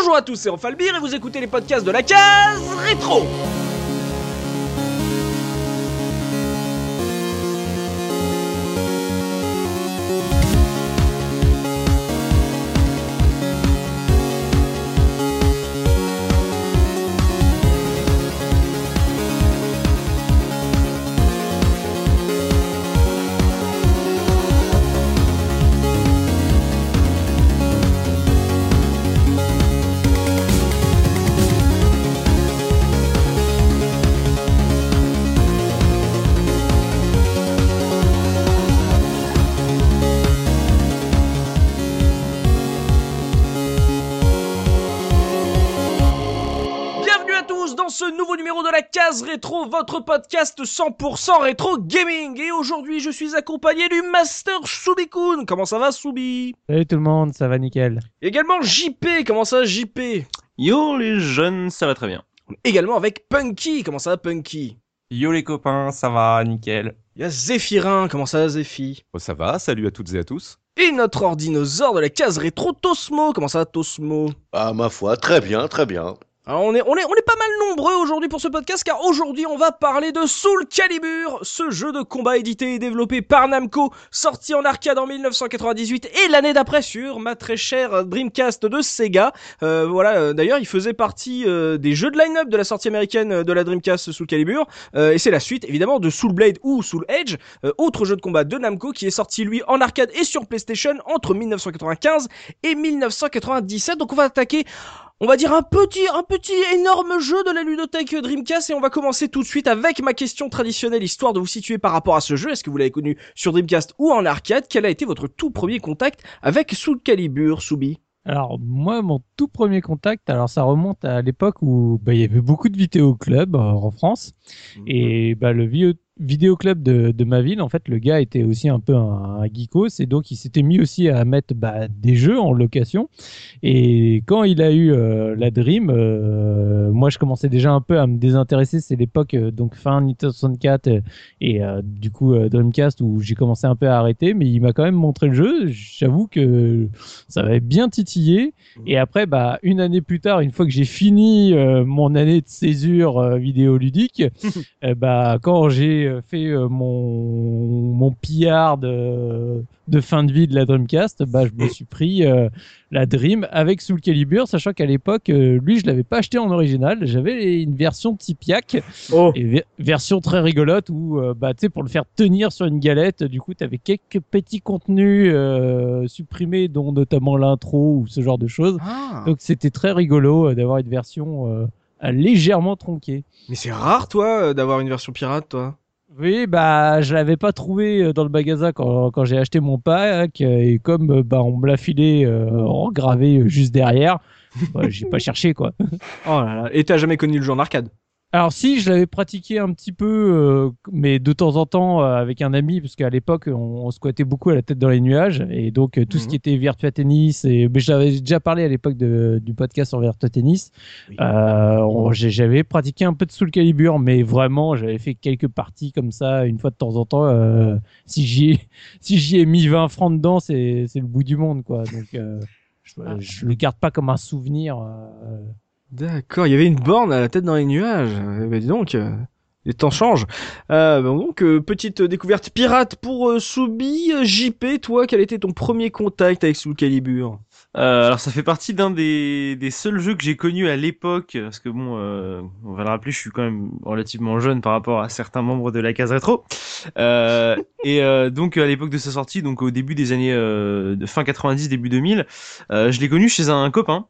Bonjour à tous, c'est Enfalbir et vous écoutez les podcasts de la case rétro. Case rétro, votre podcast 100% rétro gaming. Et aujourd'hui, je suis accompagné du Master Soubikoun. Comment ça va, Soubi Salut tout le monde, ça va nickel. Également JP. Comment ça, JP Yo les jeunes, ça va très bien. Également avec Punky. Comment ça va, Punky? Yo les copains, ça va, nickel. Il y a Zéphirin. Comment ça va, Zéphi? Oh, ça va, salut à toutes et à tous. Et notre ordinosaure de la case rétro, Tosmo. Comment ça va, Tosmo? Ah, ma foi, très bien, très bien. Alors on est, on, est, on est pas mal nombreux aujourd'hui pour ce podcast car aujourd'hui on va parler de Soul Calibur, ce jeu de combat édité et développé par Namco, sorti en arcade en 1998 et l'année d'après sur ma très chère Dreamcast de Sega. Euh, voilà, euh, d'ailleurs il faisait partie euh, des jeux de line-up de la sortie américaine de la Dreamcast Soul Calibur euh, et c'est la suite évidemment de Soul Blade ou Soul Edge, autre jeu de combat de Namco qui est sorti lui en arcade et sur PlayStation entre 1995 et 1997. Donc on va attaquer on va dire un petit, un petit énorme jeu de la ludothèque Dreamcast et on va commencer tout de suite avec ma question traditionnelle histoire de vous situer par rapport à ce jeu. Est-ce que vous l'avez connu sur Dreamcast ou en arcade? Quel a été votre tout premier contact avec Soul Calibur, Soubi? Alors moi, mon tout premier contact, alors ça remonte à l'époque où bah, il y avait beaucoup de vidéoclubs euh, en France. Et bah, le vieux vidéoclub de, de ma ville, en fait, le gars était aussi un peu un, un geekos et donc il s'était mis aussi à mettre bah, des jeux en location. Et quand il a eu euh, la Dream, euh, moi je commençais déjà un peu à me désintéresser. C'est l'époque euh, donc fin Nintendo 64 et du coup Dreamcast où j'ai commencé un peu à arrêter, mais il m'a quand même montré le jeu. J'avoue que ça m'avait bien titillé. Et après, bah une année plus tard, une fois que j'ai fini mon année de césure vidéoludique, bah quand j'ai euh, fait euh, mon mon pillard de, de fin de vie de la Dreamcast, bah je me suis pris euh, la Dream avec Soul Calibur, sachant qu'à l'époque, lui, je l'avais pas acheté en original, j'avais une version Tipiak, Oh et ver- version très rigolote où, bah, tu sais, pour le faire tenir sur une galette, du coup, tu avais quelques petits contenus euh, supprimés, dont notamment l'intro ou ce genre de choses. Ah. Donc, c'était très rigolo d'avoir une version euh, légèrement tronquée. Mais c'est rare, toi, d'avoir une version pirate, toi Oui, bah, je l'avais pas trouvé euh, dans le magasin quand, quand j'ai acheté mon pack, euh, et comme euh, bah, on me l'a filé euh, en gravé juste derrière, bah, j'ai pas cherché quoi. Oh là là. Et t'as jamais connu le jeu en arcade Alors si, je l'avais pratiqué un petit peu, euh, mais de temps en temps euh, avec un ami, parce qu'à l'époque on, on squattait beaucoup à la tête dans les nuages, et donc euh, tout ce Mhm. qui était Virtua Tennis, et j'avais déjà parlé à l'époque du podcast sur Virtua Tennis. Oui. Euh, j'avais pratiqué un peu de Soul Calibur, mais vraiment j'avais fait quelques parties comme ça une fois de temps en temps. euh, si j'y ai, si j'y ai mis 20 francs dedans, c'est c'est le bout du monde quoi. Donc euh, je, je le garde pas comme un souvenir. euh, D'accord, il y avait une borne à la tête dans les nuages. Eh ben dis donc, euh, les temps changent. Euh, donc, euh, petite découverte pirate pour euh, Soubi. JP, toi, quel était ton premier contact avec Soul Calibur? Euh, alors ça fait partie d'un des, des seuls jeux que j'ai connus à l'époque, parce que bon, euh, on va le rappeler, je suis quand même relativement jeune par rapport à certains membres de la case rétro. Euh, et donc à l'époque de sa sortie, donc au début des années de fin 90, début 2000, euh, je l'ai connu chez un copain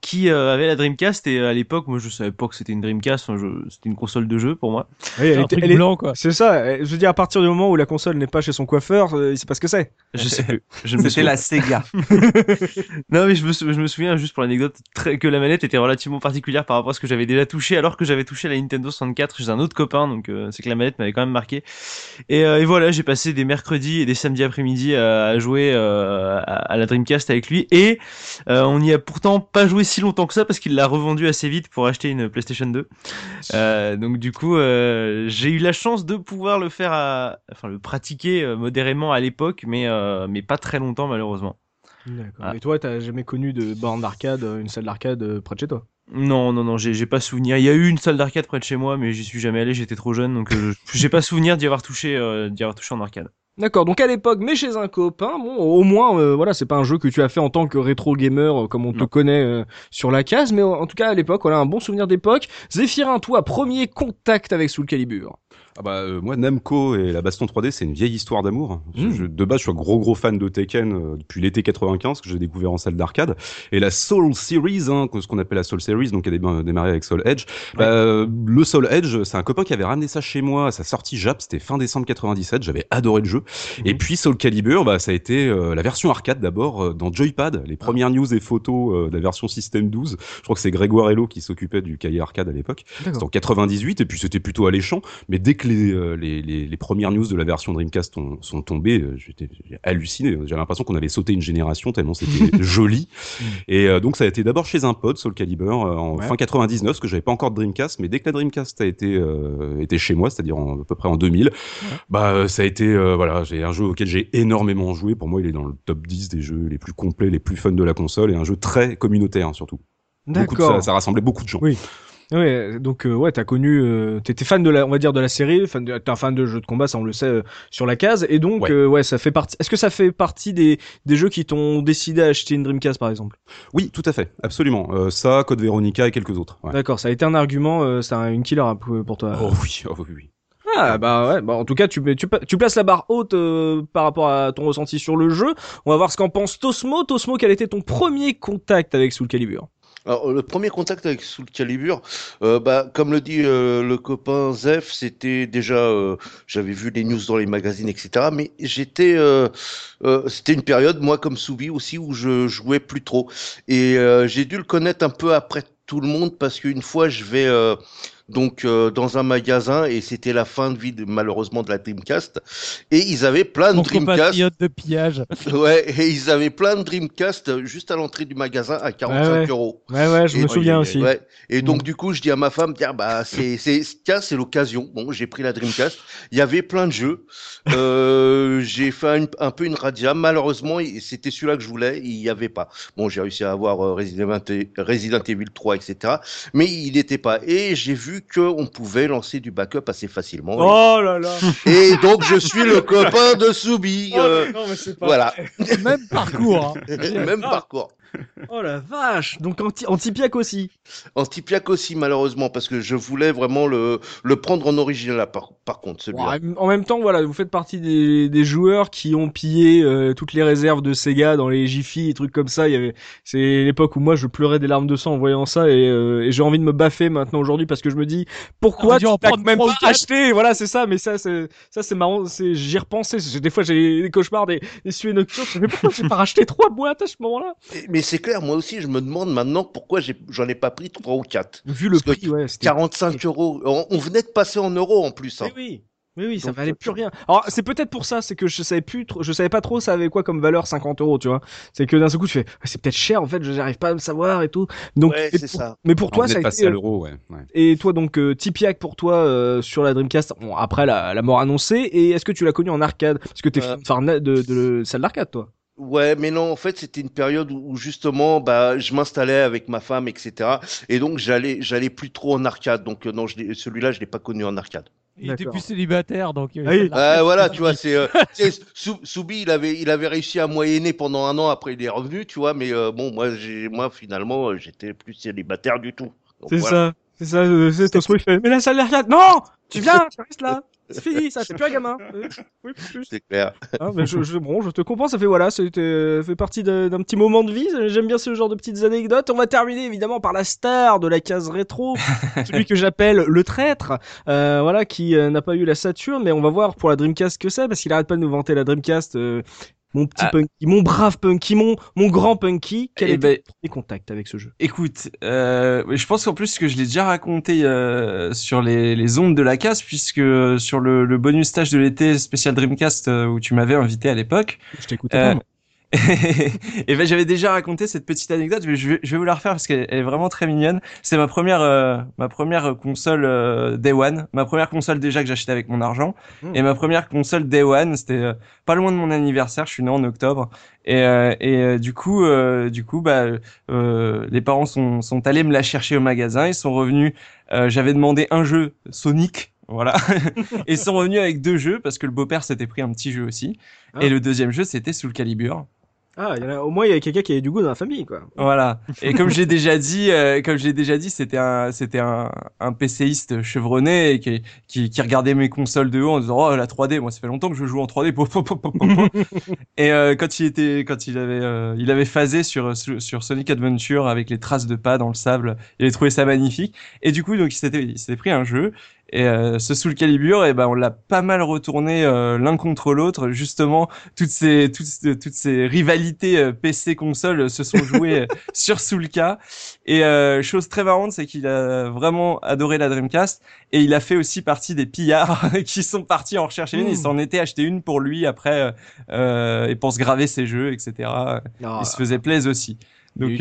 qui euh, avait la Dreamcast et euh, à l'époque, moi je savais pas que c'était une Dreamcast, enfin, je- c'était une console de jeu pour moi. Oui, un truc blanc quoi. C'est ça. euh, Je veux dire, à partir du moment où la console n'est pas chez son coiffeur, euh, il sait pas ce que c'est. Je sais plus. Je ne me C'était souviens la Sega. Non mais je me, sou- je me souviens juste pour l'anecdote très- que la manette était relativement particulière par rapport à ce que j'avais déjà touché alors que j'avais touché la Nintendo 64 chez un autre copain donc euh, c'est que la manette m'avait quand même marqué et, euh, et voilà j'ai passé des mercredis et des samedis après-midi à, jouer euh, à, à la Dreamcast avec lui et euh, on n'y a pourtant pas joué si longtemps que ça parce qu'il l'a revendu assez vite pour acheter une PlayStation 2 Euh, donc du coup euh, j'ai eu la chance de pouvoir le faire à, enfin le pratiquer euh, modérément à l'époque mais mais pas très longtemps malheureusement D'accord. Ah. Et toi, t'as jamais connu de borne d'arcade, une salle d'arcade près de chez toi? Non, non, non, j'ai j'ai pas souvenir. Il y a eu une salle d'arcade près de chez moi, mais j'y suis jamais allé, j'étais trop jeune, donc euh, j'ai pas souvenir d'y avoir touché, euh, d'y avoir touché en arcade. D'accord, donc à l'époque, mais chez un copain, bon, au moins, euh, voilà, c'est pas un jeu que tu as fait en tant que rétro gamer, euh, comme on te connaît euh, sur la case, mais en tout cas à l'époque, voilà, un bon souvenir d'époque. Zéphirin, toi, premier contact avec Soul Calibur. Ah bah, euh, moi, Namco et la baston 3D, c'est une vieille histoire d'amour. Mm. je- de base, je suis un gros gros fan de Tekken euh, depuis l'été 95 que j'ai découvert en salle d'arcade. Et la Soul Series, hein, ce qu'on appelle la Soul Series, donc elle a dé- démarré avec Soul Edge. Bah, euh, le Soul Edge, c'est un copain qui avait ramené ça chez moi à sa sortie Jap, c'était fin décembre 97. J'avais adoré le jeu. Et puis Soul Calibur, bah, ça a été euh, la version arcade d'abord dans Joypad. Les premières news et photos de la version System 12. Je crois que c'est Grégoire Hello qui s'occupait du cahier arcade à l'époque. C'était en 98 et puis c'était plutôt alléchant. Mais dès que les, euh, les, les, les premières news de la version Dreamcast ont- sont tombées, euh, j'étais halluciné. J'avais l'impression qu'on avait sauté une génération tellement c'était joli. Et euh, donc ça a été d'abord chez un pote, Soul Calibur, en Ouais. fin 99, parce que j'avais pas encore de Dreamcast. Mais dès que la Dreamcast a été, euh, était chez moi, c'est-à-dire à peu près en 2000, bah ça a été euh, voilà, j'ai un jeu auquel j'ai énormément joué. Pour moi, il est dans le top 10 des jeux les plus complets, les plus fun de la console, et un jeu très communautaire surtout. D'accord. Ça, ça rassemblait beaucoup de gens. Oui. Ouais, donc euh, ouais, t'as connu, euh, t'étais fan de la, on va dire de la série, fan de, t'es un fan de jeux de combat, ça on le sait euh, sur la case, et donc Ouais. euh, ouais, ça fait partie. Est-ce que ça fait partie des des jeux qui t'ont décidé à acheter une Dreamcast par exemple? Oui, tout à fait, absolument. Euh, ça, Code Veronica et quelques autres. ouais. D'accord, ça a été un argument, euh, c'est un- une killer pour toi. Oh oui, oh oui, oui. Ah bah ouais, bah en tout cas tu, tu, tu places la barre haute euh, par rapport à ton ressenti sur le jeu. On va voir ce qu'en pense Tosmo. Tosmo, quel était ton premier contact avec Soul Calibur? Alors, le premier contact avec Soul Calibur, euh, bah, comme le dit euh, le copain Zef, c'était déjà, euh, j'avais vu les news dans les magazines, etc. Mais j'étais, euh, euh, c'était une période, moi comme Soubi aussi, où je jouais plus trop. Et j'ai dû le connaître un peu après tout le monde parce qu'une fois, je vais donc euh, dans un magasin et c'était la fin de vie de, malheureusement de la Dreamcast et ils avaient plein de Mon Dreamcast. de pillage. Ouais, et ils avaient plein de Dreamcast juste à l'entrée du magasin à 45 Ouais, ouais. euros. Ouais ouais, je Et- me souviens aussi. Ouais. Et donc Mm. du coup, je dis à ma femme, tiens, bah c'est c'est tiens, c'est l'occasion. Bon, j'ai pris la Dreamcast. Il y avait plein de jeux. Euh, j'ai fait un, un peu une radia. Malheureusement, c'était celui-là que je voulais. Il y avait pas. Bon, j'ai réussi à avoir euh, Resident, Evil- Resident Evil 3, etc. Mais il n'était pas. Et j'ai vu que on pouvait lancer du backup assez facilement. Oh là là. Et donc je suis le copain de Soubi. Oh, euh, non mais c'est pas. voilà, Même parcours. hein. même parcours. Oh la vache. Donc anti anti-piac aussi. Antipiac aussi malheureusement parce que je voulais vraiment le, le prendre en original là, par, par contre celui-là. Ouais, en même temps, voilà, vous faites partie des, des joueurs qui ont pillé euh, toutes les réserves de Sega dans les Jiffy et trucs comme ça. Il y avait, c'est l'époque où moi je pleurais des larmes de sang en voyant ça et, euh, et j'ai envie de me baffer maintenant aujourd'hui parce que je me dis pourquoi tu en même pas acheté? Voilà, c'est ça. Mais ça, c'est ça, c'est marrant. C'est j'y ai repensé. C'est- Des fois, j'ai des cauchemars, des, des suées nocturnes. Je me dis, pourquoi j'ai pas racheté trois boîtes à ce moment-là? Mais c'est clair, moi aussi je me demande maintenant pourquoi j'en ai pas pris trois ou quatre. Vu le Parce prix, ouais, c'était 45 euros. On, on venait de passer en euros en plus. Hein. Oui, oui. Oui, oui, ça Donc, valait euh, plus rien. Alors, c'est peut-être pour ça, c'est que je savais plus trop, je savais pas trop ça avait quoi comme valeur 50 euros, tu vois. C'est que d'un seul coup, tu fais, c'est peut-être cher, en fait, je n'arrive pas à me savoir et tout. Donc, Ouais, c'est ça. Mais pour toi, On ça a été, à euh, l'euro, ouais. ouais. et toi, donc, euh, Tipiak pour toi, euh, sur la Dreamcast, bon, après la, la mort annoncée, et est-ce que tu l'as connu en arcade? Parce que t'es Euh. fan de, de, de salle d'arcade, toi. Ouais, mais non, en fait, c'était une période où, où, justement, bah, je m'installais avec ma femme, etc. Et donc, j'allais, j'allais plus trop en arcade. Donc, euh, non, je l'ai- celui-là, je l'ai pas connu en arcade. Il était D'accord. plus célibataire, donc. euh, Ah oui. ça Ouais, voilà, tu vois, c'est, euh, Sou- Soubi, il avait, il avait réussi à moyenner pendant un an. Après, il est revenu, tu vois. Mais euh, bon, moi, j'ai, moi, finalement, euh, j'étais plus célibataire du tout. Donc, C'est voilà. ça. C'est ça, euh, c'est Tosmo, il fait, mais la salle d'arcade, non! Tu viens, tu restes là! C'est fini, ça, c'est plus un gamin. Oui, plus. C'est clair. Ah, mais je, je, bon, je te comprends, ça fait voilà, euh, fait partie d'un d'un petit moment de vie. J'aime bien ce genre de petites anecdotes. On va terminer évidemment par la star de la case rétro, celui que j'appelle le traître, euh, voilà, qui euh, n'a pas eu la Saturn, mais on va voir pour la Dreamcast que c'est, parce qu'il arrête pas de nous vanter la Dreamcast. euh, mon petit Ah. Punky, mon brave Punky, mon, mon grand Punky, quel Eh est ben, premier contact avec ce jeu? Écoute, euh, je pense qu'en plus que je l'ai déjà raconté euh, sur les, les ondes de la casse, puisque sur le, le bonus stage de l'été spécial Dreamcast euh, où tu m'avais invité à l'époque, Je t'écoute Euh, pas. et ben j'avais déjà raconté cette petite anecdote, mais je vais, je vais vous la refaire parce qu'elle est vraiment très mignonne. C'est ma première euh, ma première console euh, Day One, ma première console déjà que j'achetais avec mon argent, Mmh. et ma première console Day One, c'était euh, pas loin de mon anniversaire. Je suis né en octobre, et, euh, et du coup euh, du coup bah euh, les parents sont sont allés me la chercher au magasin, ils sont revenus. euh, J'avais demandé un jeu Sonic. Voilà. et ils sont revenus avec deux jeux parce que le beau-père s'était pris un petit jeu aussi. Ah. Et le deuxième jeu, c'était Soul Calibur. Ah, il y en a- au moins il y a quelqu'un qui a du goût dans la famille, quoi. Voilà. Et comme je l'ai déjà dit, euh, comme je l'ai déjà dit, c'était un, c'était un, un PCiste chevronné et qui, qui, qui regardait mes consoles de haut en disant oh la 3D, moi ça fait longtemps que je joue en 3D. Pop, pop, pop, pop, pop. et euh, quand il était, quand il avait, euh, il avait phasé sur, sur sur Sonic Adventure avec les traces de pas dans le sable, il avait trouvé ça magnifique. Et du coup donc il s'était, il s'était pris un jeu. Et euh, ce Soul Calibur, et ben on l'a pas mal retourné euh, l'un contre l'autre. Justement, toutes ces toutes, ces- toutes ces rivalités euh, PC console se sont jouées euh, sur Soulka. Et euh, chose très marrante, c'est qu'il a vraiment adoré la Dreamcast et il a fait aussi partie des pillards qui sont partis en rechercher une. Mmh. Il s'en était acheté une pour lui après et pour se graver ses jeux, etc. Ah, Il se faisait plaisir aussi. Donc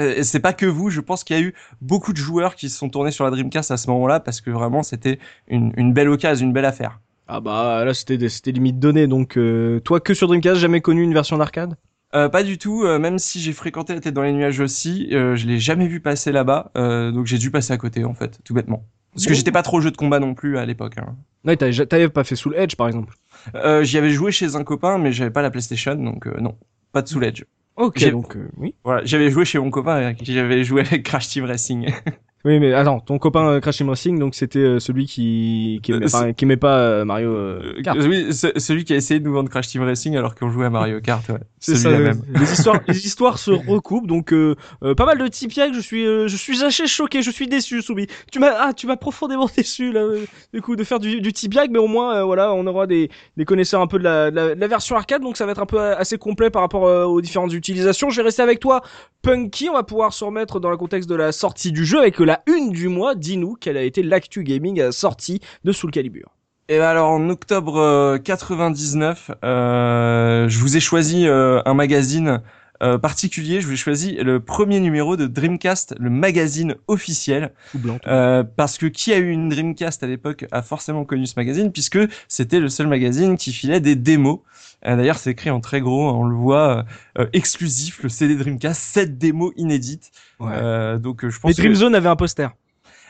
euh, c'est pas que vous, je pense qu'il y a eu beaucoup de joueurs qui se sont tournés sur la Dreamcast à ce moment-là parce que vraiment c'était une, une belle occasion, une belle affaire. Ah bah là c'était c'était limite donné donc euh, toi que sur Dreamcast jamais connu une version d'arcade? Euh, pas du tout, euh, même si j'ai fréquenté la tête dans les nuages aussi, euh, je l'ai jamais vu passer là-bas, euh, donc j'ai dû passer à côté en fait, tout bêtement. Parce que j'étais pas trop jeu de combat non plus à l'époque. Hein. Non, t'avais pas fait Soul Edge par exemple? Euh, J'y avais joué chez un copain, mais j'avais pas la PlayStation, donc euh, non, pas de Soul Edge. Ok donc euh, oui. Voilà, j'avais joué chez mon copain, j'avais joué avec Crash Team Racing. Oui mais attends ton copain euh, Crash Team Racing donc c'était euh, celui qui qui aimait, Euh, enfin, qui aimait pas euh, Mario euh, Kart. Oui, ce- celui qui a essayé de nous vendre Crash Team Racing alors qu'on jouait à Mario Kart, ouais. C'est ça, même. les histoires, les histoires se recoupent, donc euh, euh, pas mal de Tipiak. Je suis, euh, je suis assez choqué, je suis déçu, Soubi. Tu m'as, ah, tu m'as profondément déçu là, du coup, de faire du, du Tipiak, mais au moins, euh, voilà, on aura des, des connaisseurs un peu de la, de la, de la version arcade, donc ça va être un peu assez complet par rapport aux différentes utilisations. Je vais rester avec toi, Punky. On va pouvoir se remettre dans le contexte de la sortie du jeu avec la une du mois. Dis-nous quelle a été l'actu gaming à la sortie de Soul Calibur. Et ben alors en octobre euh, 99, euh, je vous ai choisi euh, un magazine euh, particulier. Je vous ai choisi le premier numéro de Dreamcast, le magazine officiel, blanc. euh, parce que qui a eu une Dreamcast à l'époque a forcément connu ce magazine, puisque c'était le seul magazine qui filait des démos. Euh, D'ailleurs, c'est écrit en très gros, on le voit, euh, exclusif, le CD Dreamcast, 7 démos inédites. Euh, donc euh, je pense Mais que- Dreamzone avait un poster.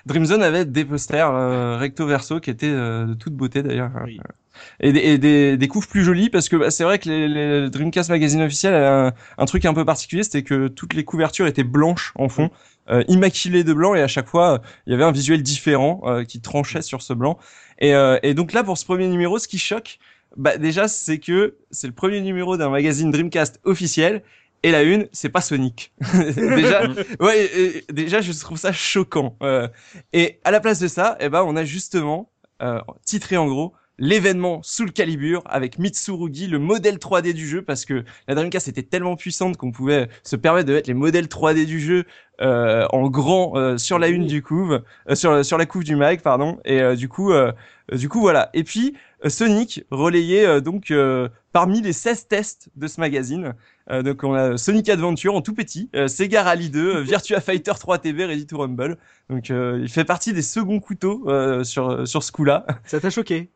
Dreamzone avait des posters euh, recto verso qui étaient euh, de toute beauté d'ailleurs Oui. Et, des, et des, des couves plus jolies parce que bah, c'est vrai que les, les Dreamcast Magazine officiel avait un, un truc un peu particulier c'était que toutes les couvertures étaient blanches en fond euh, immaculées de blanc et à chaque fois il y avait un visuel différent euh, qui tranchait sur ce blanc et, euh, et donc là pour ce premier numéro ce qui choque bah déjà c'est que c'est le premier numéro d'un magazine Dreamcast officiel et la une, c'est pas Sonic. déjà, ouais, déjà, je trouve ça choquant. Euh, et à la place de ça, eh ben, on a justement euh, titré en gros l'événement Soul Calibur avec Mitsurugi, le modèle 3D du jeu, parce que la Dreamcast était tellement puissante qu'on pouvait se permettre de mettre les modèles 3D du jeu euh, en grand euh, sur la une du couve, euh, sur sur la couve du mag, pardon. Et euh, du coup, euh, du coup voilà. Et puis euh, Sonic relayé donc parmi les 16 tests de ce magazine. Donc on a Sonic Adventure en tout petit, Sega Rally 2, euh, Virtua Fighter 3 TV, Ready to Rumble. Donc il fait partie des seconds couteaux sur sur ce coup-là. Ça t'a choqué?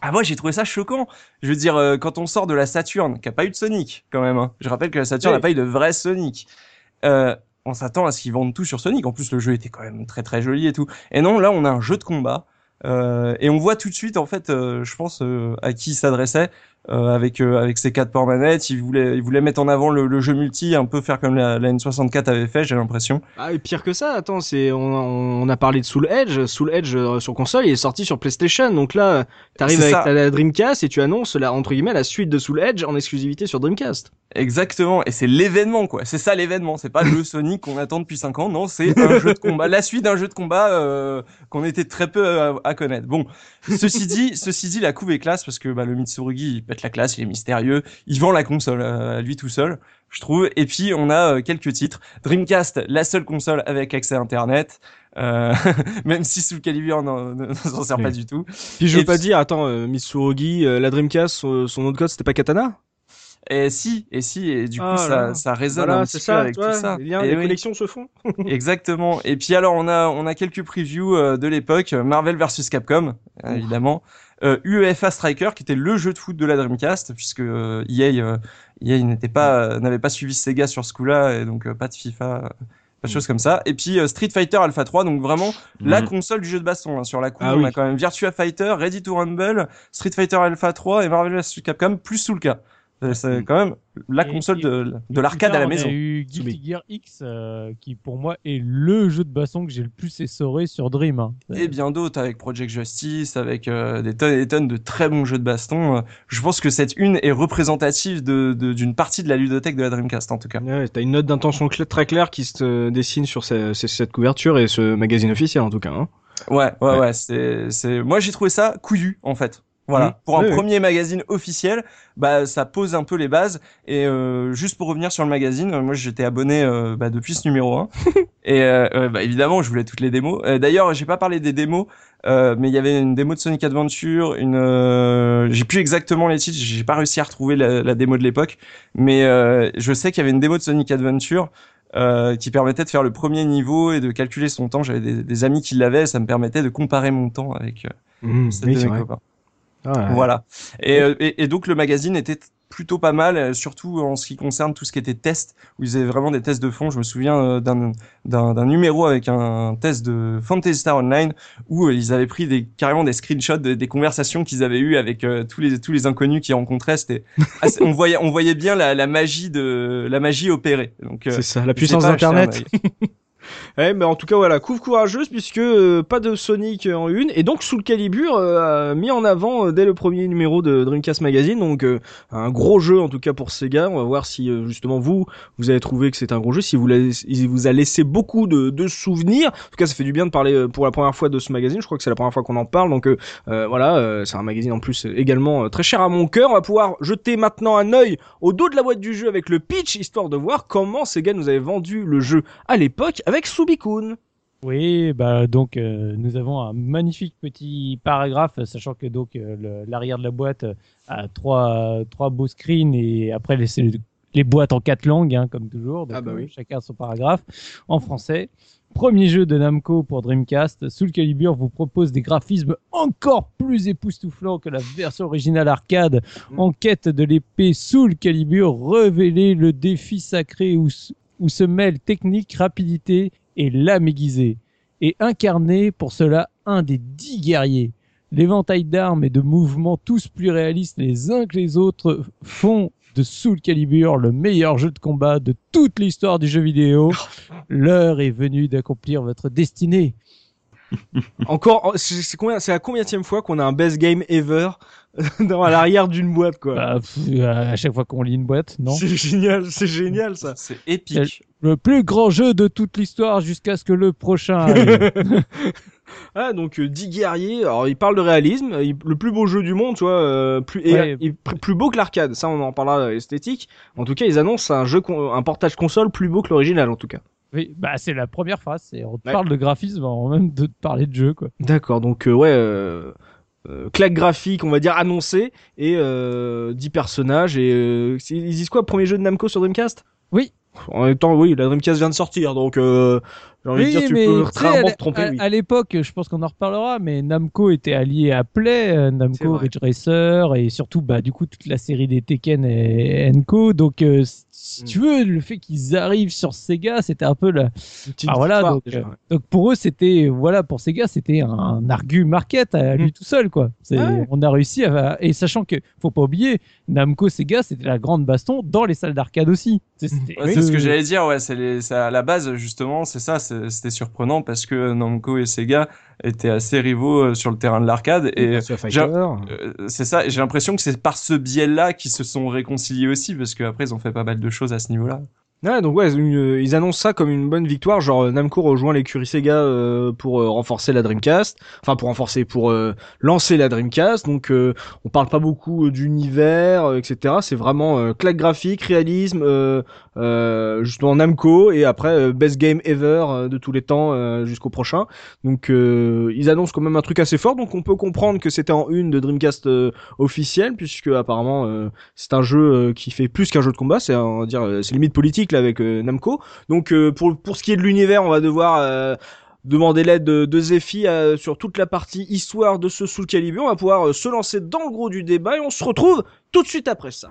Ah moi j'ai trouvé ça choquant. Je veux dire euh, quand on sort de la Saturn, qui a pas eu de Sonic quand même. hein. Je rappelle que la Saturn Oui. n'a pas eu de vrai Sonic. Euh, on s'attend à ce qu'ils vendent tout sur Sonic. En plus le jeu était quand même très très joli et tout. Et non là on a un jeu de combat. Euh, et on voit tout de suite en fait, euh, je pense euh, à qui il s'adressait euh, avec euh, avec ses quatre ports manettes. Il voulait il voulait mettre en avant le, le jeu multi, un peu faire comme la, la N64 avait fait, j'ai l'impression. Ah, et pire que ça, attends, c'est on, on a parlé de Soul Edge. Soul Edge euh, sur console, il est sorti sur PlayStation. Donc là, t'arrives avec ta la Dreamcast et tu annonces la entre guillemets la suite de Soul Edge en exclusivité sur Dreamcast. Exactement, et c'est l'événement quoi. C'est ça l'événement. C'est pas le Sonic qu'on attend depuis 5 ans. Non, c'est un jeu de combat, la suite d'un jeu de combat euh, qu'on était très peu à, à connaître. Bon, ceci dit, ceci dit, la couve est classe parce que bah, le Mitsurugi il pète la classe, il est mystérieux, il vend la console euh, à lui tout seul, je trouve. Et puis on a euh, quelques titres. Dreamcast, la seule console avec accès à Internet. Euh, même si Soul Calibur n'en ne s'en sert pas du tout. Puis je veux Et pas puis- dire, attends, euh, Mitsurugi, euh, la Dreamcast, son, son nom de code c'était pas Katana? Et si, et si, et du coup, Ah ça, ça résonne Voilà, un peu ça, avec tout ça. les liens, Et les oui. connexions se font. Exactement. Et puis alors on a on a quelques previews euh, de l'époque Marvel versus Capcom évidemment. Euh, UEFA Striker qui était le jeu de foot de la Dreamcast puisque euh, EA euh, EA n'était pas euh, n'avait pas suivi Sega sur ce coup-là et donc euh, pas de FIFA euh, pas de choses comme ça. Et puis Street Fighter Alpha 3 donc vraiment la Mhm. console du jeu de baston hein. sur la coupe Ah on oui. a quand même Virtua Fighter, Ready to Rumble, Street Fighter Alpha 3 et Marvel vs Capcom plus Soulka. Euh, C'est quand même la Et- console et- de, de l'arcade à la maison. A eu Guilty Gear X, euh, qui pour moi est le jeu de baston que j'ai le plus essoré sur Dream. hein. Et bien d'autres avec Project Justice, avec euh, des tonnes et des tonnes de très bons jeux de baston. Je pense que cette une est représentative de- de- d'une partie de la ludothèque de la Dreamcast en tout cas. Ouais, t'as une note d'intention très claire qui se dessine sur ce- ce- cette couverture et ce magazine officiel en tout cas. Hein. Ouais, ouais, Ouais. c'est, moi j'ai trouvé ça couillu en fait. Voilà, Mmh. pour un Oui, oui. premier magazine officiel, bah ça pose un peu les bases. Et euh, juste pour revenir sur le magazine, moi j'étais abonné euh, bah, depuis ce numéro 1 et euh, euh, bah, évidemment je voulais toutes les démos. Euh, D'ailleurs j'ai pas parlé des démos, euh, mais il y avait une démo de Sonic Adventure, une, euh, j'ai plus exactement les titres, j'ai pas réussi à retrouver la, la démo de l'époque, mais euh, je sais qu'il y avait une démo de Sonic Adventure. euh, qui permettait de faire le premier niveau et de calculer son temps. J'avais des, des amis qui l'avaient, ça me permettait de comparer mon temps avec euh, Mmh, oui, de mes copains. Ah, ouais. Voilà. Et, euh, et, et donc le magazine était plutôt pas mal, euh, surtout en ce qui concerne tout ce qui était test, où ils avaient vraiment des tests de fond. Je me souviens euh, d'un numéro avec un test de Fantasy Star Online où ils avaient pris des carrément des screenshots de- des conversations qu'ils avaient eues avec euh, tous les tous les inconnus qu'ils rencontraient. C'était on voyait on voyait bien la, la magie de la magie opérée. Donc euh, C'est ça, la puissance d'internet. Ouais, mais en tout cas, voilà, couve courageuse puisque euh, pas de Sonic en une et donc Soul Calibur euh, mis en avant euh, dès le premier numéro de Dreamcast Magazine, donc euh, un gros jeu en tout cas pour Sega. On va voir si euh, justement vous vous avez trouvé que c'est un gros jeu, si vous il vous a laissé beaucoup de, de souvenirs. En tout cas, ça fait du bien de parler pour la première fois de ce magazine. Je crois que c'est la première fois qu'on en parle, donc voilà, c'est un magazine en plus également très cher à mon cœur. On va pouvoir jeter maintenant un œil au dos de la boîte du jeu avec le pitch, histoire de voir comment Sega nous avait vendu le jeu à l'époque avec Oui, bah donc euh, nous avons un magnifique petit paragraphe, sachant que donc euh, l'arrière de la boîte euh, a trois trois beaux screens et après les les boîtes en quatre langues, hein, comme toujours. Donc, Ah bah oui. euh, chacun son paragraphe en français. Premier jeu de Namco pour Dreamcast, Soul Calibur vous propose des graphismes encore plus époustouflants que la version originale arcade. Mm. En quête de l'épée Soul Calibur, révélez le défi sacré où, où se mêlent technique, rapidité et lame aiguisée. Et incarner pour cela un des dix guerriers. L'éventail d'armes et de mouvements tous plus réalistes les uns que les autres font de Soul Calibur le meilleur jeu de combat de toute l'histoire du jeu vidéo. L'heure est venue d'accomplir votre destinée. Encore, c'est c'est combien, c'est la combienième fois qu'on a un best game ever dans à l'arrière d'une boîte quoi. Bah, pff, à chaque fois qu'on lit une boîte, non? C'est génial, c'est génial ça. C'est épique. Le plus grand jeu de toute l'histoire jusqu'à ce que le prochain. Ah donc euh, 10 guerriers. Alors il parle de réalisme, il- le plus beau jeu du monde, tu vois, euh, plus et, Ouais. et pr- plus beau que l'arcade. Ça on en parlera euh, esthétique. En tout cas ils annoncent un jeu, con- un portage console plus beau que l'original en tout cas. Oui, bah c'est la première phrase. c'est- On te Ouais. parle de graphisme avant même de te parler de jeu, quoi. D'accord, donc euh, ouais, euh, euh, claque graphique, on va dire annoncé, et euh, 10 personnages, et euh, ils disent quoi, premier jeu de Namco sur Dreamcast? Oui. En même temps, oui, la Dreamcast vient de sortir, donc euh, j'ai envie de dire, tu peux sais, rarement te tromper, à, oui. à l'époque, je pense qu'on en reparlera, mais Namco était allié à Play, euh, Namco. Ridge Racer et surtout, bah, du coup, toute la série des Tekken et Enco. Donc, euh, si- si Mm. tu veux, le fait qu'ils arrivent sur Sega, c'était un peu la, Ah voilà, donc, déjà, euh, ouais. donc pour eux c'était voilà pour Sega c'était un argu market à lui Mhm. tout seul quoi. Ouais. on a réussi à et sachant que faut pas oublier Namco Sega c'était la grande baston dans les salles d'arcade aussi. C'est Ouais, deux- ce que j'allais dire, ouais, c'est à la base justement, c'est ça, c'était surprenant parce que Namco et Sega étaient assez rivaux euh, sur le terrain de l'arcade et euh, c'est ça. J'ai l'impression que c'est par ce biais-là qu'ils se sont réconciliés aussi parce qu'après ils ont fait pas mal de choses à ce niveau-là. Ouais, donc ouais, une- ils annoncent ça comme une bonne victoire, genre euh, Namco rejoint l'écurie Sega euh, pour euh, renforcer la Dreamcast, enfin pour renforcer, pour euh, lancer la Dreamcast. Donc euh, on parle pas beaucoup euh, d'univers, euh, etc. C'est vraiment euh, claque graphique, réalisme, euh, justement Namco et après euh, best game ever euh, de tous les temps euh, jusqu'au prochain. Donc ils annoncent quand même un truc assez fort, donc on peut comprendre que c'était en une de Dreamcast officielle puisque apparemment c'est un jeu qui fait plus qu'un jeu de combat, c'est on va dire c'est limite politique là avec Namco. Donc pour pour ce qui est de l'univers, on va devoir demander l'aide de, de Zephy euh, sur toute la partie histoire de ce Soul Calibur. On va pouvoir se lancer dans le gros du débat et on se retrouve tout de suite après ça.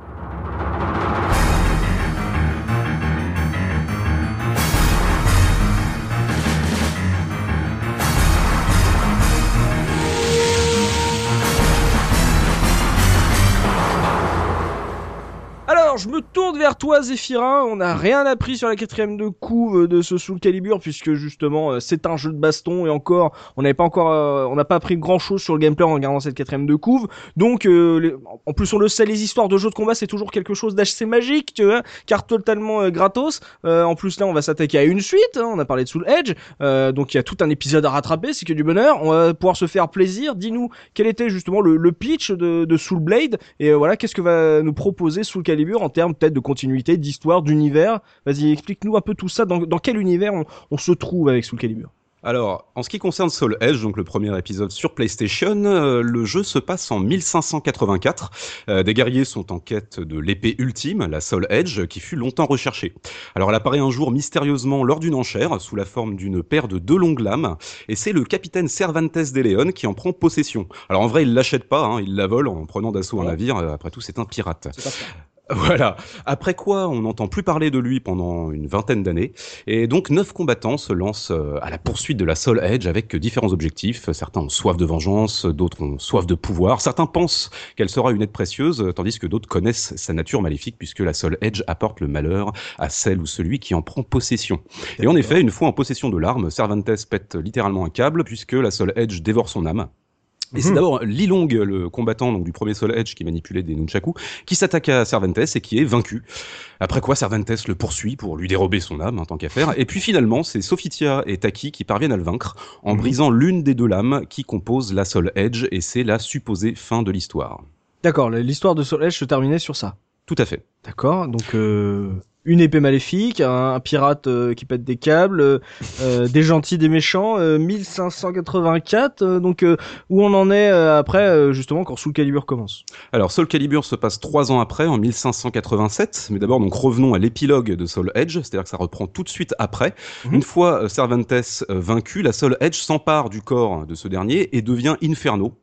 Alors, je me tourne vers toi, Zéphirin. On n'a rien appris sur la quatrième de couve de ce Soul Calibur, puisque justement, euh, c'est un jeu de baston et encore, on n'avait pas encore, euh, on n'a pas appris grand chose sur le gameplay en regardant cette quatrième de couve. Donc, euh, en plus, on le sait, les histoires de jeux de combat, c'est toujours quelque chose d'assez magique, tu vois, car totalement euh, gratos. Euh, en plus, là, on va s'attaquer à une suite. hein, on a parlé de Soul Edge, euh, donc il y a tout un épisode à rattraper. C'est que du bonheur. On va pouvoir se faire plaisir. Dis-nous quel était justement le, pitch de, de Soul Blade et euh, voilà, qu'est-ce que va nous proposer Soul Calibur en termes peut-être de continuité, d'histoire, d'univers. Vas-y, explique-nous un peu tout ça. Dans, dans quel univers on, on se trouve avec Soul Calibur? Alors, en ce qui concerne Soul Edge, donc le premier épisode sur PlayStation, euh, le jeu se passe en 1584. Euh, des guerriers sont en quête de l'épée ultime, la Soul Edge, qui fut longtemps recherchée. Alors, elle apparaît un jour mystérieusement lors d'une enchère, sous la forme d'une paire de deux longues lames, et c'est le capitaine Cervantes de Leon qui en prend possession. Alors, en vrai, il l'achète pas, hein, il la vole en prenant d'assaut un navire. Euh, Après tout, c'est un pirate. Voilà. Après quoi, on n'entend plus parler de lui pendant une vingtaine d'années. Et donc, neuf combattants se lancent euh, à la poursuite de la Soul Edge avec différents objectifs. Certains ont soif de vengeance, d'autres ont soif de pouvoir. Certains pensent qu'elle sera une aide précieuse, tandis que d'autres connaissent sa nature maléfique puisque la Soul Edge apporte le malheur à celle ou celui qui en prend possession. Et en effet, une fois en possession de l'arme, Cervantes pète littéralement un câble puisque la Soul Edge dévore son âme. Et c'est Mhm. d'abord Lilong, le combattant donc, du premier Soul Edge qui manipulait des nunchaku, qui s'attaque à Cervantes et qui est vaincu. Après quoi, Cervantes le poursuit pour lui dérober son âme, en tant qu'affaire. Et puis finalement, c'est Sophitia et Taki qui parviennent à le vaincre en Mhm. brisant l'une des deux lames qui composent la Soul Edge, et c'est la supposée fin de l'histoire. D'accord, l'histoire de Soul Edge se terminait sur ça. Tout à fait. D'accord, donc euh, une épée maléfique, un, un pirate euh, qui pète des câbles, euh, euh, des gentils, des méchants, euh, 1584, euh, donc où on en est après, justement, quand Soul Calibur commence. Alors, Soul Calibur se passe trois ans après, en 1587. Mais d'abord, donc revenons à l'épilogue de Soul Edge, c'est-à-dire que ça reprend tout de suite après. Mhm. Une fois Cervantes vaincu, la Soul Edge s'empare du corps de ce dernier et devient Inferno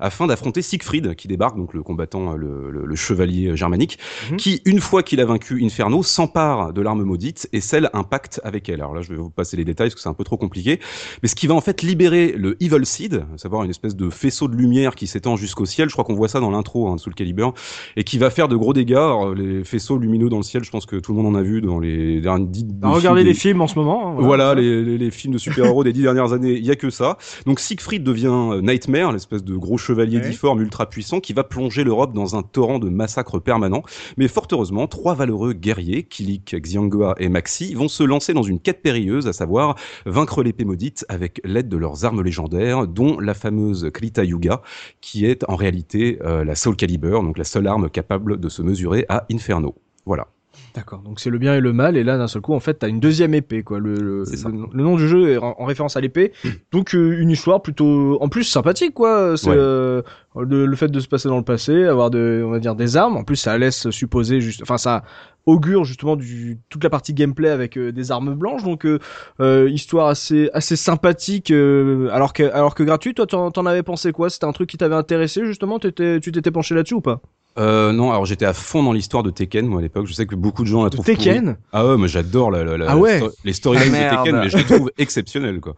afin d'affronter Siegfried qui débarque, donc le combattant, euh, le, le- le chevalier euh, germanique, Mhm. qui, une fois qu'il a vaincu Inferno, s'empare de l'arme maudite et scelle un pacte avec elle. Alors là, je vais vous passer les détails parce que c'est un peu trop compliqué. Mais ce qui va en fait libérer le Evil Seed, à savoir une espèce de faisceau de lumière qui s'étend jusqu'au ciel, je crois qu'on voit ça dans l'intro hein, sous le Calibur, et qui va faire de gros dégâts. Alors, les faisceaux lumineux dans le ciel, je pense que tout le monde en a vu dans les derniers Bah, regardez des- les films en ce moment. hein, voilà, les, les- les films de super-héros des dix dernières années, il y a que ça. Donc Siegfried devient euh, Nightmare, l'espèce de gros chevalier Ouais. difforme ultra puissant qui va plonger l'Europe dans un torrent de massacres permanents. Mais fort heureusement, trois valeureux guerriers, Kilik, Xianghua et Maxi, vont se lancer dans une quête périlleuse, à savoir vaincre l'épée maudite avec l'aide de leurs armes légendaires, dont la fameuse Krita Yuga, qui est en réalité euh, la Soul Calibur, donc la seule arme capable de se mesurer à Inferno. Voilà. D'accord, donc c'est le bien et le mal, et là d'un seul coup, en fait, t'as une deuxième épée, quoi. Le, le, le- le nom du jeu est en, en référence à l'épée, donc euh, une histoire plutôt, en plus sympathique, quoi. C'est Ouais. euh, le, fait de se passer dans le passé, avoir de, on va dire des armes. En plus, ça laisse supposer, juste, enfin ça augure justement du toute la partie gameplay avec euh, des armes blanches, donc euh, histoire assez assez sympathique, euh, alors que alors que gratuite. Toi, t'en t'en avais pensé quoi? C'était un truc qui t'avait intéressé justement? T'étais- Tu t'étais penché là-dessus ou pas? Euh, non, alors j'étais à fond dans l'histoire de Tekken, moi à l'époque. Je sais que beaucoup de gens la trouvent pourrie. Tekken? Ah ouais, moi j'adore la, la, la- Ah ouais sto- les storylines Ah, de merde. Tekken, mais je les trouve exceptionnelles quoi.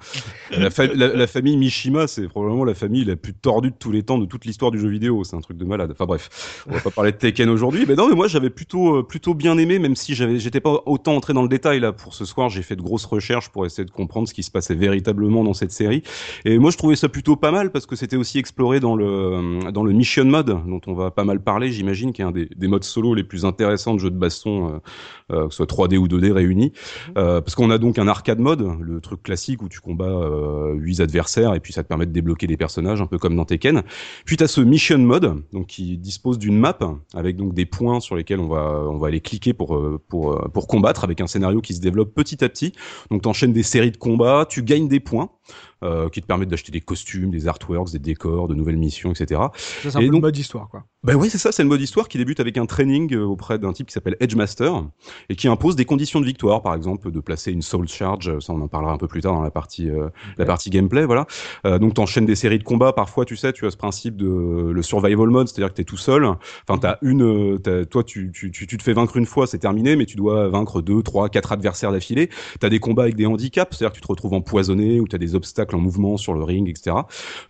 La, fa- la, la famille Mishima, c'est probablement la famille la plus tordue de tous les temps de toute l'histoire du jeu vidéo. C'est un truc de malade. Enfin bref, on va pas parler de Tekken aujourd'hui. Mais non, mais moi j'avais plutôt euh, plutôt bien aimé, même si j'avais j'étais pas autant entré dans le détail là pour ce soir. J'ai fait de grosses recherches pour essayer de comprendre ce qui se passait véritablement dans cette série. Et moi je trouvais ça plutôt pas mal parce que c'était aussi exploré dans le dans le Mission Mode dont on va pas mal parler parler, j'imagine, qui est un des, des modes solo les plus intéressants de jeux de baston, euh, euh, que ce soit 3D ou 2D réunis. Euh, parce qu'on a donc un arcade mode, le truc classique où tu combats euh, 8 adversaires et puis ça te permet de débloquer des personnages, un peu comme dans Tekken. Puis tu as ce mission mode, donc qui dispose d'une map avec donc des points sur lesquels on va on va aller cliquer pour euh, pour euh, pour combattre avec un scénario qui se développe petit à petit. Donc tu enchaînes des séries de combats, tu gagnes des points euh, qui te permettent d'acheter des costumes, des artworks, des décors, de nouvelles missions, etc. C'est un Et peu donc- le mode histoire, quoi. Ben oui, c'est ça, c'est le mode histoire qui débute avec un training euh, auprès d'un type qui s'appelle Edgemaster et qui impose des conditions de victoire, par exemple de placer une Soul Charge, ça on en parlera un peu plus tard dans la partie euh, la partie gameplay, voilà. Euh, donc t'enchaînes des séries de combats, parfois tu sais, tu as ce principe de le survival mode, c'est-à-dire que t'es tout seul. Enfin t'as une, toi tu, tu, tu, tu te fais vaincre une fois, c'est terminé, mais tu dois vaincre deux, trois, quatre adversaires d'affilée. T'as des combats avec des handicaps, c'est-à-dire que tu te retrouves empoisonné ou t'as des obstacles en mouvement sur le ring, etc.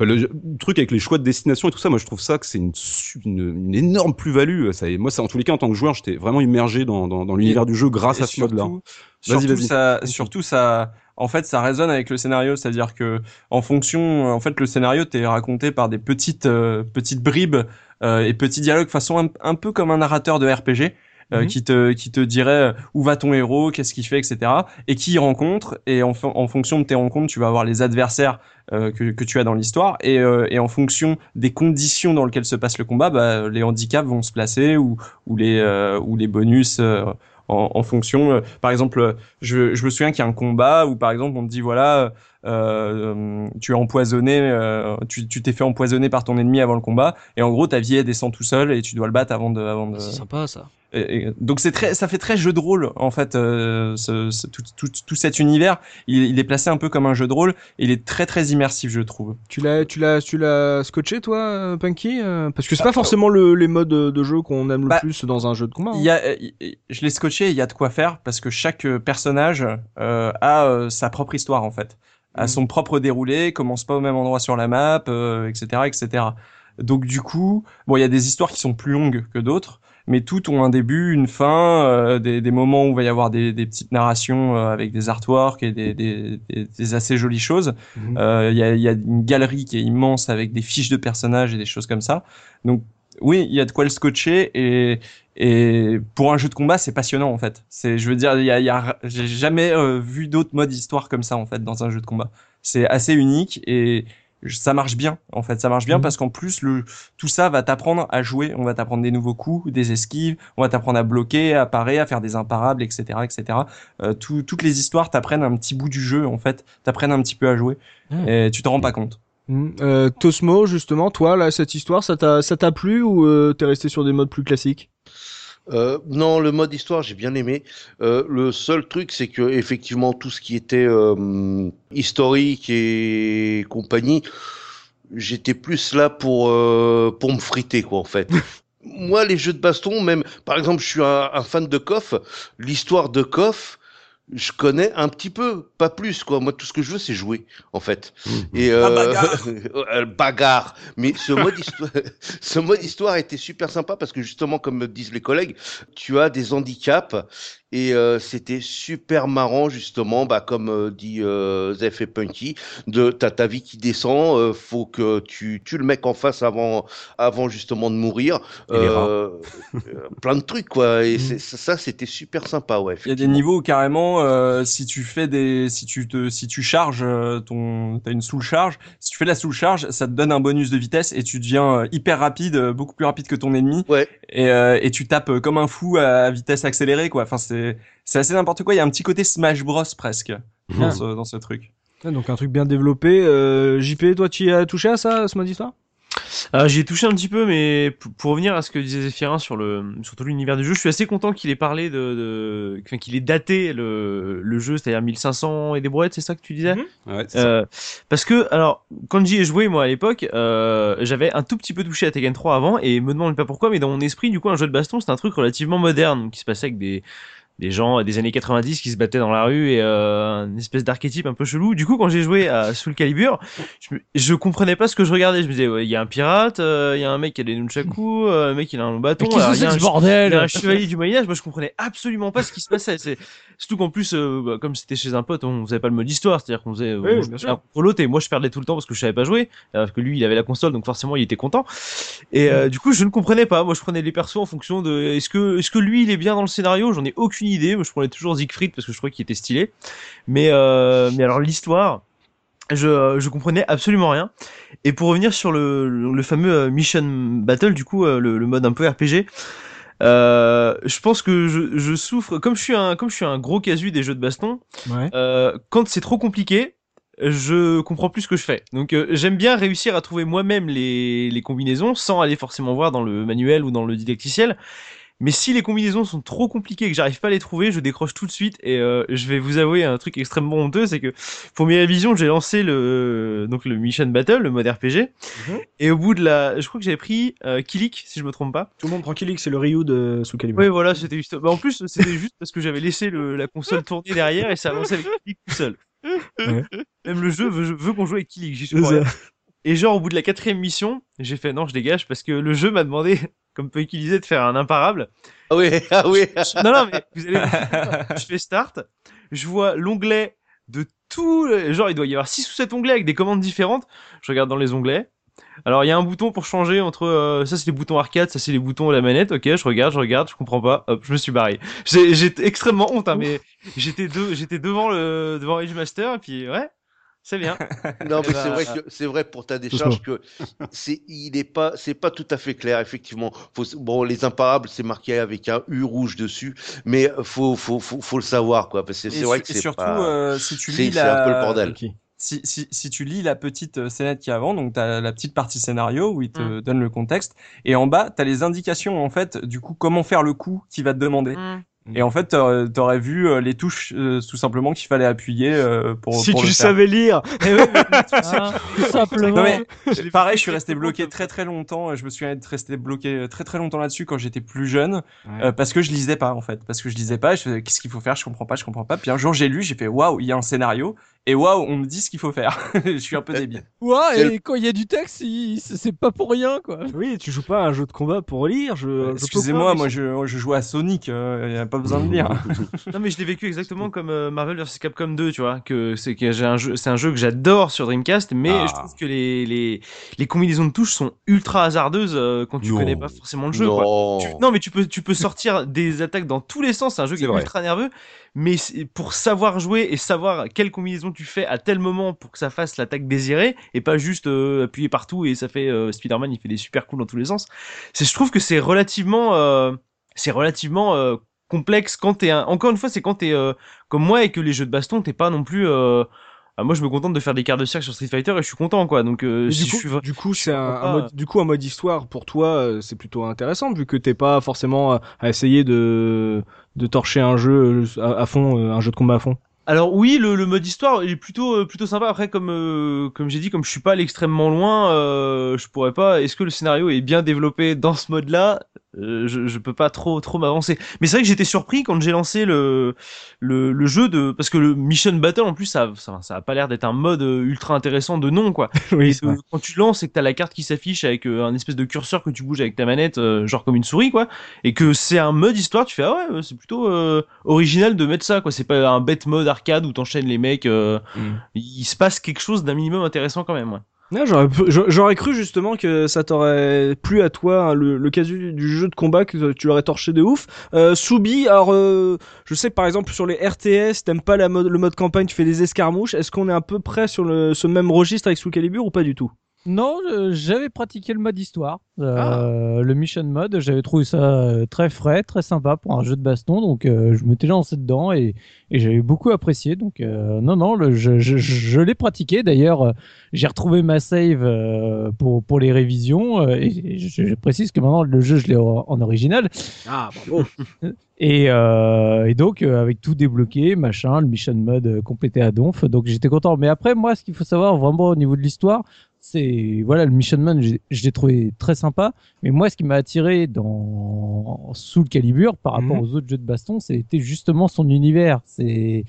Le, truc avec les choix de destination et tout ça, moi je trouve ça que c'est une, su- une, une énorme plus-value. Moi, ça, en tous les cas, en tant que joueur, j'étais vraiment immergé dans, dans, dans l'univers du jeu grâce Et à ce mode-là. surtout- Vas-y, Surtout, vas-y. ça, surtout ça, en fait, ça résonne avec le scénario, c'est-à-dire que en fonction, en fait, le scénario t'est raconté par des petites euh, petites bribes euh, et petits dialogues, façon un, un peu comme un narrateur de RPG. Euh, Mhm. qui te qui te dirait euh, où va ton héros, qu'est-ce qu'il fait, etc. Et qui il rencontre et en, en fonction de tes rencontres, tu vas avoir les adversaires euh, que, que tu as dans l'histoire et, euh, et en fonction des conditions dans lesquelles se passe le combat, bah, les handicaps vont se placer ou ou les ou les bonus en, en fonction. par exemple, je, je me souviens qu'il y a un combat où par exemple on te dit voilà, euh, tu es empoisonné, euh, tu tu t'es fait empoisonner par ton ennemi avant le combat et en gros ta vie elle descend tout seul et tu dois le battre avant de avant de. C'est sympa, ça. Et- donc c'est très, ça fait très jeu de rôle en fait. euh, ce, ce- tout, tout, tout cet univers, il, il est placé un peu comme un jeu de rôle. Et il est très très immersif, je trouve. Tu l'as, tu l'as, tu l'as scotché, toi, euh, Punky euh, Parce que c'est pas forcément le, les modes de jeu qu'on aime le Bah, plus dans un jeu de combat. hein. Il y a, euh, je l'ai scotché. Il y a de quoi faire parce que chaque euh, personnage euh, a euh, sa propre histoire en fait, a Mhm. son propre déroulé, commence pas au même endroit sur la map, euh, etc., etc. Donc du coup, bon, il y a des histoires qui sont plus longues que d'autres, mais toutes ont un début, une fin, euh, des, des moments où il va y avoir des, des petites narrations euh, avec des artworks et des, des, des, des assez jolies choses. Mhm. Euh, Il y, a, y a une galerie qui est immense avec des fiches de personnages et des choses comme ça. Donc oui, il y a de quoi le scotcher et et pour un jeu de combat, c'est passionnant en fait. C'est, je veux dire, il y a, y a j'ai jamais euh, vu d'autres modes histoire comme ça en fait dans un jeu de combat. C'est assez unique et ça marche bien en fait. Ça marche bien Mhm. parce qu'en plus le tout ça va t'apprendre à jouer. On va t'apprendre des nouveaux coups, des esquives. On va t'apprendre à bloquer, à parer, à faire des imparables, etc., etc. Euh, tout- toutes les histoires t'apprennent un petit bout du jeu en fait. T'apprennent un petit peu à jouer Mhm. et tu te rends pas compte. Mhm. Euh, Tosmo, justement, toi, là, cette histoire, ça t'a, ça t'a plu ou euh, t'es resté sur des modes plus classiques? Euh, non, le mode histoire, j'ai bien aimé. Euh, le seul truc, c'est que effectivement, tout ce qui était euh, historique et compagnie, j'étais plus là pour euh, pour me friter, quoi, en fait. Moi, les jeux de baston, même, par exemple, je suis un, un fan de KOF. L'histoire de KOF, je connais un petit peu, pas plus, quoi. Moi, tout ce que je veux, c'est jouer, en fait. Et La euh, bagarre. euh, bagarre. Mais ce mode histoire, ce mode histoire était super sympa parce que justement, comme me disent les collègues, tu as des handicaps et euh, c'était super marrant justement, bah comme euh, dit euh, Zef et Punky, de t'as ta vie qui descend, euh, faut que tu tues le mec en face avant, avant justement de mourir. Plein de trucs quoi. Et ça, c'était super sympa, ouais. Il y a des niveaux où carrément, si tu fais des, si tu te, si tu charges ton, t'as une soul charge. Si tu fais la soul charge, ça te donne un bonus de vitesse et tu deviens hyper rapide, beaucoup plus rapide que ton ennemi. Ouais. Et, et tu tapes comme un fou à vitesse accélérée, quoi. Enfin, c'est, c'est assez n'importe quoi. Il y a un petit côté Smash Bros presque dans, ce, dans ce truc. Ouais, Donc un truc bien développé. Euh, JP, toi, tu y as touché à ça, ce mode histoire Ah, J'y ai touché un petit peu, mais pour revenir à ce que disait Zéphirin sur le sur tout l'univers du jeu, je suis assez content qu'il ait parlé de, de enfin, qu'il ait daté le, le jeu, c'est-à-dire 1500 et des brouettes, c'est ça que tu disais? Mhm. Ouais, c'est ça. Euh, parce que, alors, quand j'y ai joué, moi, à l'époque, euh, j'avais un tout petit peu touché à Tekken 3 avant, et me demande pas pourquoi, mais dans mon esprit, du coup, un jeu de baston, c'est un truc relativement moderne, qui se passait avec des, des gens des années 90 qui se battaient dans la rue et euh, une espèce d'archétype un peu chelou. Du coup, quand j'ai joué à Soul Calibur, je, je comprenais pas ce que je regardais. Je me disais, ouais, il y a un pirate, euh, il y a un mec qui a des nunchaku, euh, un mec qui a un bâton, Mais qu'est-ce alors, que il y a un bordel il y a un chevalier du Moyen Âge, moi je comprenais absolument pas ce qui se passait. C'est surtout qu'en plus, euh, bah, comme c'était chez un pote, on faisait pas le mode histoire, c'est-à-dire qu'on faisait euh, Oui, contre l'autre et moi je perdais tout le temps parce que je savais pas jouer, alors que lui il avait la console donc forcément il était content. Et euh, du coup je ne comprenais pas. Moi je prenais les persos en fonction de est-ce que est-ce que lui il est bien dans le scénario, j'en ai aucune idée. Moi je prenais toujours Siegfried parce que je trouvais qu'il était stylé. Mais euh, mais alors l'histoire je, je comprenais absolument rien. Et pour revenir sur le, le, le fameux euh, Mission Battle, du coup, euh, le, le mode un peu RPG, euh, je pense que je, je souffre, comme je suis un, comme je suis un gros casu des jeux de baston, Ouais. euh, quand c'est trop compliqué, je comprends plus ce que je fais. Donc euh, j'aime bien réussir à trouver moi-même les, les combinaisons sans aller forcément voir dans le manuel ou dans le didacticiel. Mais si les combinaisons sont trop compliquées et que j'arrive pas à les trouver, je décroche tout de suite et euh, je vais vous avouer un truc extrêmement honteux, c'est que pour mes vision, j'ai lancé le donc le Mission Battle, le mode RPG, Mhm. et au bout de la, je crois que j'avais pris euh, Kilik si je me trompe pas. Tout le monde tranquille, c'est le Ryu de Soul Calibur. Oui, voilà, c'était juste. Bah, en plus, c'était juste parce que j'avais laissé le, la console tourner derrière et ça avançait avec Kilik tout seul. Ouais. Même le jeu veut, veut qu'on joue avec Kilik, j'y suis. Et genre, au bout de la quatrième mission, j'ai fait non, je dégage parce que le jeu m'a demandé, comme peut utiliser, de faire un imparable. Ah oui, ah oui. Non, non, mais vous allez. je fais start, je vois l'onglet de tout. Genre, il doit y avoir 6 ou 7 onglets avec des commandes différentes. Je regarde dans les onglets. Alors, il y a un bouton pour changer entre. euh, ça, c'est les boutons arcade, ça, c'est les boutons de la manette. Ok, je regarde, je regarde, je comprends pas. Hop, je me suis barré. J'ai extrêmement honte, hein, mais j'étais de, devant le devant Age Master et puis ouais, c'est bien. Non, mais Eh ben, c'est vrai que c'est vrai pour ta décharge que c'est il est pas c'est pas tout à fait clair effectivement. Faut, bon, les imparables c'est marqué avec un U rouge dessus, mais faut faut faut, faut le savoir quoi parce que c'est vrai que et c'est surtout, pas... euh, si tu c'est lis c'est la... un peu le bordel. Si, si, si tu lis la petite euh, scénette qui est avant, donc t'as la petite partie scénario où il te Mm. donne le contexte, et en bas t'as les indications en fait du coup comment faire le coup qu'il va te demander. Et en fait t'aurais t'aurais vu euh, les touches euh, tout simplement qu'il fallait appuyer euh, pour. Si pour tu le faire. savais lire. Eh ouais, mais- tout simplement. Non mais pareil, je suis resté bloqué très très longtemps. Je me souviens être resté bloqué très très longtemps là-dessus quand j'étais plus jeune, Ouais. euh, parce que je lisais pas en fait, parce que je lisais pas. et Je faisais qu'est-ce qu'il faut faire, je comprends pas, je comprends pas. Puis un jour j'ai lu, j'ai fait waouh, il y a un scénario et waouh, on me dit ce qu'il faut faire. je suis un peu débile. Ouais, C'est et quand il y a du texte, il- c'est pas pour rien, quoi. Oui, tu joues pas à un jeu de combat pour lire. Je, Excusez-moi, moi je, je jouais à Sonic, il y a pas besoin de lire. Non mais je l'ai vécu exactement comme euh, Marvel vs Capcom 2, tu vois, que c'est que j'ai un jeu, c'est un jeu que j'adore sur Dreamcast, mais Ah. je trouve que les, les les combinaisons de touches sont ultra hasardeuses euh, quand tu Non. connais pas forcément le jeu. Quoi. non. Tu- non mais tu peux tu peux sortir des attaques dans tous les sens, c'est un jeu qui est vrai. ultra nerveux, mais pour savoir jouer et savoir quelle combinaison tu fais à tel moment pour que ça fasse l'attaque désirée et pas juste euh, appuyer partout et ça fait euh, Spider-Man il fait des super coups dans tous les sens. C'est je trouve que c'est relativement euh, c'est relativement complexe quand t'es un... encore une fois c'est quand t'es comme moi et que les jeux de baston t'es pas non plus ah, moi je me contente de faire des quarts de cercle sur Street Fighter et je suis content quoi donc euh, si du, coup, je suis vra- du coup, c'est un, mode, du coup, un mode histoire pour toi, euh, c'est plutôt intéressant vu que t'es pas forcément euh, à essayer de de torcher un jeu euh, à, à fond, un jeu de combat à fond. Alors oui, le, le mode histoire il est plutôt euh, plutôt sympa. Après, comme euh, comme j'ai dit, comme je suis pas à l'extrêmement loin, euh, je pourrais pas. Est-ce que le scénario est bien développé dans ce mode-là? Euh, je, je peux pas trop trop m'avancer. Mais c'est vrai que j'étais surpris quand j'ai lancé le, le le jeu de parce que le Mission Battle en plus ça ça, ça a pas l'air d'être un mode euh, ultra intéressant de nom quoi. oui, Et quand tu lances et que t'as la carte qui s'affiche avec euh, un espèce de curseur que tu bouges avec ta manette, euh, genre comme une souris, quoi, et que c'est un mode histoire, tu fais ah ouais, c'est plutôt euh, original de mettre ça, quoi. C'est pas un bête mode arcade où t'enchaînes les mecs. euh, Mm. Il se passe quelque chose d'un minimum intéressant quand même. Ouais. J'aurais, cru justement que ça t'aurait plu à toi, hein, le, le cas du, jeu de combat, que tu l'aurais torché de ouf. Euh, Soubi, alors euh, je sais par exemple sur les RTS, t'aimes pas le mode campagne, tu fais des escarmouches. Est-ce qu'on est un peu près sur le, ce même registre avec Soul Calibur ou pas du tout? Non, euh, j'avais pratiqué le mode histoire, Ah. euh, le mission mode. J'avais trouvé ça euh, très frais, très sympa pour un jeu de baston. Donc, euh, je m'étais lancé dedans et, et j'avais beaucoup apprécié. Donc, non, non, le, je, je, je l'ai pratiqué. D'ailleurs, j'ai retrouvé ma save pour, pour les révisions. et je, je précise que maintenant, le jeu, je l'ai en, en original. Ah bravo. Et, euh, et donc, euh, avec tout débloqué, machin, le mission mode euh, complété à donf. Donc, j'étais content. Mais après, moi, ce qu'il faut savoir vraiment au niveau de l'histoire, c'est voilà le Mission Man, je l'ai trouvé très sympa. Mais moi, ce qui m'a attiré dans Soul Calibur par rapport Mhm. aux autres jeux de baston, c'était justement son univers. C'est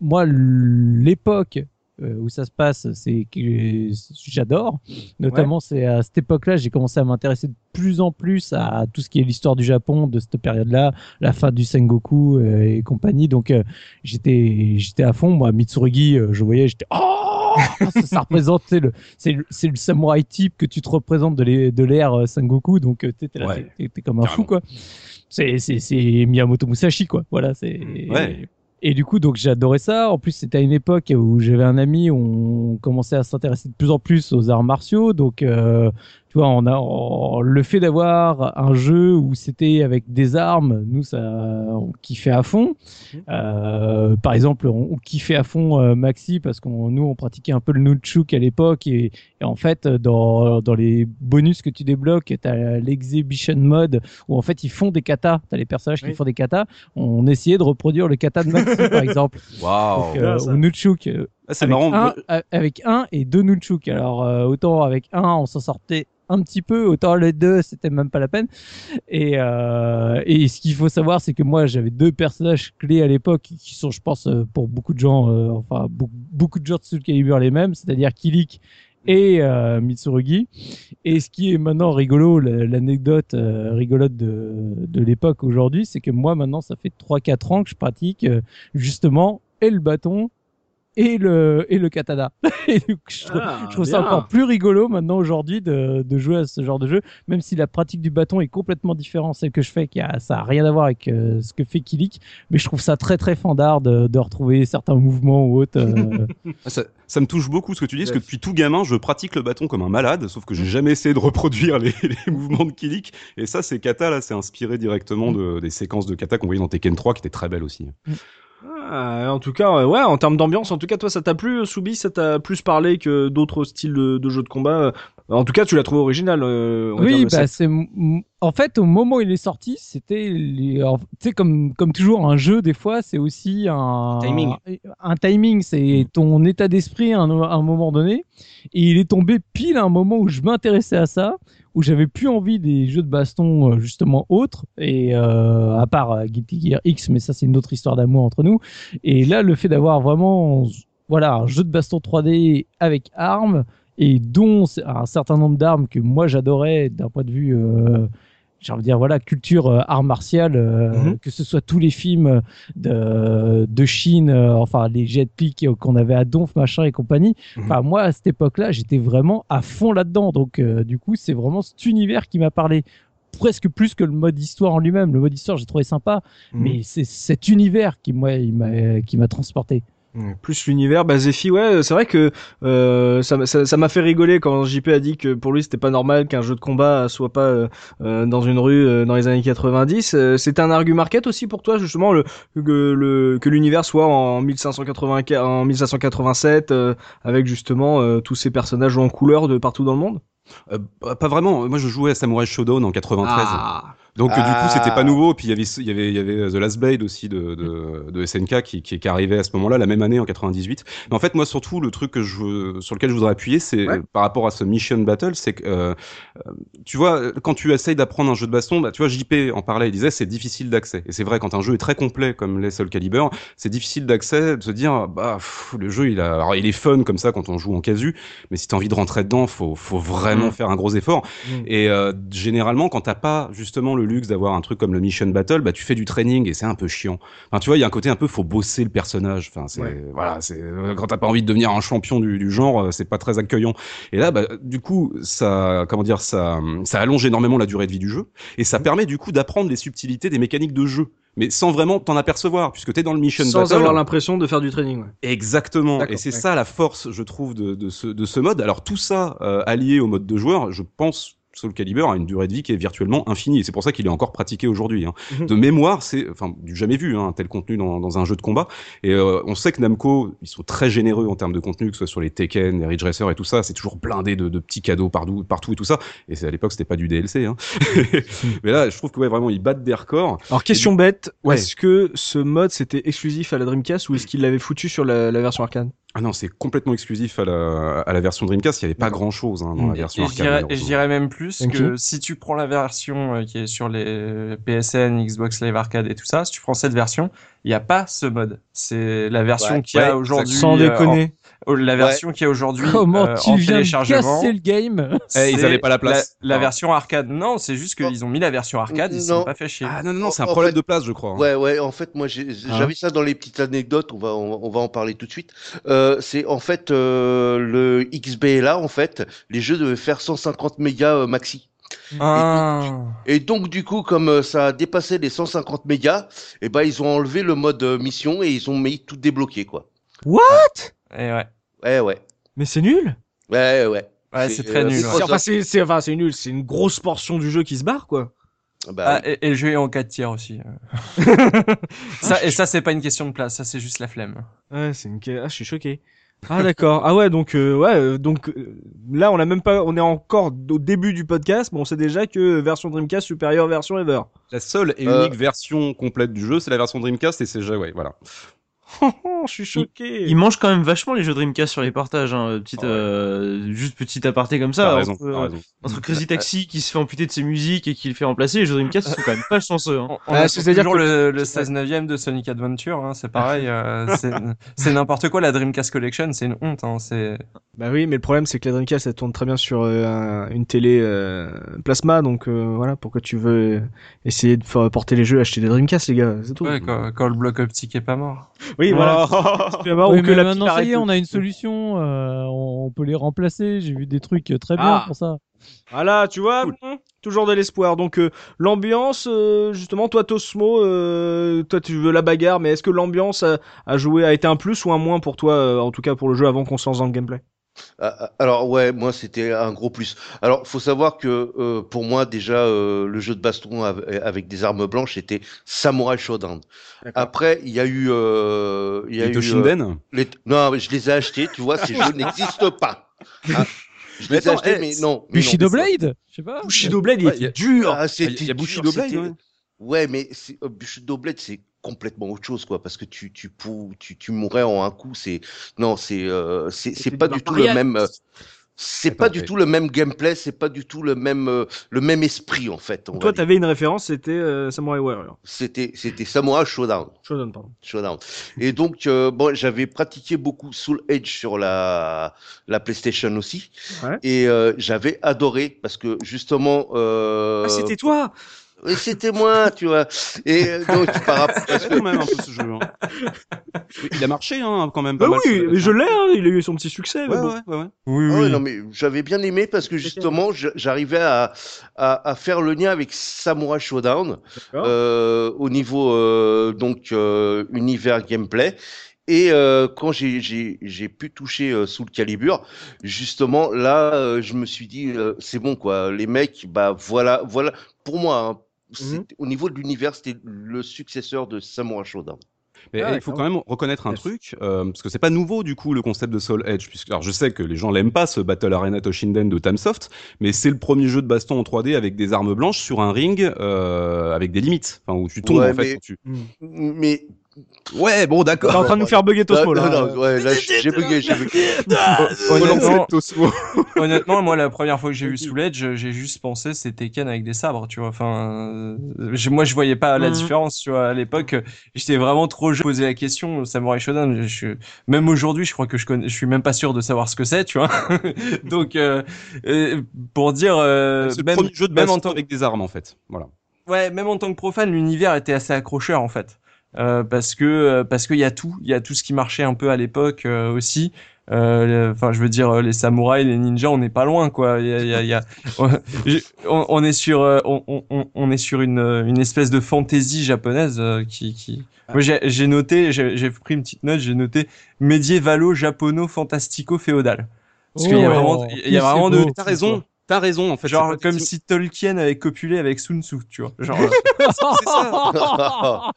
moi l'époque euh, où ça se passe, c'est que j'adore. Notamment, c'est à cette époque-là, j'ai commencé à m'intéresser de plus en plus à tout ce qui est l'histoire du Japon de cette période-là, la fin du Sengoku euh, et compagnie. Donc, euh, j'étais, j'étais à fond. Moi, Mitsurugi, je voyais, j'étais, oh, ça, ça représente, c'est le, c'est le, le samouraï type que tu te représentes de l'ère euh, Sengoku. Donc, euh, t'es, Ouais. comme un fou, quoi. C'est, Miyamoto Musashi, quoi. Voilà, c'est. Ouais. Et du coup, donc j'ai adoré ça. En plus, c'était à une époque où j'avais un ami, où on commençait à s'intéresser de plus en plus aux arts martiaux. Donc, euh, tu vois, on a on- le fait d'avoir un jeu où c'était avec des armes, nous ça, on kiffait à fond. Euh, par exemple, on, on kiffait à fond euh, Maxi parce qu'on nous on pratiquait un peu le nunchuk à l'époque et, et en fait dans dans les bonus que tu débloques, t'as l'exhibition mode où en fait ils font des katas. T'as les personnages Oui. qui font des katas. On essayait de reproduire le kata de Maxi par exemple. Waouh. Donc, euh, ou nunchuk. Ah, c'est marrant. un, a- avec un et deux nunchuk. Alors euh, autant avec un on s'en sortait un petit peu, autant les deux c'était même pas la peine. Et, euh, et ce qu'il faut savoir c'est que moi j'avais deux personnages clés à l'époque qui- sont je pense euh, pour beaucoup de gens, euh, enfin beaucoup, de gens de Soul Calibur les mêmes, c'est-à-dire Kilik et euh, Mitsurugi. Et ce qui est maintenant rigolo, la- l'anecdote euh, rigolote de, de l'époque aujourd'hui, c'est que moi maintenant ça fait 3-4 ans que je pratique euh, justement et le bâton et le et le katana. et du coup, je trouve, Ah, je trouve ça encore plus rigolo maintenant aujourd'hui de, de jouer à ce genre de jeu, même si la pratique du bâton est complètement différente, celle que je fais, qui a, ça a rien à voir avec euh, ce que fait Kilik, mais je trouve ça très très fandard de, de retrouver certains mouvements ou autres. euh, Ah, Ça, ça me touche beaucoup ce que tu dis, parce que depuis tout gamin, je pratique le bâton comme un malade, sauf que j'ai jamais essayé de reproduire les, les mouvements de Kilik. Et ça, c'est kata, là, c'est inspiré directement de, des séquences de kata qu'on voyait dans Tekken 3, qui étaient très belles aussi. Ah, en tout cas, ouais, en termes d'ambiance, en tout cas, toi, ça t'a plu, euh, Soubi, ça t'a plus parlé que d'autres styles de, de jeux de combat? euh, En tout cas, tu l'as trouvé original. euh, Oui, bah c'est en fait au moment où il est sorti, c'était les- alors, tu sais comme comme toujours un jeu des fois, c'est aussi un Timing. Un timing, c'est ton état d'esprit à un, à un moment donné et il est tombé pile à un moment où je m'intéressais à ça, où j'avais plus envie des jeux de baston euh, justement autres et euh, à part euh, Guilty Gear X, mais ça c'est une autre histoire d'amour entre nous. Et là le fait d'avoir vraiment voilà un jeu de baston 3D avec armes et dont un certain nombre d'armes que moi j'adorais d'un point de vue euh, j'ai envie de dire voilà culture euh, art martial euh, Mhm. que ce soit tous les films de de Chine euh, enfin les jet qu'on avait à Donf machin et compagnie Mhm. enfin moi à cette époque-là j'étais vraiment à fond là-dedans donc euh, du coup c'est vraiment cet univers qui m'a parlé presque plus que le mode histoire en lui-même le mode histoire j'ai trouvé sympa Mhm. mais c'est cet univers qui moi il m'a qui m'a transporté Plus l'univers, bah Zephy, ouais, c'est vrai que euh, ça m'a- ça ça fait rigoler quand JP a dit que pour lui c'était pas normal qu'un jeu de combat soit pas euh, euh, dans une rue euh, dans les années 90. Euh, C'était un argument market aussi pour toi justement le que le que l'univers soit en 1580 en 1587 euh, avec justement euh, tous ces personnages en couleur de partout dans le monde? Euh, pas vraiment. Moi, je jouais à Samurai Shodown en 93. Ah. Donc euh, du coup, Ah. c'était pas nouveau. Puis il y avait, il y avait, avait The Last Blade aussi de, de, de SNK qui, qui, qui arrivait à ce moment-là, la même année en 98. Mais en fait, moi surtout, le truc que je, sur lequel je voudrais appuyer, c'est Ouais. euh, par rapport à ce Mission Battle, c'est que euh, euh, tu vois, quand tu essayes d'apprendre un jeu de baston, bah, tu vois, JP en parlait, il disait c'est difficile d'accès. Et c'est vrai, quand un jeu est très complet comme les Soul Calibur, c'est difficile d'accès, de se dire bah pff, le jeu il a, alors il est fun comme ça quand on joue en casu, mais si t'as envie de rentrer dedans, faut, faut vraiment Mm. faire un gros effort. Mm. Et euh, généralement, quand t'as pas justement le luxe d'avoir un truc comme le Mission Battle, bah tu fais du training et c'est un peu chiant. Enfin, tu vois, il y a un côté un peu faut bosser le personnage. Enfin, c'est Ouais. voilà, c'est euh, quand t'as pas envie de devenir un champion du, du genre, euh, c'est pas très accueillant. Et là, bah, du coup, ça, comment dire, ça, ça allonge énormément la durée de vie du jeu et ça permet du coup d'apprendre les subtilités des mécaniques de jeu. Mais sans vraiment t'en apercevoir, puisque t'es dans le Mission Sans Battle. avoir l'impression de faire du training. Ouais. Exactement. Et c'est ça la force, je trouve, de, de, ce, de ce mode. Alors tout ça euh, allié au mode de joueur, je pense. Soul Calibur a une durée de vie qui est virtuellement infinie. Et c'est pour ça qu'il est encore pratiqué aujourd'hui. Hein. Mhm. De mémoire, c'est enfin du jamais vu hein, tel contenu dans, dans un jeu de combat. Et euh, on sait que Namco, ils sont très généreux en termes de contenu, que ce soit sur les Tekken, les Ridge Racer et tout ça. C'est toujours blindé de, de petits cadeaux partout, partout et tout ça. Et c'est à l'époque, c'était pas du DLC. Hein. Mais là, je trouve que ouais, vraiment, ils battent des records. Alors question bête, Ouais. est-ce que ce mode c'était exclusif à la Dreamcast ou est-ce qu'il l'avait foutu sur la, la version arcade? Ah non, c'est complètement exclusif à la, à la version Dreamcast. Il n'y avait pas grand chose hein, dans la Et, version et arcade. je dirais même plus que si tu prends la version euh, qui est sur les PSN, Xbox Live Arcade et tout ça, si tu prends cette version, il n'y a pas ce mode. C'est la version Ouais. qu'il y a Ouais, aujourd'hui. Sans euh, déconner. En- la version qui est aujourd'hui Comment euh, tu en viens de téléchargement. casser le game Eh, ils c'est avaient pas la place. La, version arcade. Non, c'est juste qu'ils ont mis la version arcade, ils sont pas fait chier. Ah non, non, non, c'est un En problème fait- de place, je crois. hein. Ouais, ouais, en fait, moi, j'ai- Ah. j'avais ça dans les petites anecdotes, on va, on, on va en parler tout de suite. Euh, c'est en fait euh, le XBLA, en fait, les jeux devaient faire 150 mégas euh, maxi. Ah. Et donc, du coup, comme euh, ça a dépassé les 150 mégas, et ben, ils ont enlevé le mode mission et ils ont mis tout débloqué, quoi. Et ouais. Ouais, ouais. Mais c'est nul. Ouais, ouais. Ouais, c'est très euh, nul, c'est ouais. Enfin, c'est c'est- enfin, c'est nul. C'est une grosse portion du jeu qui se barre, quoi. Bah, Ah, oui. et, et le jeu est en 4 tiers aussi. euh. ça, et ça, c'est pas une question de place, ça, c'est juste la flemme. Ouais, c'est une. Ah, je suis choqué. Ah d'accord. Ah ouais, donc euh, ouais, euh, donc euh, là on a même pas, on est encore au début du podcast, mais on sait déjà que version Dreamcast supérieure version Ever. La seule et Euh. unique version complète du jeu, c'est la version Dreamcast et c'est déjà, ouais, voilà. Oh, je suis choqué. Ils mangent quand même vachement les jeux Dreamcast sur les partages. Hein. Petite, Ah ouais. euh, juste petit aparté comme ça. Raison, entre, raison. entre Crazy Taxi qui se fait amputer de ses musiques et qui le fait remplacer, les jeux Dreamcast ils sont quand même pas chanceux. Hein. On, on Ah, a c'est-à-dire que- le, le 16 neuvième de Sonic Adventure, hein, c'est pareil, euh, c'est- n'importe quoi. La Dreamcast Collection, c'est une honte. Hein, c'est Bah oui, mais le problème c'est que la Dreamcast elle tourne très bien sur euh, un- une télé euh, plasma, donc euh, voilà pourquoi tu veux euh, essayer de faire porter les jeux, acheter des Dreamcast les gars, c'est tout. ouais, quand, quand le bloc optique est pas mort. Oui voilà. Tu vas voir, Oui, ou que mais la maintenant, ça y est, on a une solution. euh, on peut les remplacer. J'ai vu des trucs euh, très bien Ah. pour ça. Voilà, tu vois, toujours de l'espoir. Donc euh, l'ambiance, euh, justement, toi Tosmo, euh, toi tu veux la bagarre, mais est-ce que l'ambiance a, a joué, a été un plus ou un moins pour toi, euh, en tout cas pour le jeu avant qu'on se lance dans le gameplay? Alors ouais, moi c'était un gros plus. Alors faut savoir que euh, pour moi déjà euh, le jeu de baston av- avec des armes blanches c'était Samurai Shodown. Après il y a eu euh, il y a Les eu Toshinden euh, les... non mais je les ai achetés, tu vois, ces jeux n'existent pas. Hein. Je les ai Attends, achetés eh, mais non. mais non. Bushido Blade Je sais pas. Bushido Blade, il Ouais, était y a- dur. Ah, Il y c'était a- il y a dur, Bushido Blade, c'était- ouais. Ouais, mais c'est- euh, Bushido Blade, c'est complètement autre chose, quoi, parce que tu tu pou- tu, tu mourrais en un coup. C'est non, c'est euh, c'est pas du tout le même. euh, c'est pas du tout le même gameplay, c'est pas du tout le même euh, le même esprit en fait. on Toi t'avais une référence, c'était euh, Samurai Warrior. C'était c'était Samurai Showdown. Shonen, pardon. Showdown. Et donc bon, j'avais pratiqué beaucoup Soul Edge sur la la PlayStation aussi, Ouais. et j'avais adoré parce que justement. Ah, c'était toi c'était moi, tu vois. Et euh, donc par rapport quand même un peu ce jeu. hein. Oui, Il a marché hein, quand même. Bah Pas mal, oui, mais je l'ai, hein, il a eu son petit succès. Ouais, bon. ouais, ouais, ouais. Oui, Ah ouais, non mais j'avais bien aimé parce que justement j'arrivais à, à, à faire le lien avec Samurai Showdown euh, au niveau euh, donc euh, univers gameplay et euh, quand j'ai j'ai j'ai pu toucher euh, Soul Calibur justement là euh, je me suis dit euh, c'est bon quoi les mecs bah voilà voilà pour moi hein, c'était- au niveau de l'univers c'était le successeur de Samurai Showdown Mais Ah, il faut quand même reconnaître un Yes. truc, euh, parce que c'est pas nouveau du coup le concept de Soul Edge, puisque alors je sais que les gens l'aiment pas ce Battle Arena Toshinden de Tamsoft, mais c'est le premier jeu de baston en 3D avec des armes blanches sur un ring euh, avec des limites, enfin où tu tombes Ouais, en fait. mais- quand tu- mais Ouais, bon T'es d'accord. en train de nous faire bugger Tosmo non, là. non, ouais, là j'ai bugué j'ai bugué Honnêtement, Tosmo. honnêtement, moi, la première fois que j'ai vu Soul Edge, j'ai juste pensé c'était Ken avec des sabres, tu vois. Enfin, euh, je- moi, je voyais pas la Mhm. différence, tu vois. À l'époque, j'étais vraiment trop jeune. Poser la question, Samurai Shodown. Je, je- même aujourd'hui, je crois que je connais, je suis même pas sûr de savoir ce que c'est, tu vois. Donc, euh, euh, pour dire, euh, C'est le même, premier jeu de même en tant avec des armes en fait. Voilà. Ouais, même en tant que profane, l'univers était assez accrocheur en fait, euh, parce que euh, parce qu'il y a tout, il y a tout ce qui marchait un peu à l'époque euh, aussi. Euh, Enfin, je veux dire, les samouraïs, les ninjas, on n'est pas loin, quoi. Il y a, il y a, y a- on, on est sur, on, on- on, on est sur une une espèce de fantaisie japonaise qui qui. Moi, j'ai noté, j'ai pris une petite note, j'ai noté médiévalo, japono, fantastico, féodal. Parce qu'il y a Oh, vraiment, il y a vraiment de. T'as raison. T'as raison en fait. Genre comme si Tolkien avait copulé avec Sun Tzu, tu vois. Genre. euh, c'est ça.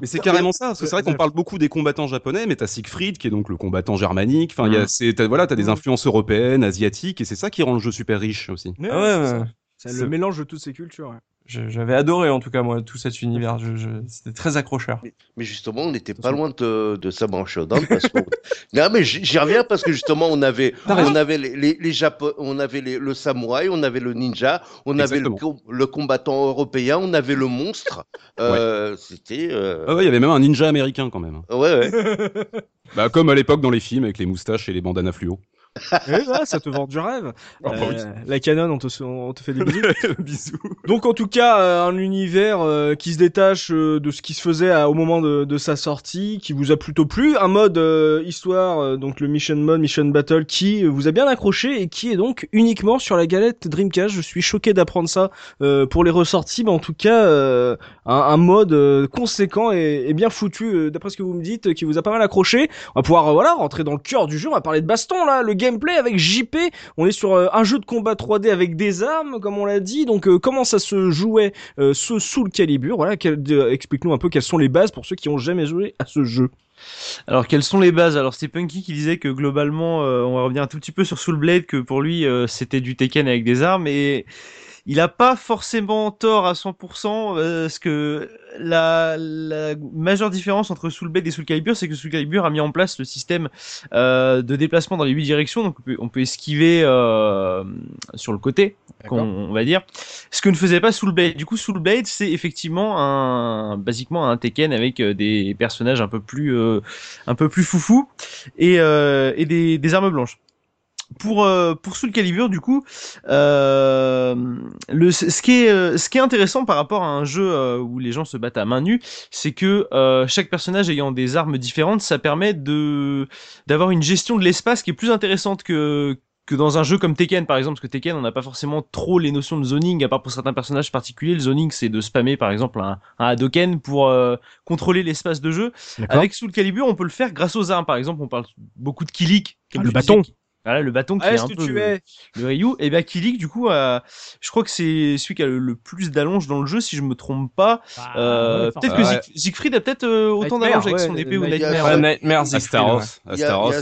Mais c'est carrément ça, parce que c'est vrai qu'on parle beaucoup des combattants japonais, mais t'as Siegfried qui est donc le combattant germanique. Enfin, il y a, Mm. c'est, t'as, voilà, t'as des Mm. influences européennes, asiatiques, et c'est ça qui rend le jeu super riche aussi. Ah ouais, c'est ouais. C'est le mélange de toutes ces cultures. ouais. j'avais adoré en tout cas moi tout cet univers. Je, je- c'était très accrocheur. Mais justement, on n'était pas loin de, de s'amancher aux dents parce que. non, mais j'y reviens parce que justement, on avait, on avait les, les, les Japo- on avait les- le samouraï, on avait le ninja, on avait le, combattant européen, on avait le monstre. Euh, C'était. euh, Ah ouais, il y avait même un ninja américain quand même. Ouais, ouais. Bah, comme à l'époque dans les films avec les moustaches et les bandanas fluo. Eh ben, ça te vend du rêve. Oui. Euh, La canon, on te, on te fait des bisous. Bisous. Donc en tout cas, euh, un univers euh, qui se détache euh, de ce qui se faisait à- au moment de, de sa sortie, qui vous a plutôt plu, un mode histoire, donc le Mission Mode, Mission Battle, qui vous a bien accroché et qui est donc uniquement sur la galette Dreamcast. Je suis choqué d'apprendre ça pour les ressorties, mais en tout cas, un, un mode conséquent et, et bien foutu, d'après ce que vous me dites, qui vous a pas mal accroché. On va pouvoir voilà rentrer dans le cœur du jeu. On va parler de baston là, le gameplay avec JP. On est sur euh, un jeu de combat 3D avec des armes, comme on l'a dit. Donc euh, comment ça se jouait euh, ce Soul Calibur? Voilà, explique-nous un peu quelles sont les bases pour ceux qui ont jamais joué à ce jeu. Alors quelles sont les bases? Alors c'était Punky qui disait que globalement, on va revenir un tout petit peu sur Soul Blade, que pour lui c'était du Tekken avec des armes et il a pas forcément tort à 100% euh, parce que la, la majeure différence entre Soul Blade et Soul Calibur, c'est que Soul Calibur a mis en place le système euh, de déplacement dans les huit directions, donc on peut, on peut esquiver euh, sur le côté, on va dire. Ce que ne faisait pas Soul Blade. Du coup, Soul Blade, c'est effectivement un, basiquement un Tekken avec euh, des personnages un peu plus, euh, un peu plus foufou et, euh, et des, des armes blanches. Pour euh, pour Soul Calibur, du coup, euh, le ce qui est euh, ce qui est intéressant par rapport à un jeu euh, où les gens se battent à main nue, c'est que euh, chaque personnage ayant des armes différentes, ça permet de d'avoir une gestion de l'espace qui est plus intéressante que que dans un jeu comme Tekken par exemple, parce que Tekken on n'a pas forcément trop les notions de zoning, à part pour certains personnages particuliers. Le zoning c'est de spammer par exemple un, un Hadoken pour euh, contrôler l'espace de jeu. Avec Soul Calibur on peut le faire grâce aux armes. Par exemple on parle beaucoup de Kilik. Ah, le bâton. Voilà le bâton qui Ah, est est-ce un que peu tu le- es le Ryu, et ben Kilik du coup, euh, je crois que c'est celui qui a le, le plus d'allonge dans le jeu, si je me trompe pas. Bah, Euh, peut-être que. Sieg- Siegfried a peut-être euh, autant Nightmare, d'allonge avec ouais, son épée ou Nightmare. Nightmare. Ouais. Nightmare. Astaros, Astaros,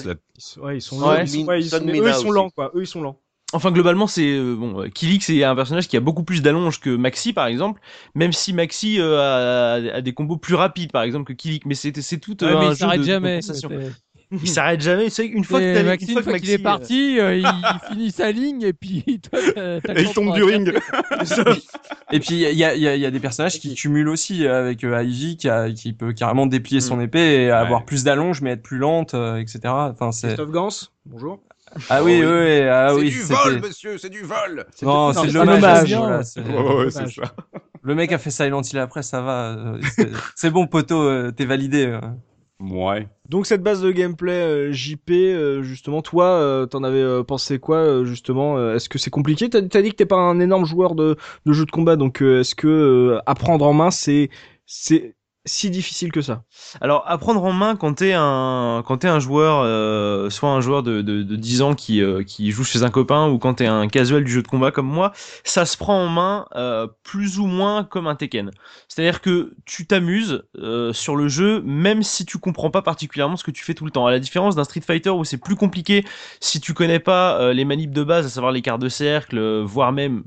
Ouais, ils sont Ouais. lents. Ouais, ils sont, eux, ils sont lents, quoi. Eux, ils sont lents. Enfin globalement c'est euh, bon, Kilik c'est un personnage qui a beaucoup plus d'allonge que Maxi par exemple, même si Maxi euh, a, a des combos plus rapides par exemple que Kilik, mais c'est c'est tout euh, Ouais, mais un il jeu s'arrête jamais. Il s'arrête jamais. C'est une fois que Et une fois que est parti, euh, il, il finit sa ligne et puis toi, Et il tombe du ring. Et puis il y a, y, y des personnages qui cumulent aussi euh, avec euh, Ivy qui, a, qui peut carrément déplier son épée et avoir plus d'allonge mais être plus lente, euh, etc. Enfin c'est Christophe Gans, bonjour. ah oui Oh, oui, oui. oui ah c'est oui du vol, monsieur, c'est du vol. non c'est c'est de un l'hommage hommage. voilà, c'est- Ouais, ouais, c'est dommage. ça. le mec a fait Silent Hill après ça va c'est- c'est bon poteau t'es validé. Ouais. Donc cette base de gameplay euh, JP, euh, justement, toi, euh, t'en avais pensé quoi, justement Est-ce que c'est compliqué? T'as as dit que t'es pas un énorme joueur de, de jeux de combat, donc est-ce que apprendre en main, c'est c'est si difficile que ça Alors, à prendre en main quand t'es un quand t'es un joueur, euh, soit un joueur de, de, de 10 ans qui euh, qui joue chez un copain, ou quand t'es un casual du jeu de combat comme moi, ça se prend en main euh, plus ou moins comme un Tekken. C'est-à-dire que tu t'amuses sur le jeu, même si tu comprends pas particulièrement ce que tu fais tout le temps. À la différence d'un Street Fighter où c'est plus compliqué si tu connais pas les manips de base, à savoir les quarts de cercle, voire même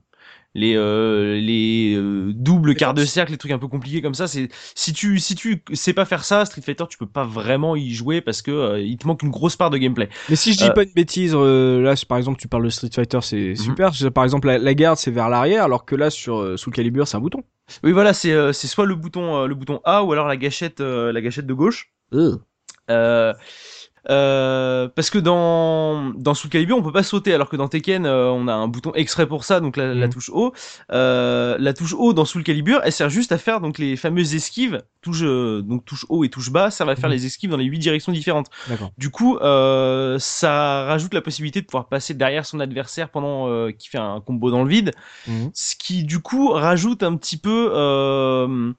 les euh, les euh, doubles quarts de cercle, les trucs un peu compliqués comme ça. C'est si tu si tu sais pas faire ça, Street Fighter, tu peux pas vraiment y jouer parce que euh, il te manque une grosse part de gameplay. Mais si je dis pas une bêtise, là, par exemple, tu parles de Street Fighter, c'est super. Je- Par exemple, la, la garde, c'est vers l'arrière, alors que là, sur euh, Soul Calibur, c'est un bouton. Oui, voilà, c'est c'est soit le bouton le bouton A ou alors la gâchette la gâchette de gauche. Euh, euh, parce que dans dans Soul Calibur on peut pas sauter alors que dans Tekken euh, on a un bouton extrait pour ça donc la, la Mhm. touche haut euh, la touche haut dans Soul Calibur elle sert juste à faire donc les fameuses esquives touche euh, donc touche haut et touche bas servent à faire Mhm. les esquives dans les huit directions différentes du coup euh, ça rajoute la possibilité de pouvoir passer derrière son adversaire pendant euh, qu'il fait un combo dans le vide Mhm. ce qui du coup rajoute un petit peu euh,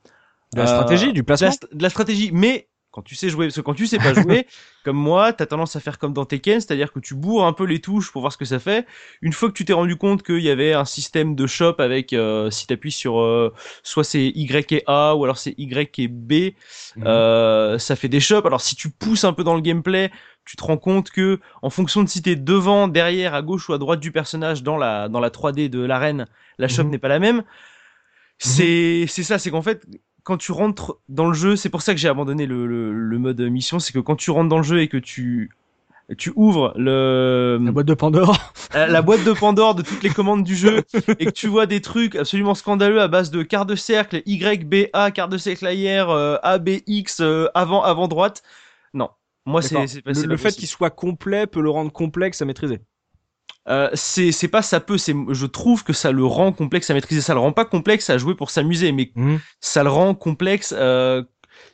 De la stratégie, du de la, placement. de la stratégie, mais quand tu sais jouer, parce que quand tu sais pas jouer, comme moi, t'as tendance à faire comme dans Tekken, c'est-à-dire que tu bourres un peu les touches pour voir ce que ça fait. Une fois que tu t'es rendu compte qu'il y avait un système de shop avec, euh, si t'appuies sur, euh, soit c'est Y et A, ou alors c'est Y et B, Mhm. euh, ça fait des shops. Alors si tu pousses un peu dans le gameplay, tu te rends compte que, en fonction de si t'es devant, derrière, à gauche ou à droite du personnage dans la, dans la 3D de l'arène, la shop Mhm. n'est pas la même. C'est c'est ça, c'est qu'en fait quand tu rentres dans le jeu, c'est pour ça que j'ai abandonné le, le, le mode mission, c'est que quand tu rentres dans le jeu et que tu tu ouvres le La boîte de Pandore. euh, la boîte de Pandore de toutes les commandes du jeu et que tu vois des trucs absolument scandaleux à base de quart de cercle, Y, B, A, quart de cercle arrière, euh, A, B, X, euh, avant, avant droite. Non. Moi, c'est, Le, fait qu'il soit complet peut le rendre complexe à maîtriser. Euh, c'est, c'est pas ça peut, c'est, je trouve que ça le rend complexe à maîtriser. Ça le rend pas complexe à jouer pour s'amuser, mais Mhm. ça le rend complexe euh,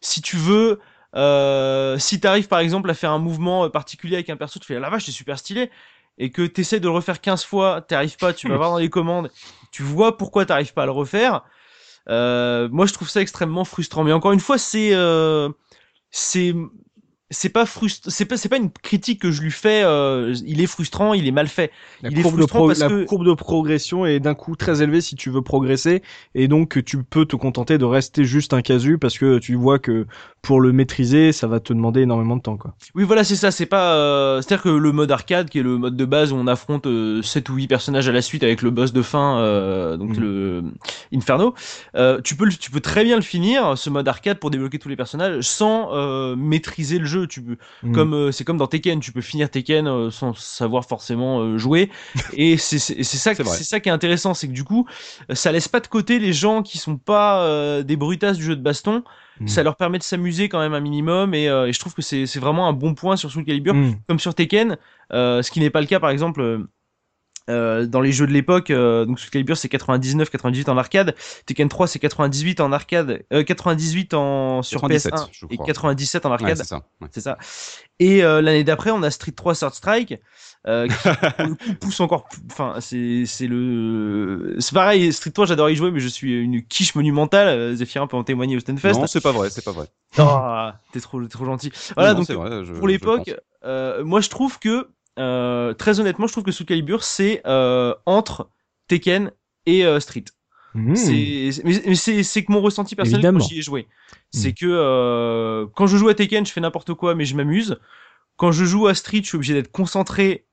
si tu veux. Euh, si t'arrives par exemple à faire un mouvement euh, particulier avec un perso, tu fais la vache, c'est super stylé, et que t'essaies de le refaire 15 fois, t'arrives pas, tu vas voir dans les commandes, tu vois pourquoi t'arrives pas à le refaire. Euh, moi, je trouve ça extrêmement frustrant. Mais encore une fois, c'est euh, c'est c'est pas frust c'est pas c'est pas une critique que je lui fais. euh, il est frustrant, il est mal fait. La, Il est courbe de, frustrant pro- parce la que- courbe de progression est d'un coup très élevée si tu veux progresser et donc tu peux te contenter de rester juste un casu parce que tu vois que pour le maîtriser ça va te demander énormément de temps quoi. Oui, voilà, c'est ça. C'est pas. euh, C'est-à-dire que le mode arcade, qui est le mode de base où on affronte euh, 7 ou 8 personnages à la suite avec le boss de fin, euh, donc Mhm. le Inferno, euh, tu peux, le- tu peux très bien le finir, ce mode arcade, pour débloquer tous les personnages, sans euh, maîtriser le jeu. Tu peux, Mhm. comme euh, c'est comme dans Tekken, tu peux finir Tekken euh, sans savoir forcément euh, jouer. Et c'est ça, C'est ça qui est intéressant, c'est que du coup, ça laisse pas de côté les gens qui sont pas des brutasses du jeu de baston. Mhm. Ça leur permet de s'amuser quand même un minimum, et, et je trouve que c'est vraiment un bon point sur Soul Calibur Mhm. comme sur Tekken, ce qui n'est pas le cas par exemple euh, dans les jeux de l'époque. euh, donc Soul Calibur c'est 99, 98 en arcade, Tekken 3 c'est 98 en arcade, euh, 98 en sur 97, PS1 je et crois. 97 en Ouais, arcade. c'est ça. ouais. ça. Et euh, l'année d'après, on a Street 3 Third Strike, euh, qui pour le coup pousse encore. Enfin, c'est c'est le. C'est pareil. Street 3, j'adore y jouer, mais je suis une quiche monumentale. Zephyrin peut en témoigner au Stunfest. Non, c'est pas vrai, c'est pas vrai. Ah, t'es trop, trop gentil. Voilà, Non, donc c'est vrai, je- pour l'époque, euh, moi je trouve que, euh, très honnêtement, je trouve que Soul Calibur c'est euh, entre Tekken et euh, Street. Mhm. C'est, c'est- mais que mon ressenti personnel Évidemment. quand j'y ai joué. C'est que quand je joue à Tekken, je fais n'importe quoi, mais je m'amuse. Quand je joue à Street, je suis obligé d'être concentré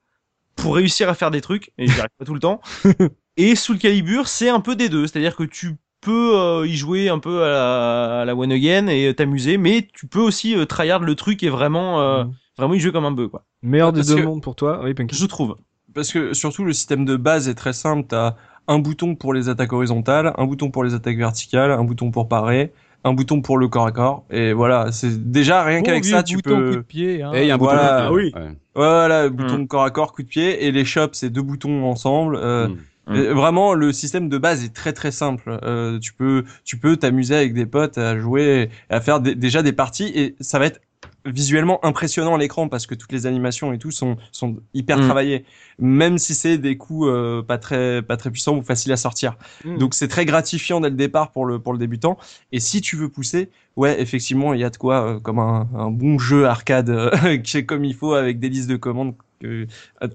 pour réussir à faire des trucs, et j'y arrive pas tout le temps. Et Soul Calibur, c'est un peu des deux, c'est-à-dire que tu peux euh, y jouer un peu à la, à la one again et t'amuser, mais tu peux aussi euh, tryhard le truc et vraiment, euh, Mhm. Vraiment y jouer comme un bœuf, quoi. Meilleur des deux que- mondes pour toi. Oui, Punky. Je trouve. Parce que surtout le système de base est très simple. T'as un bouton pour les attaques horizontales, un bouton pour les attaques verticales, un bouton pour parer, un bouton pour le corps à corps. Et voilà, c'est déjà rien Bon qu'avec ça, tu bouton peux. coup de pied. Hein. Et il y a un Voilà, bouton. oui. Ouais. Voilà, bouton Mm. corps à corps, coup de pied, et les shops, c'est deux boutons ensemble. Euh, Mm. Mm. Vraiment, le système de base est très très simple. Euh, tu peux, tu peux t'amuser avec des potes à jouer, à faire des- déjà des parties, et ça va être visuellement impressionnant à l'écran parce que toutes les animations et tout sont sont hyper Mm. travaillées, même si c'est des coups euh, pas très pas très puissants ou faciles à sortir. Mm. Donc c'est très gratifiant dès le départ pour le pour le débutant. Et si tu veux pousser, ouais, effectivement, il y a de quoi euh, comme un, un bon jeu arcade euh, qui est comme il faut avec des listes de commandes euh,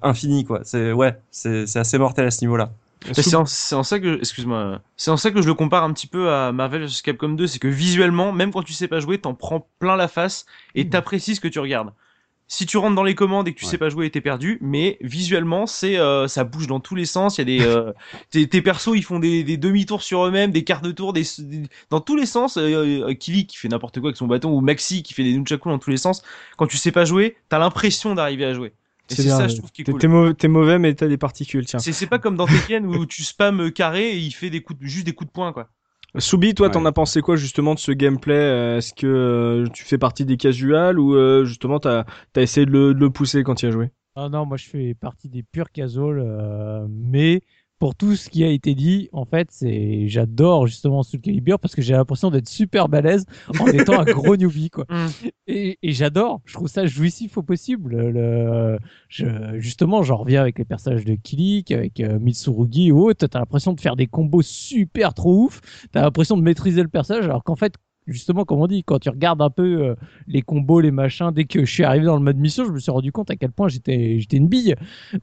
infinies quoi. C'est ouais, c'est c'est assez mortel à ce niveau-là. Mais C'est en, c'est en ça que, excuse-moi, c'est en ça que je le compare un petit peu à Marvel vs Capcom 2, c'est que visuellement, même quand tu sais pas jouer, t'en prends plein la face et Mm. t'apprécies ce que tu regardes. Si tu rentres dans les commandes et que tu Ouais. sais pas jouer, t'es perdu. Mais visuellement, c'est euh, ça bouge dans tous les sens. Il y a des euh, tes, tes persos, ils font des, des demi-tours sur eux-mêmes, des quarts de tour, des, des- dans tous les sens. Euh, euh, Kili qui fait n'importe quoi avec son bâton ou Maxi qui fait des nunchaku dans tous les sens. Quand tu sais pas jouer, t'as l'impression d'arriver à jouer. C'est ça, je trouve qui est T'es cool. t'es mauvais, mais t'as des particules. Tiens. C'est pas comme dans Tekken où tu spams carré et il fait des coups de- juste des coups de poing quoi. Soubi, toi, t'en as pensé quoi justement de ce gameplay? Euh, Est-ce que euh, tu fais partie des casuals ou euh, justement t'as as essayé de le, de le pousser quand tu as joué? Ah non, moi je fais partie des purs casuals, euh, mais pour tout ce qui a été dit, en fait, c'est j'adore justement Soul Calibur parce que j'ai l'impression d'être super balèze en étant un gros newbie quoi. Mm. Et, et j'adore, je trouve ça jouissif au possible. Le, je, justement, j'en reviens avec les personnages de Kilik, avec euh, Mitsurugi ou autres. T'as l'impression de faire des combos super trop ouf. T'as l'impression de maîtriser le personnage, alors qu'en fait, justement, comme on dit, quand tu regardes un peu euh, les combos, les machins, dès que je suis arrivé dans le mode mission, je me suis rendu compte à quel point j'étais, j'étais une bille.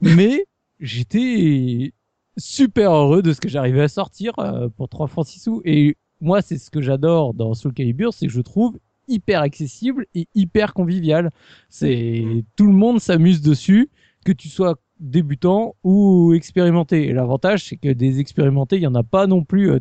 Mais j'étais super heureux de ce que j'arrivais à sortir euh, pour 3 francs 6 sous. Et moi, c'est ce que j'adore dans Soul Calibur, c'est que je trouve hyper accessible et hyper convivial. C'est tout le monde s'amuse dessus, que tu sois débutant ou expérimenté. Et l'avantage, c'est que des expérimentés, il y en a pas non plus. euh,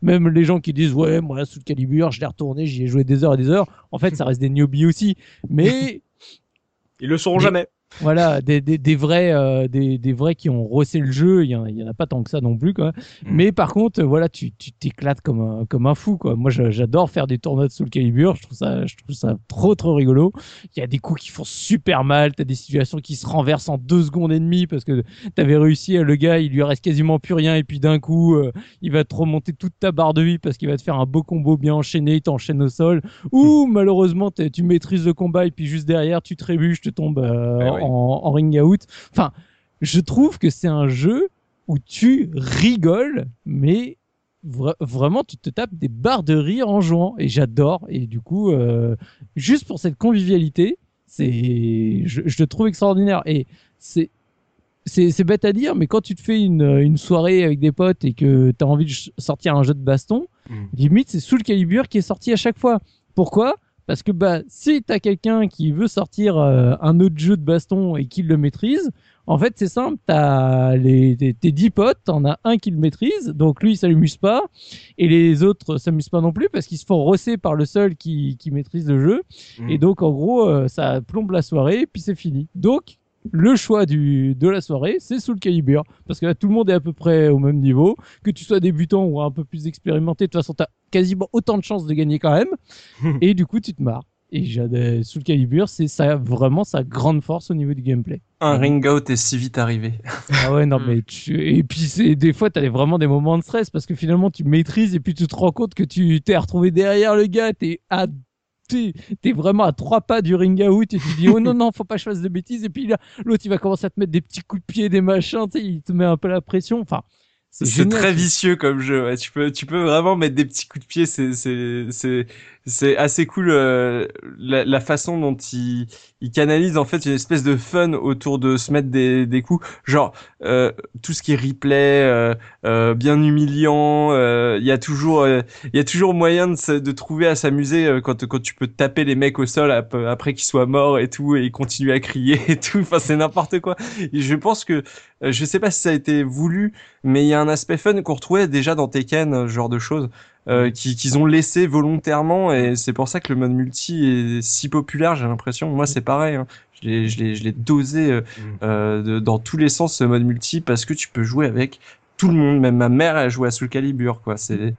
Même les gens qui disent ouais, moi sous le Calibur, je l'ai retourné, j'y ai joué des heures et des heures. En fait, ça reste des newbies aussi. Mais Ils le sauront Mais- jamais. Voilà, des, des, des vrais, euh, des, des vrais qui ont rossé le jeu, il y, en, il y en a pas tant que ça non plus, quoi. Mais par contre, voilà, tu tu t'éclates comme un, comme un fou, quoi. Moi, j'adore faire des tournois de Soul Calibur. Je trouve ça, je trouve ça trop, trop rigolo. Il y a des coups qui font super mal. T'as des situations qui se renversent en deux secondes et demie parce que t'avais réussi, le gars, il lui reste quasiment plus rien et puis d'un coup, euh, il va te remonter toute ta barre de vie parce qu'il va te faire un beau combo bien enchaîné, il t'enchaîne au sol. Ou malheureusement, t'es- tu maîtrises le combat et puis juste derrière, tu trébuches, tu tombes euh, oui. en, en ring out. Enfin, je trouve que c'est un jeu où tu rigoles, mais vra- vraiment, tu te tapes des barres de rire en jouant. Et j'adore. Et du coup, euh, juste pour cette convivialité, c'est, je, je le trouve extraordinaire. Et c'est, c'est, bête à dire, mais quand tu te fais une, une soirée avec des potes et que tu as envie de sortir un jeu de baston, Mm. limite, c'est Soul Calibur qui est sorti à chaque fois. Pourquoi? Parce que bah, si tu as quelqu'un qui veut sortir euh, un autre jeu de baston et qui le maîtrise, en fait, c'est simple, t'as les, tes, tes 10 potes, t'en as un qui le maîtrise, donc lui, il s'amuse pas, et les autres s'amusent pas non plus parce qu'ils se font rosser par le seul qui, qui maîtrise le jeu, Mm. et donc, en gros, euh, ça plombe la soirée, puis c'est fini. Donc, le choix du, de la soirée, c'est sous le calibre, parce que là, tout le monde est à peu près au même niveau, que tu sois débutant ou un peu plus expérimenté, de toute façon, t'as quasiment autant de chances de gagner quand même, et du coup, tu te marres. Et j'adore- sous le calibre, c'est ça, vraiment sa grande force au niveau du gameplay. Un ring out est si vite arrivé. Ah ouais, non, Mm. mais tu... Et puis, des fois, t'as des- vraiment des moments de stress parce que finalement, tu maîtrises et puis tu te rends compte que tu t'es retrouvé derrière le gars, t'es à. T'es vraiment à trois pas du ring out et tu dis oh non non faut pas que je fasse de bêtises et puis là l'autre il va commencer à te mettre des petits coups de pied des machins tu sais il te met un peu la pression enfin c'est très vicieux comme jeu. ouais. Tu peux, tu peux vraiment mettre des petits coups de pied. C'est, c'est, c'est, c'est assez cool euh, la, la façon dont il, il canalise en fait une espèce de fun autour de se mettre des, des coups. Genre euh, tout ce qui est replay, euh, euh, bien humiliant. euh, Il y a toujours, euh, il y a toujours moyen de, de trouver à s'amuser quand, quand tu peux taper les mecs au sol ap- après qu'ils soient morts et tout et ils continuent à crier et tout. Enfin c'est n'importe quoi. Je pense que je sais pas si ça a été voulu mais il y a un aspect fun qu'on retrouvait déjà dans Tekken, ce genre de choses, euh, qui- qu'ils ont laissé volontairement, et c'est pour ça que le mode multi est si populaire, j'ai l'impression. Moi, c'est pareil. hein. Je l'ai, je l'ai, je l'ai dosé euh, euh, de- dans tous les sens ce mode multi parce que tu peux jouer avec tout le monde. Même ma mère, elle joue à Soul Calibur, quoi. C'est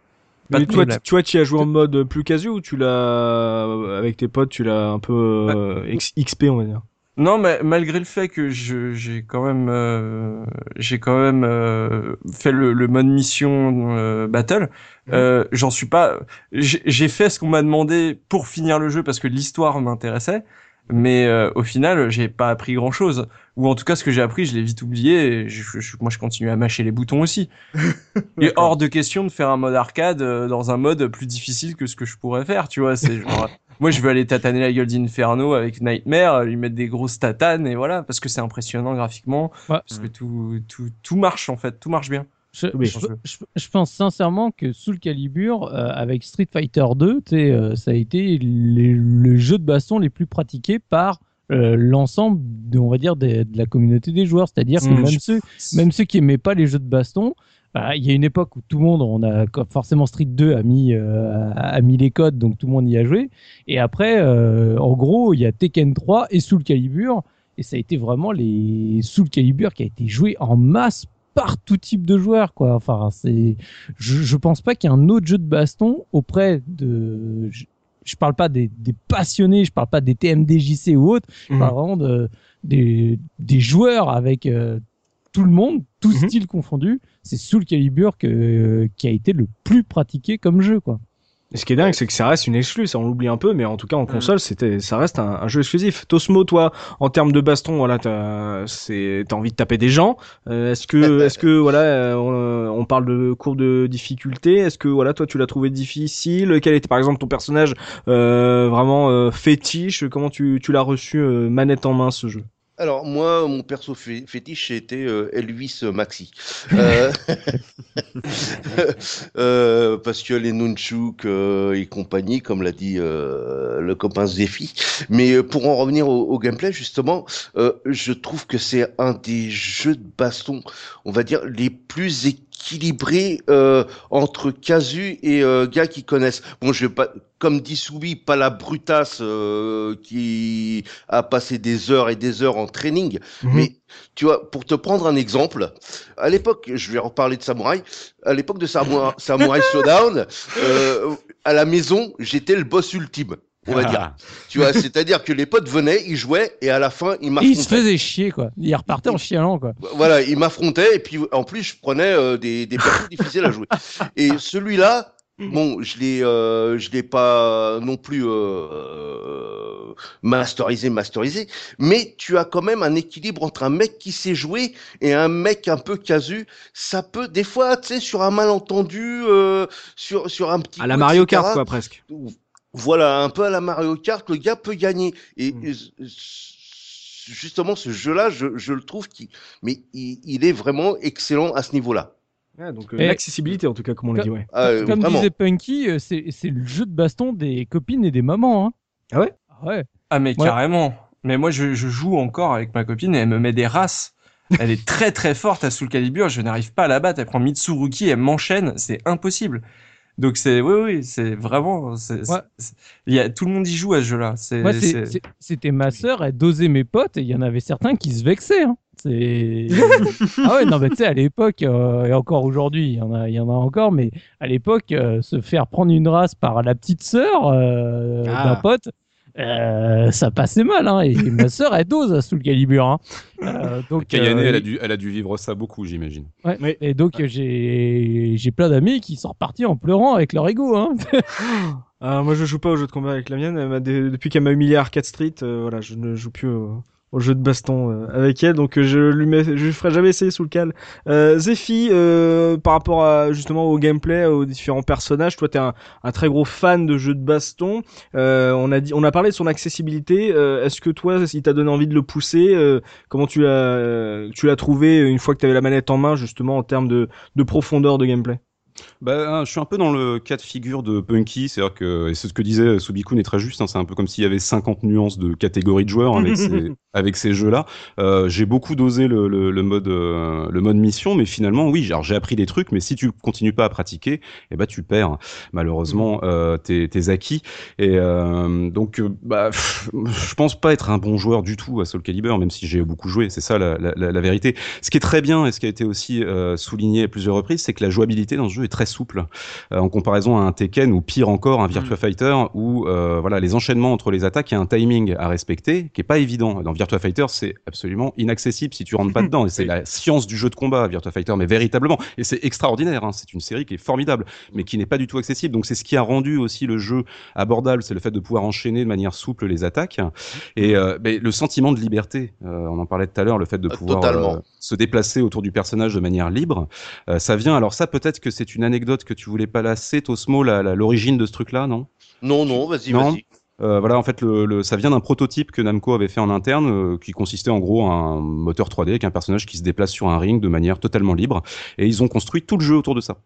pas Mais toi, tu, toi, tu y as joué en mode plus casu ou tu l'as avec tes potes, tu l'as un peu euh, XP, on va dire? Non, mais malgré le fait que j'ai quand même euh, j'ai quand même euh, fait le, le mode mission euh, battle, euh, j'en suis pas. J'ai fait ce qu'on m'a demandé pour finir le jeu parce que l'histoire m'intéressait, mais euh, au final j'ai pas appris grand chose. Ou en tout cas ce que j'ai appris je l'ai vite oublié. Et je, je- moi je continue à mâcher les boutons aussi. Et hors de question de faire un mode arcade euh, dans un mode plus difficile que ce que je pourrais faire. Tu vois, c'est genre. Moi, je veux aller tataner la gueule d'Inferno avec Nightmare, lui mettre des grosses tatanes et voilà, parce que c'est impressionnant graphiquement, Ouais. parce que tout, tout, tout marche en fait, tout marche bien. Je, Oui. je, je- je pense sincèrement que Soul Calibur, euh, avec Street Fighter 2, tu sais, euh, ça a été les- le jeu de baston les plus pratiqués par euh, l'ensemble, de, on va dire, des- de la communauté des joueurs. C'est-à-dire que Mm. même ceux, même ceux qui aimaient pas les jeux de baston, bah, il y a une époque où tout le monde, on a forcément Street 2 a mis, euh, a mis les codes, donc tout le monde y a joué. Et après, euh, en gros, il y a Tekken 3 et Soul Calibur, et ça a été vraiment les Soul Calibur qui a été joué en masse par tout type de joueurs, quoi. Enfin, c'est, je, je pense pas qu'il y ait un autre jeu de baston auprès de, je, je parle pas des, des passionnés, je parle pas des TMDJC ou autres, je Mhm. parle vraiment de, des, des joueurs avec euh, tout le monde, tout Mhm. style confondu. C'est Soul Calibur que, qui a été le plus pratiqué comme jeu, quoi. Et ce qui est dingue, c'est que ça reste une exclue, ça on l'oublie un peu, mais en tout cas en console, c'était, ça reste un, un jeu exclusif. Tosmo, toi, en termes de baston, voilà, t'as, c'est, t'as envie de taper des gens. Euh, est-ce que, est-ce que, voilà, euh, on, on parle de cours de difficulté. Est-ce que, voilà, toi, tu l'as trouvé difficile? Quel était, par exemple, ton personnage euh, vraiment euh, fétiche? Comment tu, tu l'as reçu euh, manette en main ce jeu? Alors moi, mon perso fé- fétiche c'était euh, Elvis Maxi. Euh, euh, parce que les nunchuk euh, et compagnie, comme l'a dit euh, le copain Zephy. Mais euh, pour en revenir au, au gameplay, justement, euh, je trouve que c'est un des jeux de baston, on va dire, les plus équilibrés euh, entre casu et euh, gars qui connaissent. Bon, je vais pas, comme dit Soubi, pas la brutasse euh, qui a passé des heures et des heures en training, Mhm. mais tu vois, pour te prendre un exemple, à l'époque, je vais reparler de Samouraï, à l'époque de Samouraï, Samouraï Showdown, euh, à la maison, j'étais le boss ultime, on va dire. Tu vois, c'est-à-dire que les potes venaient, ils jouaient, et à la fin, ils Il se m'affrontaient. faisait chier, quoi. Il repartait en chialant, quoi. Voilà, ils m'affrontaient, et puis en plus, je prenais euh, des, des persos difficiles à jouer. Et celui-là, bon, je l'ai, euh, je l'ai pas non plus euh, euh, masterisé, masterisé, mais tu as quand même un équilibre entre un mec qui sait jouer et un mec un peu casu. Ça peut, des fois, tu sais, sur un malentendu, euh, sur sur un petit À la coup, Mario etc., Kart, quoi, presque. Voilà, un peu à la Mario Kart, le gars peut gagner. Et Mm. euh, justement, ce jeu-là, je, je le trouve qui, mais il, il est vraiment excellent à ce niveau-là. Ouais, donc euh, Et- l'accessibilité, en tout cas, comme on l'a dit, ouais. Ah, euh, Comme vraiment. disait Punky, euh, c'est le jeu de baston des copines et des mamans. Hein. Ah ouais? Ah ouais. Ah mais Ouais. carrément. Mais moi je, je joue encore avec ma copine et elle me met des races. Elle est très très forte à Soul Calibur, je n'arrive pas à la battre. Elle prend Mitsuruki, elle m'enchaîne, c'est impossible. Donc c'est oui oui, c'est vraiment c'est Ouais. c'est- il y a tout le monde y joue à ce jeu-là. C'est Moi, c'est- c'est- c'est- c'était ma sœur, elle dosait mes potes et il y en avait certains qui se vexaient. Hein. C'est ah ouais non mais tu sais à l'époque euh, et encore aujourd'hui il y en a il y en a encore mais à l'époque euh, se faire prendre une race par la petite sœur euh, Ah. d'un pote euh, ça passait mal hein. et ma sœur elle dose à sous le calibre hein. Euh, donc Kayane, euh, elle, a dû, elle a dû vivre ça beaucoup, j'imagine. Ouais. Oui. Et donc j'ai j'ai plein d'amis qui sont repartis en pleurant avec leur ego. Hein. Ah, moi, je joue pas au jeu de combat avec la mienne. Elle Depuis qu'elle m'a humilié à Arcade Street, euh, voilà, je ne joue plus au, au jeu de baston euh, avec elle, donc euh, je lui mets, je lui ferai jamais essayer sous le cal. Euh, Zephy, euh, par rapport à justement au gameplay, aux différents personnages, toi, t'es un, un très gros fan de jeux de baston. Euh, on a dit, on a parlé de son accessibilité. Euh, Est-ce que toi, il t'a donné envie de le pousser euh, Comment tu l'as, tu l'as trouvé une fois que tu avais la manette en main, justement en termes de, de profondeur de gameplay? Bah, je suis un peu dans le cas de figure de Punky, c'est-à-dire que, et c'est ce que disait Subikun est très juste, hein, c'est un peu comme s'il y avait 50 nuances de catégories de joueurs avec ces, avec ces jeux-là. Euh, j'ai beaucoup dosé le, le, le mode, euh, le mode mission, mais finalement, oui, alors j'ai appris des trucs, mais si tu continues pas à pratiquer, eh ben, tu perds, malheureusement, euh, tes, tes acquis. Et, euh, donc, euh, bah, pff, je pense pas être un bon joueur du tout à Soul Calibur, même si j'ai beaucoup joué, c'est ça la, la, la, vérité. Ce qui est très bien, et ce qui a été aussi euh, souligné à plusieurs reprises, c'est que la jouabilité dans ce jeu est très souple euh, en comparaison à un Tekken ou pire encore un Virtua Fighter où euh, voilà les enchaînements entre les attaques et un timing à respecter qui est pas évident. Dans Virtua Fighter, c'est absolument inaccessible si tu rentres pas dedans. Et c'est la science du jeu de combat Virtua Fighter, mais véritablement. Et c'est extraordinaire. Hein. C'est une série qui est formidable, mais qui n'est pas du tout accessible. Donc c'est ce qui a rendu aussi le jeu abordable, c'est le fait de pouvoir enchaîner de manière souple les attaques et euh, mais le sentiment de liberté. euh, on en parlait tout à l'heure, le fait de pouvoir totalement. euh, se déplacer autour du personnage de manière libre. Euh, ça vient. Alors ça, peut-être que c'est une anecdote que tu voulais pas lasser, Tosmo, l'origine de ce truc-là, non? Non, non, vas-y, vas-y. Euh, voilà, en fait, le, le- ça vient d'un prototype que Namco avait fait en interne, euh, qui consistait en gros à un moteur 3D avec un personnage qui se déplace sur un ring de manière totalement libre. Et ils ont construit tout le jeu autour de ça.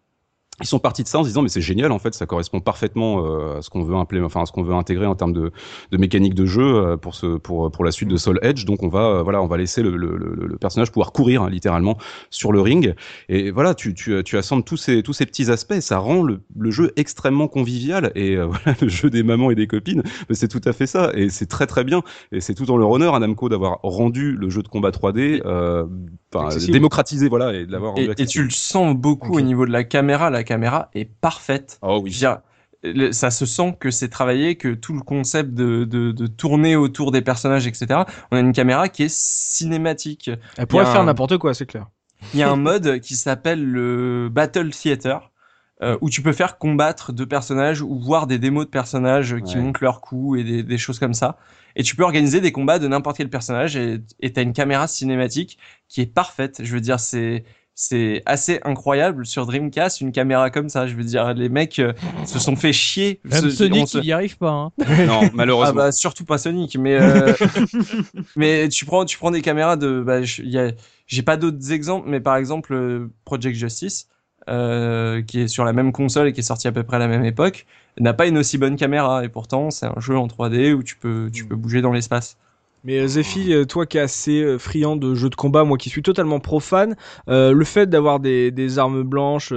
Ils sont partis de ça en se disant mais c'est génial en fait ça correspond parfaitement euh, à ce qu'on veut enfin à ce qu'on veut intégrer en termes de, mécanique de jeu euh, pour ce pour pour la suite de Soul Edge. Donc on va euh, voilà on va laisser le, le, le, personnage pouvoir courir hein, littéralement sur le ring. Et voilà tu tu tu assembles tous ces tous ces petits aspects. Ça rend le, le jeu extrêmement convivial. Et voilà le jeu des mamans et des copines c'est tout à fait ça. Et c'est très très bien. Et c'est tout en leur honneur à Namco d'avoir rendu le jeu de combat 3D démocratisé voilà et de l'avoir et, et tu le sens beaucoup au niveau de la caméra. La caméra est parfaite. oh oui veux dire, le- ça se sent que c'est travaillé, que tout le concept de, de, de tourner autour des personnages, etc. On a une caméra qui est cinématique. Elle pourrait faire un- n'importe quoi, c'est clair. Il y a un mode qui s'appelle le Battle Theater. euh, où tu peux faire combattre deux personnages ou voir des démos de personnages qui Ouais. montent leurs coups et des, des choses comme ça. Et tu peux organiser des combats de n'importe quel personnage et t'as une caméra cinématique qui est parfaite. Je veux dire, c'est c'est assez incroyable sur Dreamcast une caméra comme ça. Je veux dire, les mecs euh, se sont fait chier. Même Se- Sonic, on se- il y arrive pas. Hein. Non, Ah malheureusement. bah surtout pas Sonic, mais euh, mais tu prends tu prends des caméras de bah j'ai pas d'autres exemples, mais par exemple euh, Project Justice euh, qui est sur la même console et qui est sorti à peu près à la même époque n'a pas une aussi bonne caméra et pourtant c'est un jeu en 3D où tu peux tu peux bouger dans l'espace. Mais euh, Zephy, euh, toi qui es assez euh, friand de jeux de combat, moi qui suis totalement profane, le fait d'avoir des, armes blanches,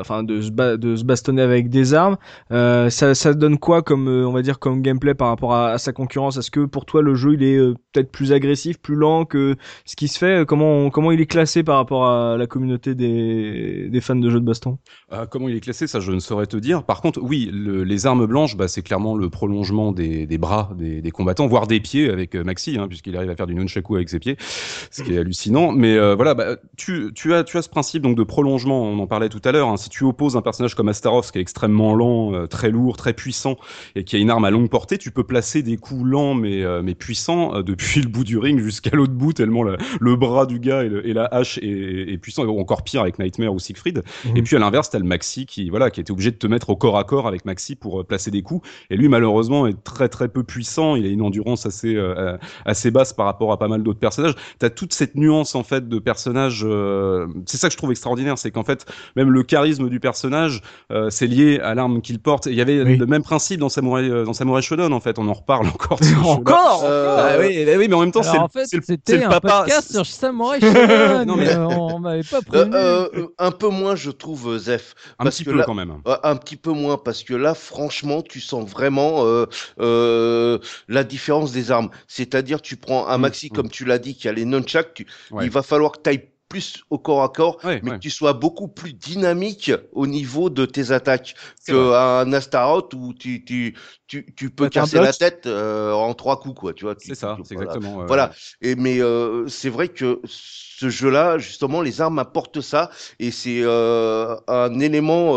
enfin de se, bastonner avec des armes, ça, donne quoi comme on va dire comme gameplay par rapport à, sa concurrence? Est-ce que pour toi le jeu il est peut-être plus agressif, plus lent que ce qui se fait? Comment comment il est classé par rapport à la communauté des, fans de jeux de baston? Comment il est classé, ça je ne saurais te dire. Par contre, oui, le- les armes blanches, bah, c'est clairement le prolongement des, bras des, combattants, voire des pieds avec euh, Hein, puisqu'il arrive à faire du nunchaku avec ses pieds, ce qui est hallucinant. Mais euh, voilà, bah, tu, tu, as, tu as ce principe donc de prolongement, on en parlait tout à l'heure. hein. Si tu opposes un personnage comme Astaroth, qui est extrêmement lent, euh, très lourd, très puissant, et qui a une arme à longue portée, tu peux placer des coups lents mais, euh, mais puissants depuis le bout du ring jusqu'à l'autre bout, tellement la- le bras du gars et, le- et la hache est, est puissant, et encore pire avec Nightmare ou Siegfried. Et puis à l'inverse, t'as le Maxi qui voilà qui était obligé de te mettre au corps à corps avec Maxi pour placer des coups. Et lui malheureusement est très très peu puissant. Il a une endurance assez euh, assez basse par rapport à pas mal d'autres personnages. T'as toute cette nuance en fait de personnages. euh, c'est ça que je trouve extraordinaire, c'est qu'en fait même le charisme du personnage euh, c'est lié à l'arme qu'il porte. Il y avait Oui. le même principe dans Samurai euh, dans Samurai Shodown en fait. On en reparle encore. Encore Euh, Bah oui, oui, mais en même temps, c'est en fait, c'est le- c'est c'était le un papa. podcast c'est- sur Samurai Shodown. Non, mais- on m'avait pas prévenu. euh, euh, un peu moins, je trouve, Zef. Un parce petit que peu là- quand même. Euh, Un petit peu moins, parce que là, franchement, tu sens vraiment euh, euh, la différence des armes. C'est-à-dire, tu prends un Mm, maxi, mm. comme tu l'as dit, qui a les nunchucks, tu, Ouais. il va falloir que tu ailles plus au corps à corps, Ouais, mais ouais. que tu sois beaucoup plus dynamique au niveau de tes attaques qu'un Astaroth où tu, tu, tu, tu peux casser la tête euh, en trois coups, quoi. Tu vois, tu- C'est ça, tu- c'est voilà. exactement. euh, Voilà. Et mais euh, c'est vrai que ce jeu-là, justement, les armes apportent ça, et c'est euh, un élément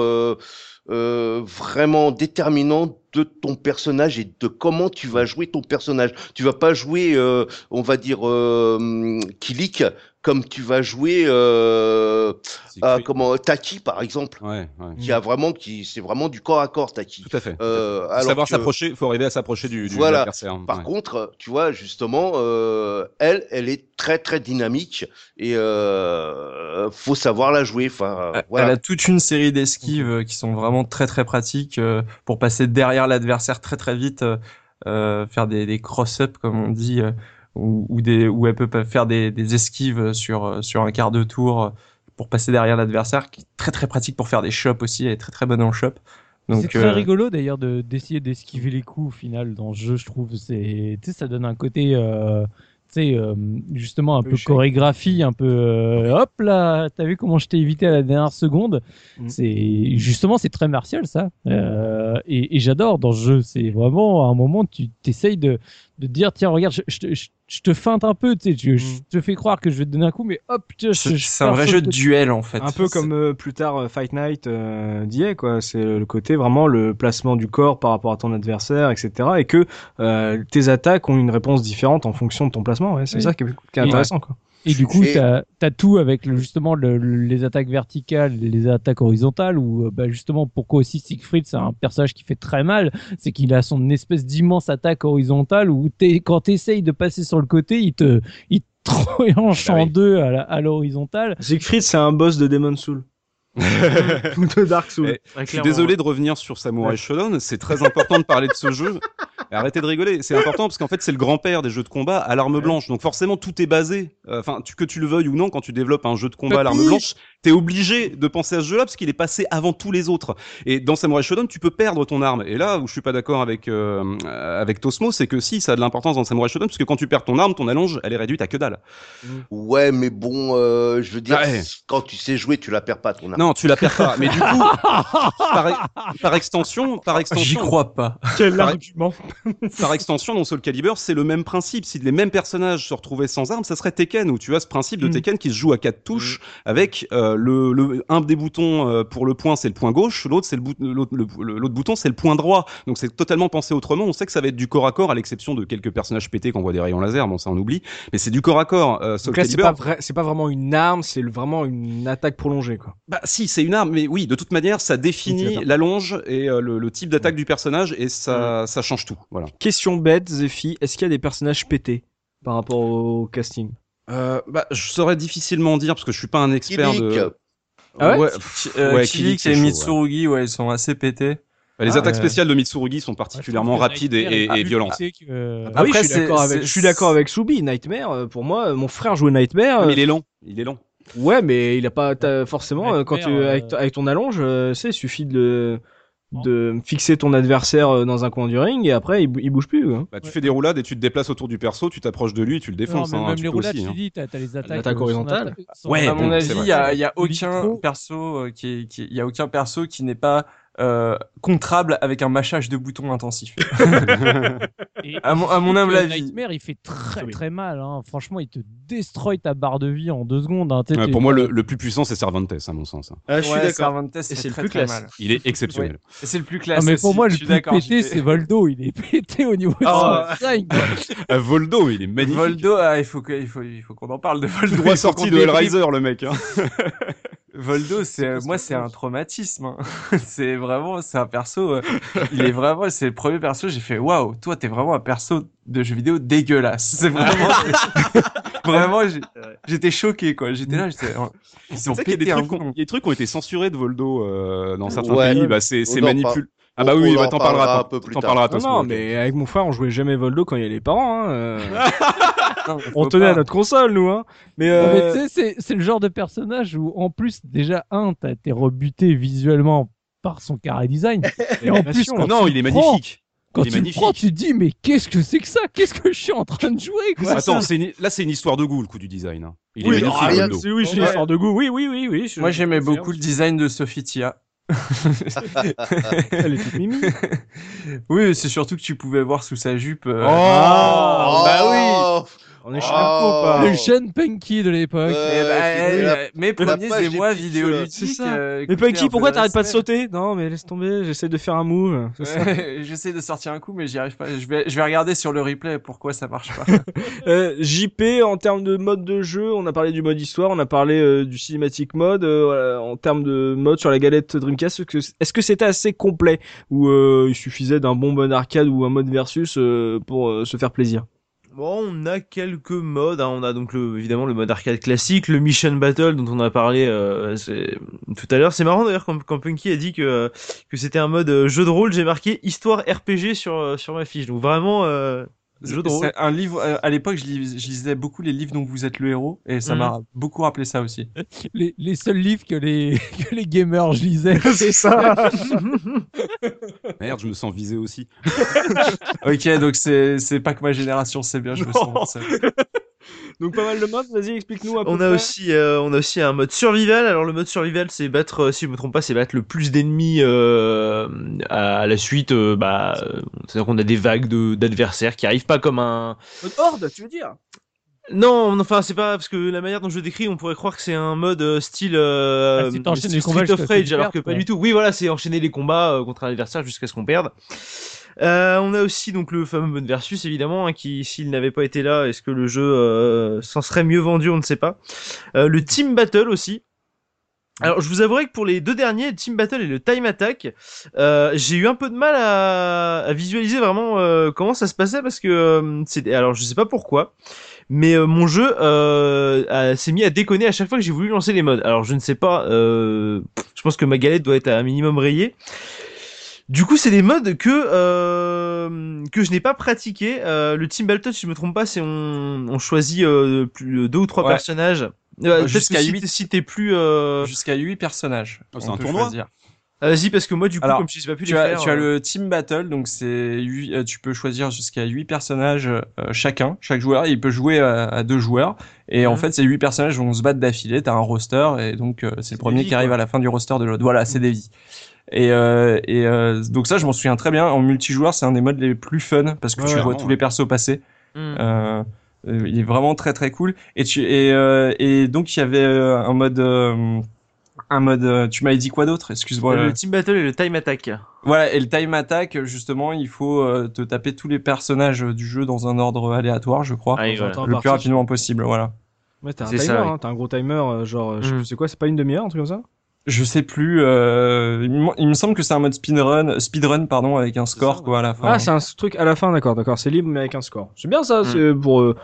vraiment déterminant de ton personnage et de comment tu vas jouer ton personnage. Tu vas pas jouer, euh, on va dire, euh, Kilik, comme tu vas jouer, euh, à, écrit. comment Taki par exemple, Ouais, ouais. qui a vraiment, qui c'est vraiment du corps à corps Taki. Tout à fait. Euh, Faut alors savoir que- s'approcher, faut arriver à s'approcher du, du Voilà. adversaire. Par Ouais. contre, tu vois, justement, euh, elle, elle est très très dynamique et euh, faut savoir la jouer. Enfin, Elle voilà. a toute une série d'esquives euh, qui sont vraiment très très pratiques euh, pour passer derrière l'adversaire très très vite, euh, euh, faire des, des cross-up comme on dit, euh, ou, ou des, où elle peut faire des, des esquives sur sur un quart de tour pour passer derrière l'adversaire, qui est très très pratique pour faire des chops aussi. Elle est très très bonne en chop. Donc c'est très euh, rigolo d'ailleurs de d'essayer d'esquiver les coups au final dans le jeu, je trouve. C'est, tu sais, ça donne un côté, euh, euh, justement un peu chorégraphie, un peu, euh, hop là, t'as vu comment je t'ai évité à la dernière seconde? Mm. C'est justement c'est très martial ça, Euh, et, et j'adore dans ce jeu. C'est vraiment à un moment tu t'essayes de de dire tiens regarde, je, je, te- je, je te feinte un peu, tu sais, je, je Mm. te fais croire que je vais te donner un coup, mais hop, tu vois, je- c'est je c'est un vrai jeu de duel en fait. Un peu comme euh, plus tard euh, Fight Night euh, quoi. C'est le côté vraiment le placement du corps par rapport à ton adversaire, etc. Et que euh, tes attaques ont une réponse différente en fonction de ton placement. Ouais, c'est Oui. ça qui est, qui est Et- intéressant, quoi. Et du coup, Et- t'as as tout avec le- justement le- les attaques verticales, et les attaques horizontales, où euh, bah, justement pourquoi aussi Siegfried c'est un personnage qui fait très mal, c'est qu'il a son espèce d'immense attaque horizontale où t'es- quand t'essayes de passer sur le côté, il te il te tranche Bah en oui. deux à l'horizontale. Siegfried, c'est un boss de Demon Soul. De Dark Soul. Eh, Je suis désolé de revenir sur Samurai Shodown. C'est très important de parler de ce jeu. Et arrêtez de rigoler. C'est important parce qu'en fait, c'est le grand-père des jeux de combat à l'arme blanche. Donc forcément, tout est basé. euh, Enfin, tu, que tu le veuilles ou non, quand tu développes un jeu de combat à l'arme blanche, t'es obligé de penser à ce jeu-là parce qu'il est passé avant tous les autres. Et dans Samurai Shodown, tu peux perdre ton arme. Et là où je suis pas d'accord avec euh, avec Tosmo, c'est que si ça a de l'importance dans Samurai Shodown, parce que quand tu perds ton arme, ton allonge, elle est réduite à que dalle. Ouais, mais bon, euh, je veux dire, Ouais. quand tu sais jouer, tu la perds pas ton arme. Non, tu la perds pas. Mais du coup, par, par extension, par J'y extension, crois pas. Quel Pareil. argument par extension, dans Soul Calibur, c'est le même principe. Si les mêmes personnages se retrouvaient sans armes, ça serait Tekken, où tu as ce principe de Mm. Tekken qui se joue à quatre touches, avec euh, le, le un des boutons euh, pour le point, c'est le point gauche, l'autre c'est le, bout- l'autre le- le- l'autre bouton, c'est le point droit. Donc c'est totalement pensé autrement. On sait que ça va être du corps à corps, à l'exception de quelques personnages pétés qu'on voit des rayons laser. Bon, ça on oublie, mais c'est du corps à corps. Euh, Soul Donc là, c'est Calibur. pas vrai, c'est pas vraiment une arme, c'est vraiment une attaque prolongée, quoi. Bah si, c'est une arme, mais oui, de toute manière, ça définit d'accord. l'allonge et euh, le, le type d'attaque du personnage et ça, ça change tout. Voilà. Question bête, Zephy, est-ce qu'il y a des personnages pétés par rapport au casting? Euh, bah, je saurais difficilement dire parce que je suis pas un expert Kilik. de. Ah ouais euh, Ouais, Kilik et chaud, Mitsurugi, ouais. ils sont assez pétés. Les Ah, attaques spéciales de Mitsurugi sont particulièrement rapides et, et- et violentes. Ah oui, Après, je suis d'accord avec, avec Soubi. Nightmare, pour moi, mon frère jouait Nightmare. Ah, mais il est long, il est long. Ouais, mais il a pas forcément euh, quand tu Nightmare, avec, euh, avec ton allonge, euh, c'est il suffit de de fixer ton adversaire euh, dans un coin du ring et après il, bou- il bouge plus. hein. Bah, tu fais des roulades et tu te déplaces autour du perso, tu t'approches de lui et tu le défonces. Non, mais hein, même tu les roulades, aussi, tu hein. dis, t'as les attaques. L'attaque euh, horizontale. atta- Ouais, à mon avis, il y a, y aucun perso euh, qui, est- qui est- il y a aucun perso qui n'est pas euh, contrable avec un mâchage de boutons intensif. Et- À mon- à mon humble avis. Nightmare, il fait très Oui. très mal. Hein. Franchement, il te destroy ta barre de vie en deux secondes. hein. Ouais, pour moi, le, le plus puissant, c'est Cervantes, à mon sens. hein. Ah, je suis Ouais, d'accord. Cervantes, c'est le très, plus très classe. mal. Il est exceptionnel. C'est le plus Ah, classe. mais pour moi, le plus pété, c'est Voldo. Il est pété au niveau de Oh. son design. quoi. Ah, Voldo, il est magnifique. Voldo, ah, il faut il faut, il faut qu'on en parle de Voldo. Droit sorti qu'on de. Hellraiser, le mec. Hein. Voldo, c'est moi, c'est un traumatisme. c'est vraiment, c'est un perso. euh, il est vraiment, c'est le premier perso. J'ai fait, waouh, toi, t'es vraiment un perso de jeu vidéo dégueulasse. C'est vraiment, vraiment, j'étais choqué quoi. J'étais là, j'étais. Ils ont y a des pété un trucs, y a des trucs qui ont été censurés de Voldo euh, dans certains Ouais. pays. Bah, c'est manipule. Ah bah oui, on bah, en t'en parlera parleras, un peu plus tard. Non, toi, non, ok. mais avec mon frère, on jouait jamais Voldo quand il y a les parents. Hein, euh. Non, on tenait pas. à notre console, nous. Hein. Mais, euh, mais tu sais, c'est- c'est le genre de personnage où, en plus, déjà, un, t'as été rebuté visuellement par son carré design. Et en plus, quand Non, tu il est prends- magnifique. Quand Il est tu le magnifique. prends, tu te dis, mais qu'est-ce que c'est que ça? Qu'est-ce que je suis en train de jouer quoi? Attends, c'est une- là c'est une histoire de goût le coup du design. hein. Il oui, est magnifique. rien oui, c'est une histoire de goût. Oui, oui, oui, oui. je- Moi, j'aimais beaucoup le design de Sophie Tia. Elle est toute mimi. Oui, c'est surtout que tu pouvais voir sous sa jupe. euh, Oh, bah oui On est chez Oh. Le Sean Punky de l'époque. Eh ben, c'est eh, euh, mes la premiers émois vidéoludiques. c'est ça. euh, Mais Punky, un pourquoi t'arrêtes pas de sauter Non, mais laisse tomber, j'essaie de faire un move. Ouais, J'essaie de sortir un coup, mais j'y arrive pas. Je vais, je vais regarder sur le replay pourquoi ça marche pas. Euh, JP, en termes de mode de jeu, on a parlé du mode histoire, on a parlé euh, du cinématique mode. euh, voilà, en termes de mode sur la galette Dreamcast, est-ce que- est-ce que c'était assez complet ou euh, il suffisait d'un bon mode arcade ou un mode versus euh, pour euh, se faire plaisir? Bon, on a quelques modes. hein. On a donc le, évidemment le mode arcade classique, le Mission Battle dont on a parlé euh, tout à l'heure. C'est marrant d'ailleurs quand, quand Punky a dit que que c'était un mode euh, jeu de rôle. J'ai marqué histoire RPG sur euh, sur ma fiche. Donc vraiment euh, jeu de rôle. C'est un livre. euh, à l'époque, je, lis- je lisais beaucoup les livres dont vous êtes le héros, et ça Mhm. m'a beaucoup rappelé ça aussi. Les, les seuls livres que les, que les gamers je lisais. C'est ça. Merde, je me sens visé aussi. ok, donc c'est c'est pas que ma génération, c'est bien. Je me sens. Donc pas mal de modes. Vas-y, explique-nous un peu. On a aussi, euh, on a aussi un mode survival. Alors le mode survival, c'est battre, euh, si je me trompe pas, c'est battre le plus d'ennemis euh, à la suite. euh, bah, euh, c'est-à-dire qu'on a des vagues de d'adversaires qui arrivent pas comme un. Mode horde, tu veux dire? Non, enfin c'est pas parce que la manière dont je le décris, on pourrait croire que c'est un mode euh, style euh, Ah, les combats Street of Rage, alors que pas du tout. Oui, voilà, c'est enchaîner les combats euh, contre un adversaire jusqu'à ce qu'on perde. Euh, on a aussi donc le fameux mode versus évidemment hein, qui s'il n'avait pas été là est-ce que le jeu euh, s'en serait mieux vendu on ne sait pas. Euh, le team battle aussi. Alors je vous avouerai que pour les deux derniers team battle et le time attack euh, j'ai eu un peu de mal à, à visualiser vraiment euh, comment ça se passait parce que euh, c'était alors je sais pas pourquoi mais euh, mon jeu euh, s'est mis à déconner à chaque fois que j'ai voulu lancer les modes. Alors je ne sais pas euh, je pense que ma galette doit être à un minimum rayée du coup, c'est des modes que euh, que je n'ai pas pratiqué. Euh, le team battle, si je me trompe pas, c'est on, on choisit euh, plus deux ou trois Ouais. personnages. Euh, peut-être jusqu'à si huit. Si t'es plus, euh... Jusqu'à 8 personnages. Oh, c'est un tournoi choisir. vas-y parce que moi, du coup, Alors, comme je sais pas plus Tu les as, faire. tu as euh, le team battle, donc c'est huit- euh, tu peux choisir jusqu'à 8 personnages euh, chacun, chaque joueur, il peut jouer à, à deux joueurs, et en Mhm. fait ces 8 personnages vont se battre d'affilée, t'as un roster, et donc euh, c'est le premier vies, qui arrive quoi. à la fin du roster de l'autre. Voilà, c'est des vies. Et, euh, et euh, donc ça, je m'en souviens très bien. En multijoueur, c'est un des modes les plus fun parce que Ouais, tu vois tous ouais. les persos passer. Mm. Euh, il est vraiment très très cool. Et tu et euh, et donc il y avait un mode euh, un mode. tu m'avais dit quoi d'autre? Excuse-moi. Le team battle et le time attack. Voilà, et le time attack, justement, il faut euh, te taper tous les personnages du jeu dans un ordre aléatoire, je crois, Ah, voilà. le plus rapidement possible. Voilà. Ouais, t'as un timer, hein, t'as un gros timer, genre, je sais Mm. plus c'est quoi, c'est pas une demi-heure, un truc comme ça? Je sais plus. Euh, il, me- semble que c'est un mode speedrun, speedrun pardon, avec un score ça, quoi à la fin. Ah, c'est un truc à la fin, d'accord, d'accord, c'est libre mais avec un score. C'est bien ça, Mm. c'est pour, euh,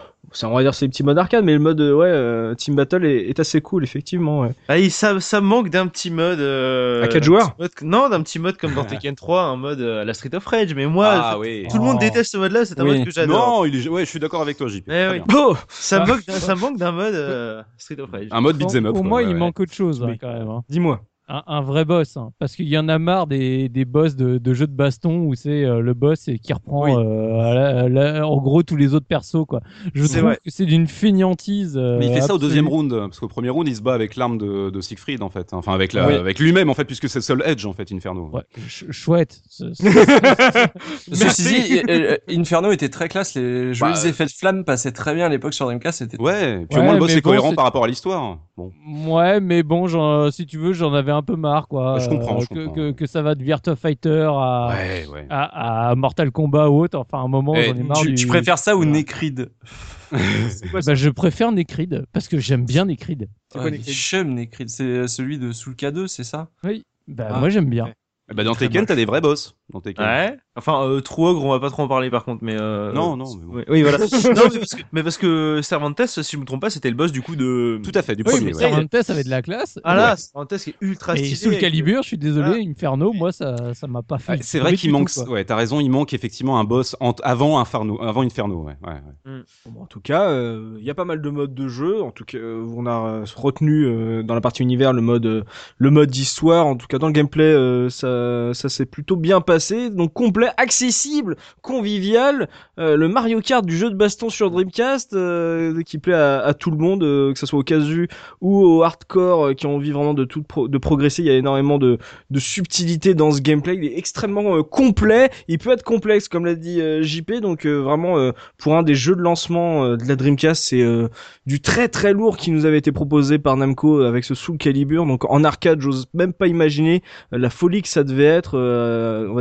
on va dire c'est les petits modes arcade, mais le mode, euh, ouais, euh, Team Battle est, est assez cool, effectivement, ouais. Ah, il- ça, ça manque d'un petit mode. Euh, À quatre d'un joueurs petit mode- Non, d'un petit mode comme dans Tekken 3, un mode euh, à la Street of Rage. Mais moi, ah oui. tout le monde Oh. déteste ce mode-là, c'est un Oui. mode que j'adore. Non, il est... ouais, je suis d'accord avec toi, JP. Eh oui. Oh Ça, Ah. manque d'un- ça manque d'un mode euh, Street of Rage. Un mode beat'em up. Pour moi, ouais, il ouais. manque autre chose Mais- quand même. hein. Dis-moi. Un, un vrai boss, hein, parce qu'il y en a marre des, des boss de, de jeux de baston où c'est euh, le boss et qui reprend Oui. euh, à la- à la- en gros tous les autres persos quoi. Je trouve vrai. que c'est d'une feignantise. euh, Mais il fait ça au deuxième round, parce qu'au premier round, il se bat avec l'arme de, de Siegfried, en fait. Enfin, avec, la, Oui. avec lui-même, en fait, puisque c'est le seul Edge, en fait, Inferno. Ouais, ch- chouette. Ceci dit, Inferno était très classe. Les jolis Bah, effets de flamme passaient très bien à l'époque sur Dreamcast. C'était Ouais, puis au moins le boss est bon, cohérent par rapport à l'histoire. Bon. Ouais, mais bon, si tu veux, j'en avais un peu marre, quoi. Je comprends, je que, comprends. Que, que ça va de Virtua Fighter à, Ouais, ouais. à, à Mortal Kombat ou autre. Enfin, à un moment, Eh, j'en ai marre. tu, du- tu préfères ça ou. Necrid Bah, Je préfère Necrid parce que j'aime bien Necrid. C'est quoi Necrid c'est celui de Soul K2, c'est ça? Oui. Bah, Ah, moi, j'aime bien. ben, dans Tekken, t'as des vrais boss. Dans. Ouais. Enfin, euh, True Ogre, on va pas trop en parler par contre, mais. Euh, Non, non, mais bon. Oui, oui, voilà. non, mais parce, que, mais parce que Cervantes, si je me trompe pas, c'était le boss du coup de. Tout à fait, du Oui, premier. mais ouais. Cervantes avait de la classe. Ah là, Cervantes qui est ultra Et stylé. sous le avec- calibre, je suis désolé, Ah. Inferno, moi, ça, ça m'a pas fait. Ouais, c'est vrai qu'il manque. tout, ouais, t'as raison, il manque effectivement un boss en- avant Inferno. Avant Inferno, ouais. ouais, ouais. Bon, en tout cas, euh, il y a pas mal de modes de jeu. En tout cas, euh, on a euh, retenu euh, dans la partie univers le mode, euh, le mode d'histoire. En tout cas, dans le gameplay, euh, ça, ça s'est plutôt bien passé. Donc complet, accessible, convivial. Euh, le Mario Kart du jeu de baston sur Dreamcast, euh, qui plaît à, tout le monde, euh, que ce soit au casu ou au hardcore, qui ont envie vraiment de tout de progresser. Il y a énormément de, de subtilité dans ce gameplay. Il est extrêmement complet. Il peut être complexe, comme l'a dit JP. Donc vraiment. pour un des jeux de lancement de la Dreamcast, c'est du très très lourd qui nous avait été proposé par Namco avec ce Soul Calibur. Donc en arcade, j'ose même pas imaginer la folie que ça devait être,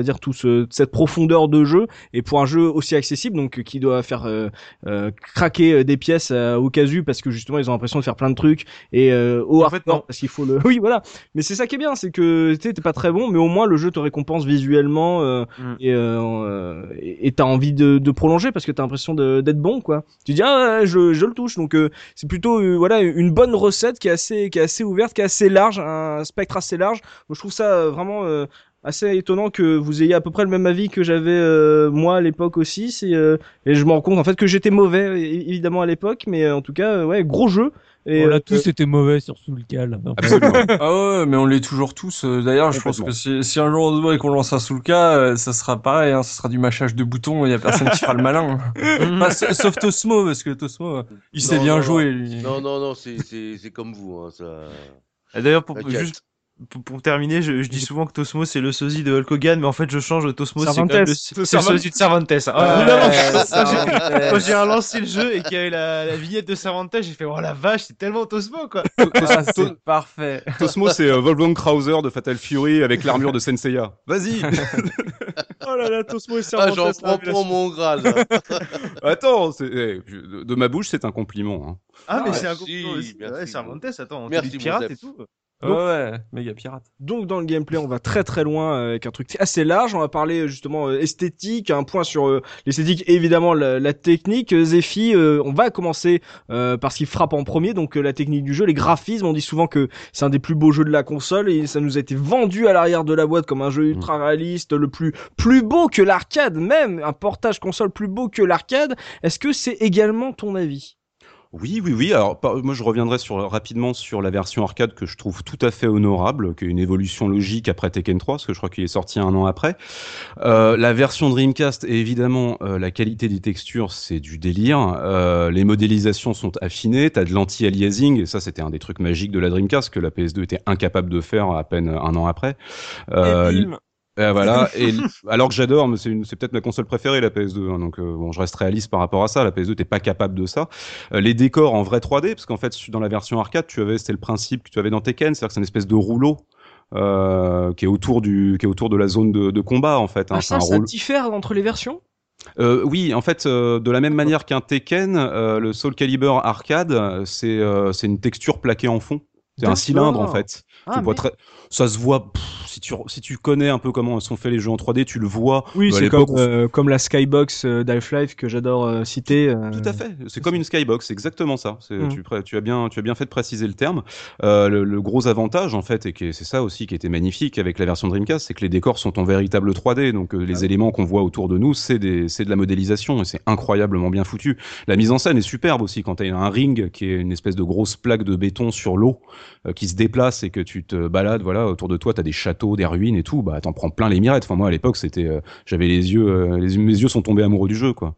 dire tout ce, cette profondeur de jeu et pour un jeu aussi accessible, donc qui doit faire euh, euh, craquer euh, des pièces euh, au casu parce que justement ils ont l'impression de faire plein de trucs et euh, au En fait, non. parce qu'il faut le. Oui voilà, mais c'est ça qui est bien, c'est que tu sais, t'es pas très bon, mais au moins le jeu te récompense visuellement euh, Mm. et euh, et t'as envie de, de prolonger parce que t'as l'impression d'être bon quoi. Tu dis ah ouais, je, je le touche donc euh, c'est plutôt voilà une bonne recette qui est assez qui est assez ouverte, qui est assez large, un spectre assez large. Moi je trouve ça vraiment euh, assez étonnant que vous ayez à peu près le même avis que j'avais euh, moi à l'époque aussi. C'est euh, et je me rends compte en fait que j'étais mauvais évidemment à l'époque, mais euh, en tout cas euh, ouais gros jeu. Et On l'a euh, tous été mauvais sur Soul Cal. Absolument. Ah ouais, mais on l'est toujours tous. Euh, D'ailleurs, je pense que si, si un jour on se voit et qu'on lance un euh, ça sera pareil, hein, ça sera du mâchage de boutons, il y a personne qui fera le malin. Enfin, sauf Tosmo, parce que Tosmo, il sait Non, bien non, jouer. lui. Non, non, non, c'est, c'est, c'est comme vous, hein, ça. Et D'ailleurs, pour, juste pour, pour terminer, je, je dis souvent que Tosmo c'est le sosie de Hulk Hogan, mais en fait je change. Tosmo c'est quand même le, le sosie de Cervantes. hein. Ah, Ouais, ça, Quand j'ai- relancé le jeu et qu'il y avait la, la vignette de Cervantes, j'ai fait oh la vache, c'est tellement Tosmo quoi. Ah, c'est parfait. Tosmo, c'est euh, Wolfgang Krauser de Fatal Fury avec l'armure de Senseiya. Vas-y. oh là là Tosmo et Ah, Cervantes, j'en la prends pour mon grade. Attends, c'est- eh, de, de ma bouche, c'est un compliment. hein. Ah, mais Ah, c'est un si, compliment aussi. merci, Ouais, Cervantes, attends, on Merci, dit pirate et tout. Ouais, ouais, méga pirate. Donc dans le gameplay, on va très très loin euh, avec un truc assez large. On va parler euh, justement euh, esthétique, un point sur euh, l'esthétique, et évidemment la, la technique. Zephy, euh, on va commencer euh, par ce qui frappe en premier, donc euh, la technique du jeu, les graphismes. On dit souvent que c'est un des plus beaux jeux de la console et ça nous a été vendu à l'arrière de la boîte comme un jeu ultra réaliste, le plus plus beau que l'arcade, même un portage console plus beau que l'arcade. Est-ce que c'est également ton avis? Oui, oui, oui. Alors, moi, je reviendrai sur, rapidement sur la version arcade que je trouve tout à fait honorable, qui est une évolution logique après Tekken 3, parce que je crois qu'il est sorti un an après. Euh, la version Dreamcast, évidemment, euh, la qualité des textures, c'est du délire. Euh, les modélisations sont affinées. T'as de l'anti-aliasing, et ça, c'était un des trucs magiques de la Dreamcast que la PS2 était incapable de faire à peine un an après. Euh. Euh, voilà. Et l- alors que j'adore, mais c'est une- c'est peut-être ma console préférée, la PS2. hein, donc euh, bon, je reste réaliste par rapport à ça. La PS2 t'es pas capable de ça. Euh, les décors en vrai 3D, parce qu'en fait dans la version arcade, tu avais c'était le principe que tu avais dans Tekken, c'est-à-dire que c'est une espèce de rouleau. Euh, qui est autour du qui est autour de la zone de, de combat en fait hein. Ah, c'est ça, un ça diffère entre les versions? Euh, oui, en fait, euh, de la même manière qu'un Tekken, euh, le Soul Calibur arcade, c'est c'est une texture plaquée en fond. C'est un cylindre en fait. Ah, Tu vois très... Ça se voit. pff, si tu si tu connais un peu comment sont faits les jeux en 3D, tu le vois. Oui, c'est comme, euh, comme la Skybox euh, d'Half-Life que j'adore euh, citer. euh, Tout à fait. C'est comme une skybox, c'est exactement ça. Mhm. Tu, tu as bien, tu as bien fait de préciser le terme. Euh, le, le gros avantage, en fait, et que c'est ça aussi qui était magnifique avec la version Dreamcast, c'est que les décors sont en véritable 3D. Donc les éléments qu'on voit autour de nous, c'est des, c'est de la modélisation et c'est incroyablement bien foutu. La mise en scène est superbe aussi quand tu as un ring qui est une espèce de grosse plaque de béton sur l'eau euh, qui se déplace et que tu te balades, voilà, autour de toi, tu as des châteaux, des ruines et tout. Bah, t'en prends plein les mirettes. Enfin moi, à l'époque, c'était, euh, j'avais les yeux, euh, les, mes yeux sont tombés amoureux du jeu, quoi.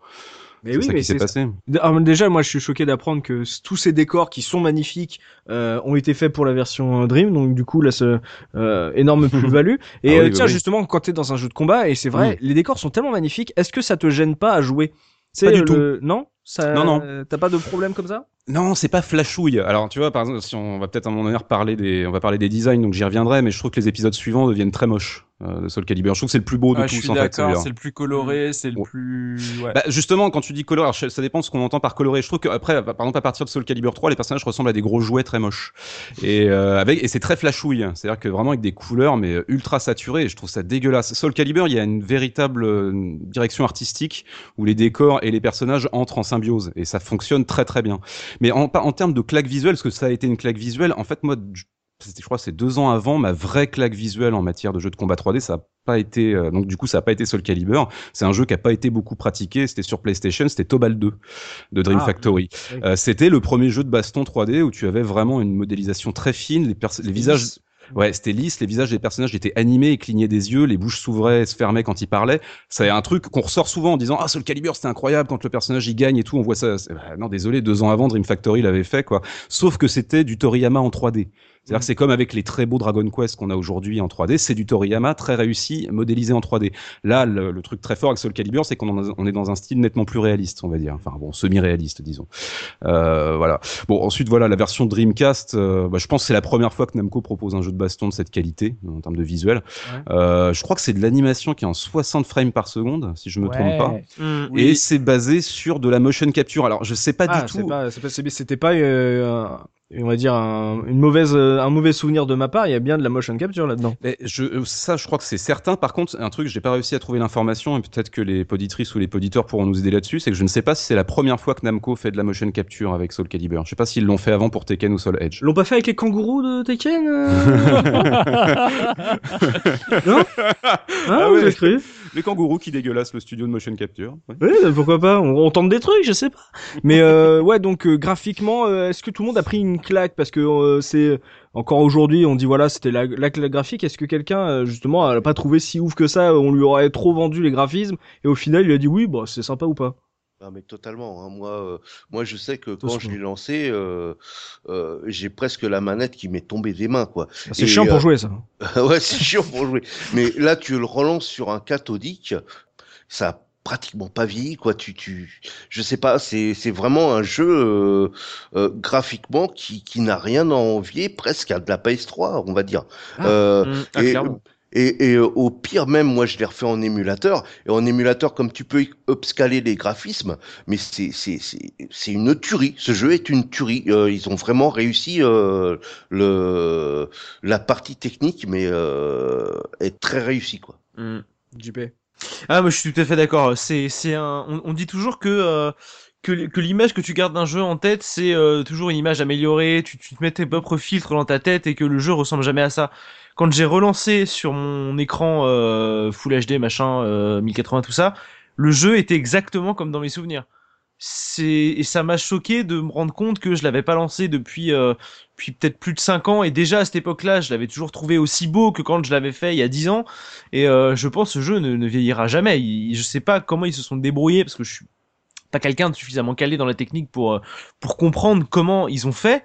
Mais oui, ça mais qui s'est c'est passé. Ah, Déjà, moi, je suis choqué d'apprendre que tous ces décors qui sont magnifiques euh, ont été faits pour la version euh, Dream, donc du coup, là, ce euh, énorme plus-value. Et Ah oui, tiens, oui. justement, quand t'es dans un jeu de combat, et c'est vrai, les décors sont tellement magnifiques, est-ce que ça te gêne pas à jouer? C'est Pas du le- Non? Ça... Non, non. T'as pas de problème comme ça? Non, c'est pas flashouille. Alors, tu vois, par exemple, si on va peut-être à mon honneur parler des, on va parler des designs, donc j'y reviendrai, mais je trouve que les épisodes suivants deviennent très moches euh, de Soul Calibur. Je trouve que c'est le plus beau de Ah, je tous, suis en fait. c'est le plus coloré, c'est le Ouais. plus. Ouais. Bah, justement, quand tu dis coloré, ça dépend de ce qu'on entend par coloré. Je trouve qu'après, par exemple, à partir de Soul Calibur 3, les personnages ressemblent à des gros jouets très moches. Et, euh, avec, et c'est très flashouille. C'est-à-dire que vraiment avec des couleurs, mais euh, ultra saturées. Et je trouve ça dégueulasse. Soul Calibur, il y a une véritable euh, direction artistique où les décors et les personnages entrent en symbiose. Et ça fonctionne très très bien. Mais en, en termes de claque visuelle, parce que ça a été une claque visuelle, en fait, moi, je- crois, c'est deux ans avant ma vraie claque visuelle en matière de jeu de combat 3D. Ça a pas été, euh, donc du coup, ça a pas été Soul Calibur. C'est un jeu qui a pas été beaucoup pratiqué. C'était sur PlayStation. C'était Tobal 2 de Dream Ah, Factory. oui. Euh, c'était le premier jeu de baston 3D où tu avais vraiment une modélisation très fine. Les, les visages, ouais, c'était lisse. Les visages des personnages étaient animés et clignaient des yeux. Les bouches s'ouvraient, et se fermaient quand ils parlaient. C'est un truc qu'on ressort souvent en disant ah Soul Calibur c'était incroyable quand le personnage y gagne et tout. On voit ça. Bah, non, désolé, deux ans avant Dream Factory l'avait fait quoi. Sauf que c'était du Toriyama en 3D. C'est-à-dire que c'est comme avec les très beaux Dragon Quest qu'on a aujourd'hui en 3D, c'est du Toriyama très réussi, modélisé en 3D. Là, le, le truc très fort avec Soul Calibur, c'est qu'on on est dans un style nettement plus réaliste, on va dire. Enfin bon, semi-réaliste, disons. Euh, voilà. Bon, ensuite, voilà, la version Dreamcast, euh, bah, je pense que c'est la première fois que Namco propose un jeu de baston de cette qualité, en termes de visuel. Euh, je crois que c'est de l'animation qui est en 60 frames par seconde, si je me trompe pas. Hmm. Et c'est basé sur de la motion capture. Alors, je sais pas Ah, du c'est tout. pas, c'est pas- c'est- c'était pas, euh, on va dire un, une mauvaise, euh, un mauvais souvenir de ma part. Il y a bien de la motion capture là-dedans. Mais je, euh, ça, je crois que c'est certain. Par contre, un truc, j'ai pas réussi à trouver l'information, et peut-être que les poditrices ou les poditeurs pourront nous aider là-dessus, c'est que je ne sais pas si c'est la première fois que Namco fait de la motion capture avec Soul Calibur. Je sais pas s'ils l'ont fait avant pour Tekken ou Soul Edge. L'ont pas fait avec les kangourous de Tekken euh Non Ah, Ah vous ouais. avez cru? Les kangourous qui dégueulassent le studio de motion capture. Oui, bah, pourquoi pas on, tente des trucs, je sais pas. Mais euh, ouais, donc euh, graphiquement, euh, est-ce que tout le monde a pris une claque? Parce que euh, c'est encore aujourd'hui, on dit voilà, c'était la, la claque graphique. Est-ce que quelqu'un justement a pas trouvé si ouf que ça? On lui aurait trop vendu les graphismes et au final, il a dit oui, bah c'est sympa ou pas Ah mais totalement. hein. Moi, euh, moi je sais que quand je l'ai lancé, euh, euh, j'ai presque la manette qui m'est tombée des mains, quoi. C'est Et, chiant pour jouer ça. ouais, c'est chiant pour jouer. Mais là, tu le relances sur un cathodique, ça a pratiquement pas vieilli, quoi. Tu, tu, je sais pas, c'est, c'est vraiment un jeu euh, euh, graphiquement qui, qui n'a rien à envier presque à de la PS3, on va dire. Ah. Euh, Mm, ah, et. Et, et, euh, au pire même, moi je l'ai refait en émulateur. Et en émulateur, comme tu peux upscaler les graphismes, mais c'est c'est c'est une tuerie. Ce jeu est une tuerie. Euh, ils ont vraiment réussi euh, le la partie technique, mais euh, est très réussie quoi. Mm. JP. Ah, moi je suis tout à fait d'accord. C'est, c'est un. On, dit toujours que euh, que, que l'image que tu gardes d'un jeu en tête, c'est euh, toujours une image améliorée. Tu, tu te mets tes propres filtres dans ta tête et que le jeu ressemble jamais à ça. Quand j'ai relancé sur mon écran euh, Full HD machin euh, 1080 tout ça, le jeu était exactement comme dans mes souvenirs. c'est et ça m'a choqué de me rendre compte que je l'avais pas lancé depuis euh, depuis peut-être plus de 5 ans. Et déjà à cette époque-là je l'avais toujours trouvé aussi beau que quand je l'avais fait il y a 10 ans. Et euh, je pense que ce jeu ne, vieillira jamais. Il, je sais pas comment ils se sont débrouillés parce que je suis pas quelqu'un de suffisamment calé dans la technique pour euh, pour comprendre comment ils ont fait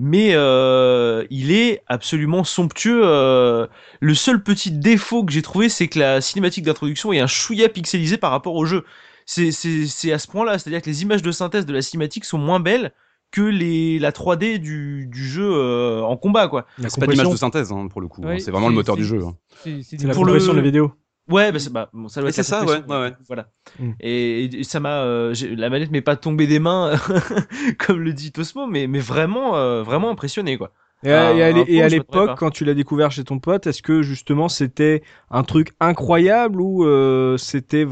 mais euh, il est absolument somptueux. Euh, le seul petit défaut que j'ai trouvé, c'est que la cinématique d'introduction est un chouïa pixelisé par rapport au jeu. C'est c'est c'est à ce point-là, c'est-à-dire que les images de synthèse de la cinématique sont moins belles que les la 3D du du jeu euh, en combat quoi. C'est pas d'image de synthèse hein, pour le coup. hein. C'est vraiment le moteur du jeu. hein. C'est c'est C'est la Pour le- de la vidéo. Ouais, bah, c'est- bah, bon, ça doit Et être c'est la ça, ouais, ouais, ouais. Voilà. Mm. Et, et ça m'a, euh, la manette m'est pas tombée des mains, comme le dit Tosmo, mais, mais vraiment, euh, vraiment impressionné, quoi. Et à, et l'époque, quand tu l'as découvert chez ton pote, est-ce que justement c'était un truc incroyable ou euh, c'était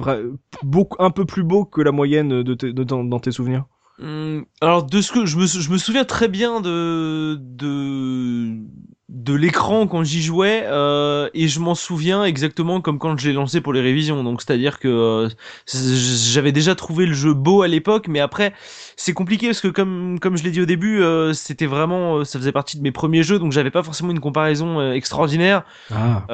beaucoup un peu plus beau que la moyenne de, dans, dans tes souvenirs? Hum, alors de ce que je me, je me souviens très bien de de de l'écran quand j'y jouais euh, et je m'en souviens exactement comme quand je l'ai lancé pour les révisions donc c'est à dire que euh, j'avais déjà trouvé le jeu beau à l'époque mais après c'est compliqué parce que comme comme je l'ai dit au début euh, c'était vraiment euh, ça faisait partie de mes premiers jeux donc j'avais pas forcément une comparaison euh, extraordinaire Ah.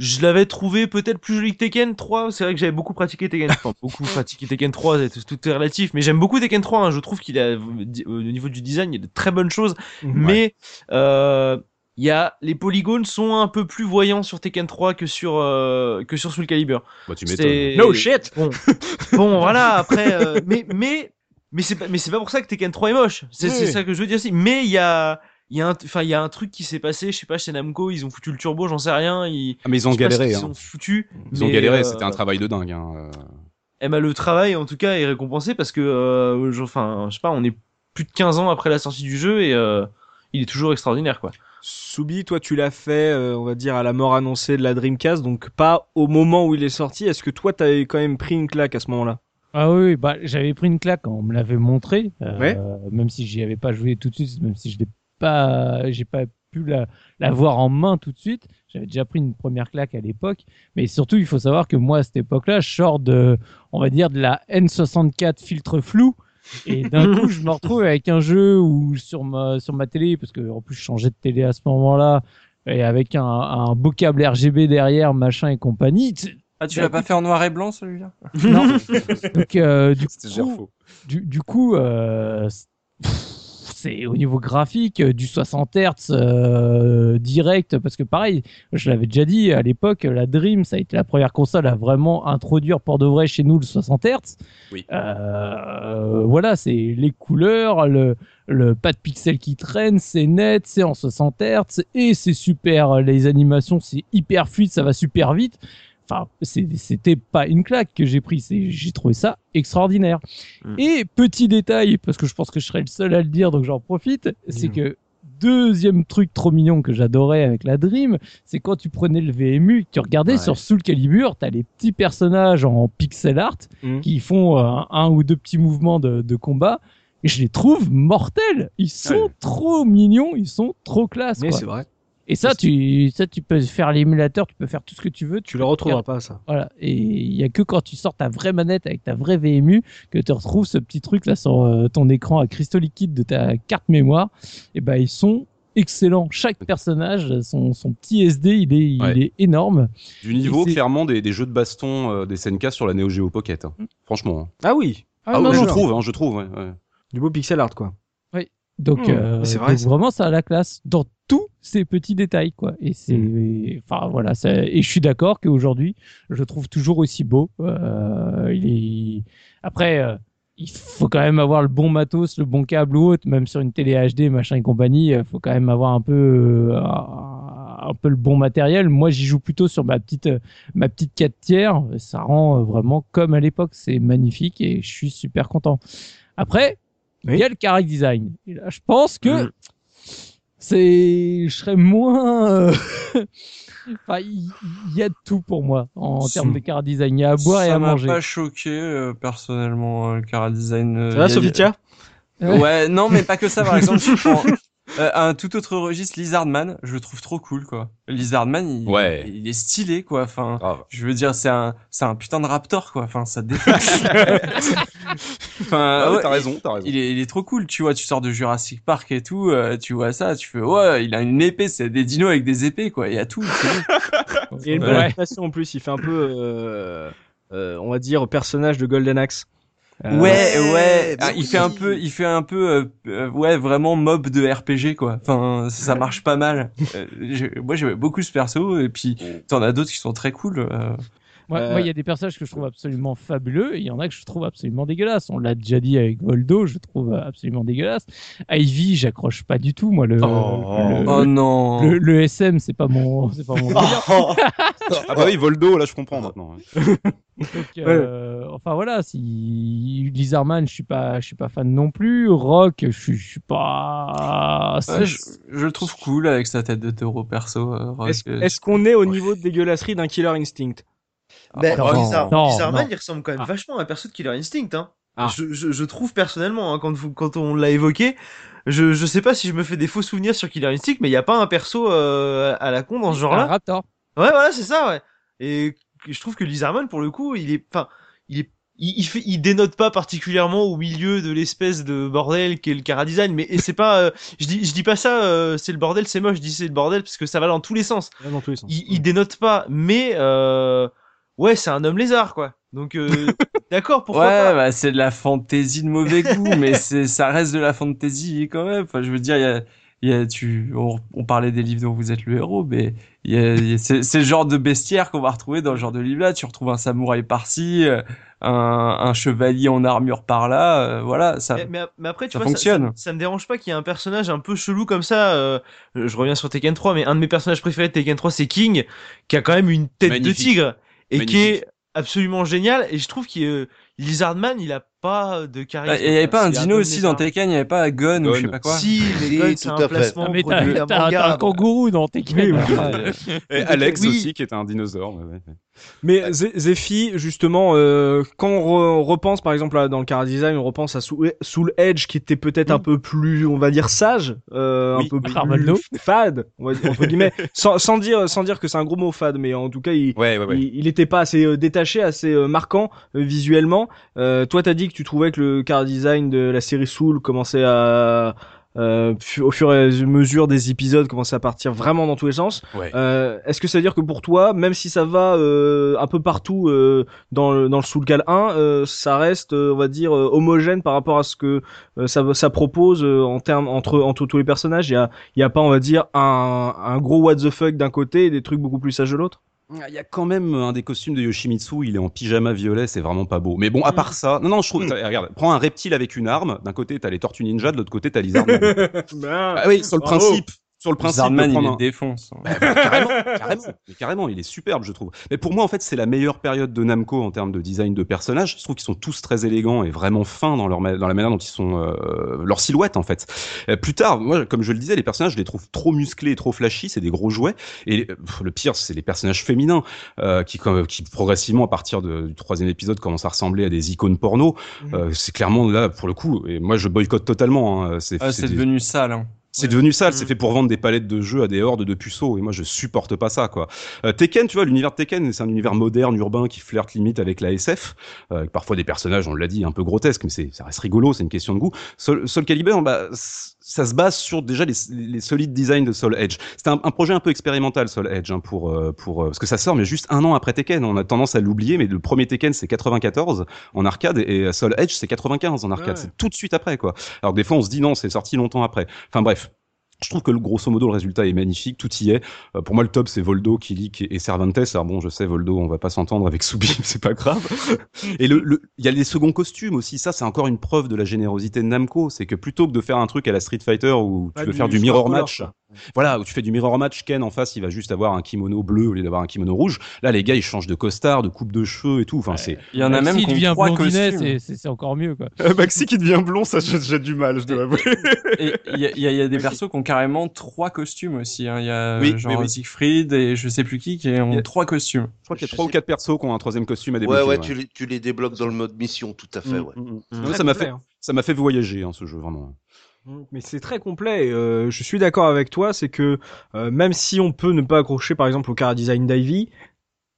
Euh, je l'avais trouvé peut-être plus joli que Tekken 3. C'est vrai que j'avais beaucoup pratiqué Tekken. Enfin, beaucoup pratiqué Tekken 3, c'est- tout, est relatif. Mais j'aime beaucoup Tekken 3. hein. Je trouve qu'il a, au niveau du design, il y a de très bonnes choses. Mais euh, il y a les polygones sont un peu plus voyants sur Tekken 3 que sur euh, que sur Soul Calibur. Bah, tu m'étonnes. C'est- No shit. Bon, bon voilà. Après, euh, mais mais mais c'est pas mais c'est pas pour ça que Tekken 3 est moche. C'est Oui. c'est ça que je veux dire aussi. Mais il y a il y a un enfin il y a un truc qui s'est passé. Je sais pas chez Namco, ils ont foutu le turbo, j'en sais rien. Ils Ah, mais ils ont galéré. qu'ils Hein. ont foutu. Ils ont galéré. euh, C'était un travail de dingue. Hein. euh. eh ben, le travail en tout cas est récompensé parce que euh, je- enfin je sais pas on est plus de 15 ans après la sortie du jeu et euh, il est toujours extraordinaire quoi. Soubi, toi tu l'as fait, euh, on va dire à la mort annoncée de la Dreamcast, donc pas au moment où il est sorti. Est-ce que toi t'avais quand même pris une claque à ce moment-là? Ah oui, oui, bah j'avais pris une claque quand on me l'avait montré, euh, Ouais. même si j'y avais pas joué tout de suite, même si je l'ai pas, j'ai pas pu la, la voir en main tout de suite. J'avais déjà pris une première claque à l'époque, mais surtout il faut savoir que moi à cette époque-là, je sors de, on va dire de la N64 filtre flou. Et d'un coup, je me retrouve avec un jeu où sur ma sur ma télé, parce que en plus je changeais de télé à ce moment-là, et avec un, un beau câble RGB derrière, machin et compagnie. Ah, tu l'as pas fait en noir et blanc celui-là? Non. Donc euh, du coup, faux. du, du coup, euh, pff, c'est au niveau graphique euh, du 60 Hz euh, direct, parce que pareil, je l'avais déjà dit à l'époque, la Dream, ça a été la première console à vraiment introduire pour de vrai chez nous le 60 Hz. Oui. Euh, voilà, c'est les couleurs, le, le pas de pixels qui traîne, c'est net, c'est en 60 Hz et c'est super. Les animations, c'est hyper fluide, ça va super vite. Enfin, c'était pas une claque que j'ai pris, c'est j'ai trouvé ça extraordinaire. Mm. Et petit détail, parce que je pense que je serais le seul à le dire, donc j'en profite, c'est Mm. que deuxième truc trop mignon que j'adorais avec la Dream, c'est quand tu prenais le VMU, tu regardais Ouais. sur Soul Calibur, t'as les petits personnages en pixel art Mhm. qui font euh, un ou deux petits mouvements de, de combat. Et je les trouve mortels. Ils sont Ouais. trop mignons, ils sont trop classe. Mais c'est vrai. Et ça, tu, ça, tu peux faire l'émulateur, tu peux faire tout ce que tu veux. Tu le retrouveras pas ça. Voilà. Et il y a que quand tu sors ta vraie manette avec ta vraie VMU que tu retrouves ce petit truc là sur euh, ton écran à cristaux liquides de ta carte mémoire. Et ben ils sont excellents. Chaque personnage, son, son petit SD, il est, il est énorme. Du niveau clairement des, des jeux de baston euh, des SNK sur la Neo Geo Pocket. hein. Franchement. hein. Ah oui, Ah, non, ouais, je non. trouve, hein, je trouve. ouais, ouais. du beau pixel art quoi. Donc, euh, c'est vrai, donc vraiment, ça a la classe dans tous ces petits détails, quoi. Et c'est, Hmm. enfin voilà, ça- et je suis d'accord qu'aujourd'hui, je le trouve toujours aussi beau. Euh, il est, après, euh, il faut quand même avoir le bon matos, le bon câble ou autre, même sur une télé HD, machin et compagnie, il faut quand même avoir un peu, euh, un, peu le bon matériel. Moi, j'y joue plutôt sur ma petite, euh, ma petite 4 tiers. Ça rend euh, vraiment comme à l'époque. C'est magnifique et je suis super content. Après, il Oui. y a le character design. Et là, je pense que Mm. C'est, je serais moins. euh, Enfin, il y, a de tout pour moi en Ça termes de character design. Il y a à boire et Ça à m'a manger. pas choqué euh, personnellement euh, le cara design. euh, Ça va Sofitia Ouais. Ouais, non, mais pas que ça. Par exemple, je prends, Euh, un tout autre registre, Lizardman, je le trouve trop cool, quoi. Lizardman, il, Ouais. il est stylé, quoi. Enfin, Grave. je veux dire, c'est un, c'est un putain de raptor, quoi. Enfin, ça défonce. enfin, Ah ouais, ouais, t'as raison, t'as raison. Il est, il est trop cool, tu vois, tu sors de Jurassic Park et tout, euh, tu vois ça, tu fais, ouais, il a une épée, c'est des dinos avec des épées, quoi, il y a tout. Il y a une bonne animation en plus, il fait un peu, euh, euh, on va dire, personnage de Golden Axe. Euh, ouais, ouais, Ah, il fait un oui. peu, il fait un peu, euh, euh, ouais, vraiment mob de RPG, quoi. Enfin, ça marche pas mal. Euh, j'ai- moi, j'aimais beaucoup ce perso, et puis, t'en as d'autres qui sont très cool. Euh. Moi, Euh, il y a des personnages que je trouve absolument fabuleux et il y en a que je trouve absolument dégueulasses. On l'a déjà dit avec Voldo, je trouve absolument dégueulasse. Ivy, j'accroche pas du tout. Moi, le, Oh. le, Oh non. le, le SM, c'est pas mon, c'est pas mon délire. Ah bah oui, Voldo, là je comprends maintenant. Donc, euh, enfin voilà, si Lizardman, je suis pas, je suis pas fan non plus. Rock, je suis, je suis pas. Ouais, je, je le trouve cool avec sa tête de taureau perso. euh, euh, est-ce qu'on est au niveau de dégueulasserie d'un Killer Instinct? Ben, non, non. il ressemble quand même Ah. vachement à un perso de Killer Instinct. Hein. Ah. Je, je, je trouve personnellement, hein, quand, vous, quand on l'a évoqué, je, je sais pas si je me fais des faux souvenirs sur Killer Instinct, mais il n'y a pas un perso euh, à la con dans ce genre-là. Raptor. Ouais, voilà, c'est ça, ouais. Et je trouve que Lizardman, pour le coup, il est, enfin, il est, il, il fait, il dénote pas particulièrement au milieu de l'espèce de bordel qu'est le Cara Design, mais et c'est pas, euh, je dis, je dis pas ça, euh, c'est le bordel, c'est moche, je dis c'est le bordel parce que ça va dans tous les sens. Dans tous les sens. Il, il dénote pas, mais euh, ouais, c'est un homme lézard, quoi. Donc, euh, d'accord, pourquoi ouais, pas. bah, c'est de la fantaisie de mauvais goût, mais c'est, ça reste de la fantaisie quand même. Enfin, je veux dire, il y a, y a, tu, on, on parlait des livres dont vous êtes le héros, mais y a, y a- c'est, le genre de bestiaire qu'on va retrouver dans le genre de livre-là. Tu retrouves un samouraï par-ci, euh, un, un chevalier en armure par-là, euh, voilà, ça. Mais, après, tu ça vois, ça, fonctionne. ça, ça me dérange pas qu'il y ait un personnage un peu chelou comme ça. euh, je reviens sur Tekken 3, mais un de mes personnages préférés de Tekken 3, c'est King, qui a quand même une tête Magnifique. de tigre et qui est absolument génial. Et je trouve que euh, Lizardman, il a pas de charisme. Ah, Et il y avait pas un dino aussi dans. Tekken, il y avait pas Gun, ou je sais Gun. pas quoi. Si, mais Gun, tout c'est à un fait. placement Ah, mais t'as, un kangourou dans Oui, oui. Et Alex Oui. aussi, qui est un dinosaure. Mais Zé- Zephy, justement, euh, quand on, re- on repense, par exemple, là, dans le Cara Design, on repense à Soul, Soul Edge, qui était peut-être un peu plus, on va dire, sage, euh, Oui, un peu plus fade, on va dire, entre guillemets, sans, sans dire, sans dire que c'est un gros mot fade, mais en tout cas, il, Ouais, ouais, ouais. il, il était pas assez euh, détaché, assez euh, marquant euh, visuellement. Euh, toi, t'as dit que tu trouvais que le Cara Design de la série Soul commençait à euh, au fur et à mesure des épisodes commençait à partir vraiment dans tous les sens. Ouais. Euh, Est-ce que ça veut dire que pour toi, même si ça va euh, un peu partout euh, dans le dans le Soul Cal 1, euh, ça reste, euh, on va dire, homogène par rapport à ce que euh, ça ça propose euh, en termes entre entre tous les personnages? Il y a il y a pas, on va dire, un un gros what the fuck d'un côté et des trucs beaucoup plus sages de l'autre? Il y a quand même un des costumes de Yoshimitsu, il est en pyjama violet, c'est vraiment pas beau. Mais bon, à part ça, non, non, je trouve, regarde, prends un reptile avec une arme, d'un côté t'as les tortues ninja, de l'autre côté t'as Lizardman. ah oui, sur le Bravo. principe, sur le principe Lizardman, de il les défonce. Bah, bah, carrément, carrément, mais carrément, il est superbe, je trouve. Mais pour moi, en fait, c'est la meilleure période de Namco en termes de design de personnages. Je trouve qu'ils sont tous très élégants et vraiment fins dans leur ma- dans la manière dont ils sont euh, leur silhouette en fait. Euh, plus tard, moi, comme je le disais, les personnages, je les trouve trop musclés et trop flashy. C'est des gros jouets. Et pff, le pire, c'est les personnages féminins euh, qui, comme- qui progressivement, à partir de- du troisième épisode, commencent à ressembler à des icônes porno. Mhm. Euh, c'est clairement là pour le coup. Et moi, je boycotte totalement. hein. C'est Ah, devenu sale. Hein. C'est devenu sale, c'est fait pour vendre des palettes de jeux à des hordes de puceaux, et moi je supporte pas ça, quoi. Euh, Tekken, tu vois, l'univers de Tekken, c'est un univers moderne, urbain, qui flirte limite avec la SF, euh, avec parfois des personnages, on l'a dit, un peu grotesques, mais c'est, ça reste rigolo, c'est une question de goût. Soul, Soul Calibur, bah, ça se base sur déjà les, les solides designs de Soul Edge. C'était un, un projet un peu expérimental, Soul Edge, hein, pour, euh, pour, euh, parce que ça sort, mais juste un an après Tekken. On a tendance à l'oublier, mais le premier Tekken, c'est 94 en arcade, et Soul Edge, c'est 95 en arcade. Ouais. C'est tout de suite après, quoi. Alors des fois, on se dit non, c'est sorti longtemps après. Enfin bref. Je trouve que le grosso modo le résultat est magnifique, tout y est. Euh, pour moi le top c'est Voldo, Kilik et, Cervantes. Alors bon je sais Voldo on va pas s'entendre avec Soubi, c'est pas grave. et le le- il y a les seconds costumes aussi, ça c'est encore une preuve de la générosité de Namco, c'est que plutôt que de faire un truc à la Street Fighter où tu veux du faire du score mirror match. Voilà où tu fais du mirror match, Ken en face il va juste avoir un kimono bleu au lieu d'avoir un kimono rouge. Là les gars ils changent de costard, de coupe de cheveux et tout. Enfin c'est Il y en a même qui ont devient blondinet, c'est- encore mieux, quoi. Maxi qui devient blond, ça j'ai du mal, je dois avouer. Et il y a, y y des persos qui ont carrément trois costumes aussi. hein. Il y a Oui, euh, genre oui. Siegfried et je sais plus qui qui ont Il y a- trois costumes. Je crois qu'il y a trois ou quatre persos qui ont un troisième costume à Ouais, débloquer. ouais, tu les, tu les débloques dans le mode mission, tout à fait, ouais. Ouais, ça m'a fait, ça m'a fait voyager hein, ce jeu vraiment. Mais c'est très complet. et, euh, je suis d'accord avec toi, c'est que euh, même si on peut ne pas accrocher par exemple au car design d'Ivy,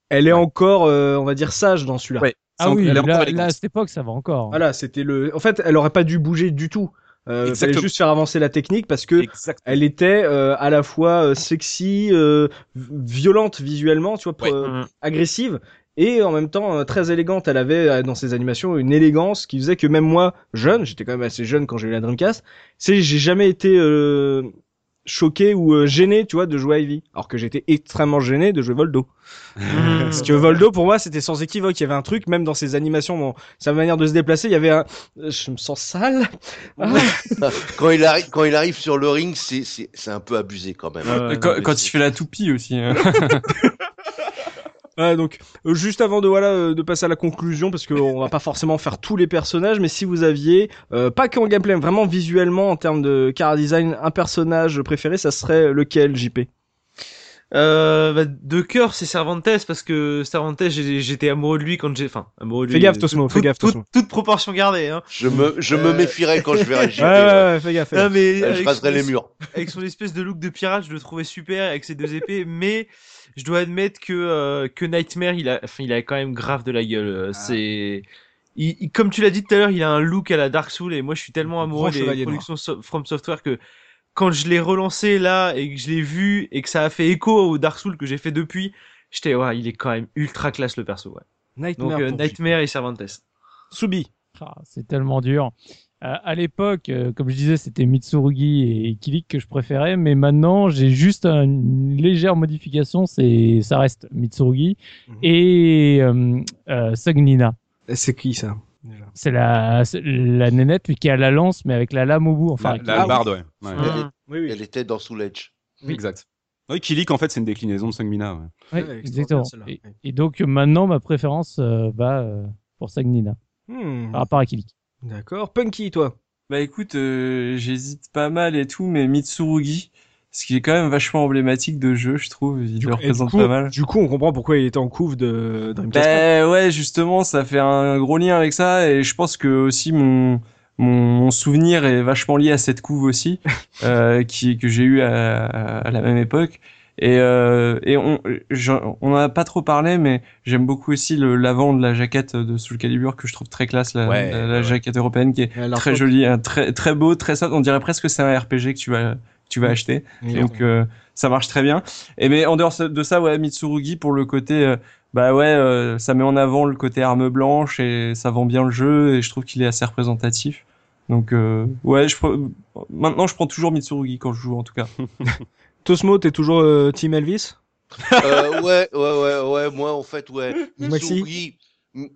elle est encore, euh, on va dire, sage dans celui-là. Ouais. Ah oui, là, là, à cette époque, ça va encore. Voilà, c'était le. En fait, elle aurait pas dû bouger du tout. Euh, fallait juste faire avancer la technique parce que elle était euh, à la fois euh, sexy, euh, violente visuellement, tu vois, Ouais. euh, Mhm. agressive, et en même temps euh, très élégante. Elle avait euh, dans ses animations une élégance qui faisait que même moi, jeune, j'étais quand même assez jeune quand j'ai eu la Dreamcast, c'est j'ai jamais été euh, choqué ou euh, gêné, tu vois, de jouer à Ivy, alors que j'étais extrêmement gêné de jouer Voldo. Parce que Voldo, pour moi, c'était sans équivoque. Il y avait un truc, même dans ses animations, dans sa manière de se déplacer, il y avait un. euh, Je me sens sale. Ah. Quand il arrive, quand il arrive sur le ring, c'est, c'est, c'est un peu abusé quand même. Quand, il fait la toupie aussi. hein. Ouais, donc euh, juste avant de voilà euh, de passer à la conclusion parce qu'on va pas forcément faire tous les personnages mais si vous aviez euh, pas qu'en gameplay vraiment visuellement en termes de car design un personnage préféré ça serait lequel JP Euh, bah, de cœur, c'est Cervantes parce que Cervantes, j'étais amoureux de lui quand j'ai, enfin, amoureux de Fais lui. gaffe, euh, Tosmo, toute- fais gaffe, toute- Tosmo. Toute proportion gardée, hein. Je me, je me Euh, méfierais quand je verrai JP. ouais, ouais. ouais, fais gaffe, fais Non, gaffe. mais Euh, Je avec raserai son- les murs. avec son espèce de look de pirate, je le trouvais super avec ses deux épées, mais je dois admettre que euh, que Nightmare, il a, enfin, il a quand même grave de la gueule. euh, C'est, il, il- comme tu l'as dit tout à l'heure, il a un look à la Dark Soul et moi je suis tellement amoureux Grand des productions so- From Software que quand je l'ai relancé là et que je l'ai vu et que ça a fait écho au Dark Soul que j'ai fait depuis, j'étais ouais, il est quand même ultra classe le perso. Ouais. Nightmare, Donc euh, Nightmare et Cervantes. JP. Subi Ah, c'est tellement dur. À l'époque, euh, comme je disais, c'était Mitsurugi et Kilik que je préférais, mais maintenant j'ai juste un- une légère modification, c'est ça reste Mitsurugi Mhm. et euh, euh, Sugnina. c'est qui ça? C'est la la nénette qui a la lance, mais avec la lame au bout. Enfin, La, la Ah oui. barde, ouais. ouais. Elle, est- oui oui elle était dans Soul Edge. Oui. Exact. Oui, Kilik, en fait, c'est une déclinaison de Sangmina. Ouais. Ouais, Ouais, exactement. Et, donc maintenant ma préférence euh, va euh, pour Sugnina Hmm, par rapport à Kilik. D'accord Punky toi Bah écoute, euh, j'hésite pas mal et tout, mais Mitsurugi, ce qui est quand même vachement emblématique de jeu, je trouve, il du, le représente coup, pas mal. du coup on comprend pourquoi il était en couve de Dreamcast Bah ouais, justement, ça fait un gros lien avec ça, et je pense que aussi mon mon, mon souvenir est vachement lié à cette couve aussi, euh, qui que j'ai eu à, à la même époque. Et, euh, et on j'en- on en a pas trop parlé, mais j'aime beaucoup aussi le l'avant de la jaquette de Soul Calibur que je trouve très classe, la, Ouais, la, la ouais, ouais. jaquette européenne qui est très top. joli, hein, très très beau, très soft. On dirait presque que c'est un RPG que tu vas que tu vas acheter. Et donc euh, ça marche très bien. Et mais en dehors de ça, ouais, Mitsurugi pour le côté, euh, bah ouais, euh, ça met en avant le côté arme blanche et ça vend bien le jeu et je trouve qu'il est assez représentatif. Donc euh, ouais, je pre- maintenant je prends toujours Mitsurugi quand je joue en tout cas. Tosmo t'es toujours euh, Team Elvis? Euh, ouais, ouais, ouais, ouais, moi en fait, ouais. Maxi Mitsurugi,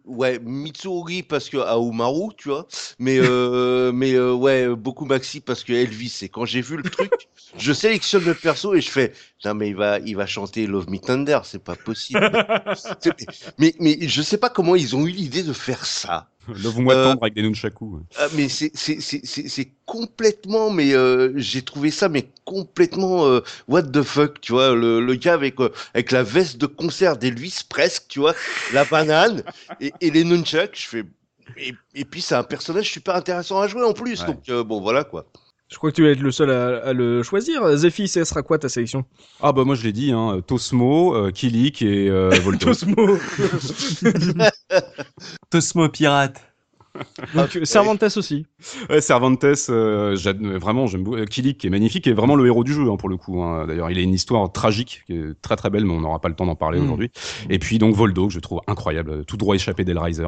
ouais, Mitsurugi parce que Aomaru, tu vois, mais euh, mais euh, ouais, beaucoup Maxi parce que Elvis. Et quand j'ai vu le truc, je sélectionne le perso et je fais, non mais il va, il va chanter Love Me Tender, c'est pas possible. Mais mais je sais pas comment ils ont eu l'idée de faire ça. Love-moi Euh, tendre avec des nunchaku. ouais. Ah, mais c'est c'est c'est c'est c'est complètement mais euh, j'ai trouvé ça mais complètement euh, what the fuck tu vois le, le gars avec euh, avec la veste de concert d'Elvis presque tu vois la banane et, et les nunchucks je fais et, et puis c'est un personnage super intéressant à jouer en plus Ouais. donc euh, bon voilà quoi Je crois que tu vas être le seul à, à le choisir. Zephy, ce sera quoi ta sélection? Ah bah moi je l'ai dit, hein, Tosmo, euh, Kilik et euh, Volto. Tosmo. Tosmo pirate. Donc euh, Cervantes aussi. Ouais, Cervantes, euh, vraiment j'aime beaucoup. Kilik qui est magnifique et vraiment le héros du jeu hein, pour le coup. hein. D'ailleurs il a une histoire tragique qui est très très belle mais on n'aura pas le temps d'en parler Mm. aujourd'hui. Et puis donc Voldo que je trouve incroyable, tout droit échappé d'Hellraiser.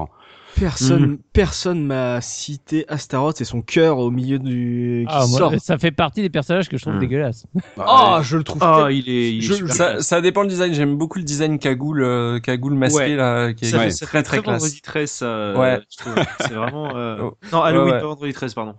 Personne, personne m'a cité Astaroth et son cœur au milieu du qui Ah, moi, sort. ça fait partie des personnages que je trouve Hmm. dégueulasses. Ah, je le trouve. Ah, tel- il est, il est Je- Ça, ça dépend le design. J'aime beaucoup le design cagoule, euh, cagoule masqué Ouais. là, qui est, Ça, ça très très très classe. vendredi 13, ça, euh, Ouais. C'est vraiment, euh... Oh. non, Halloween, ouais. pas vendredi 13, pardon.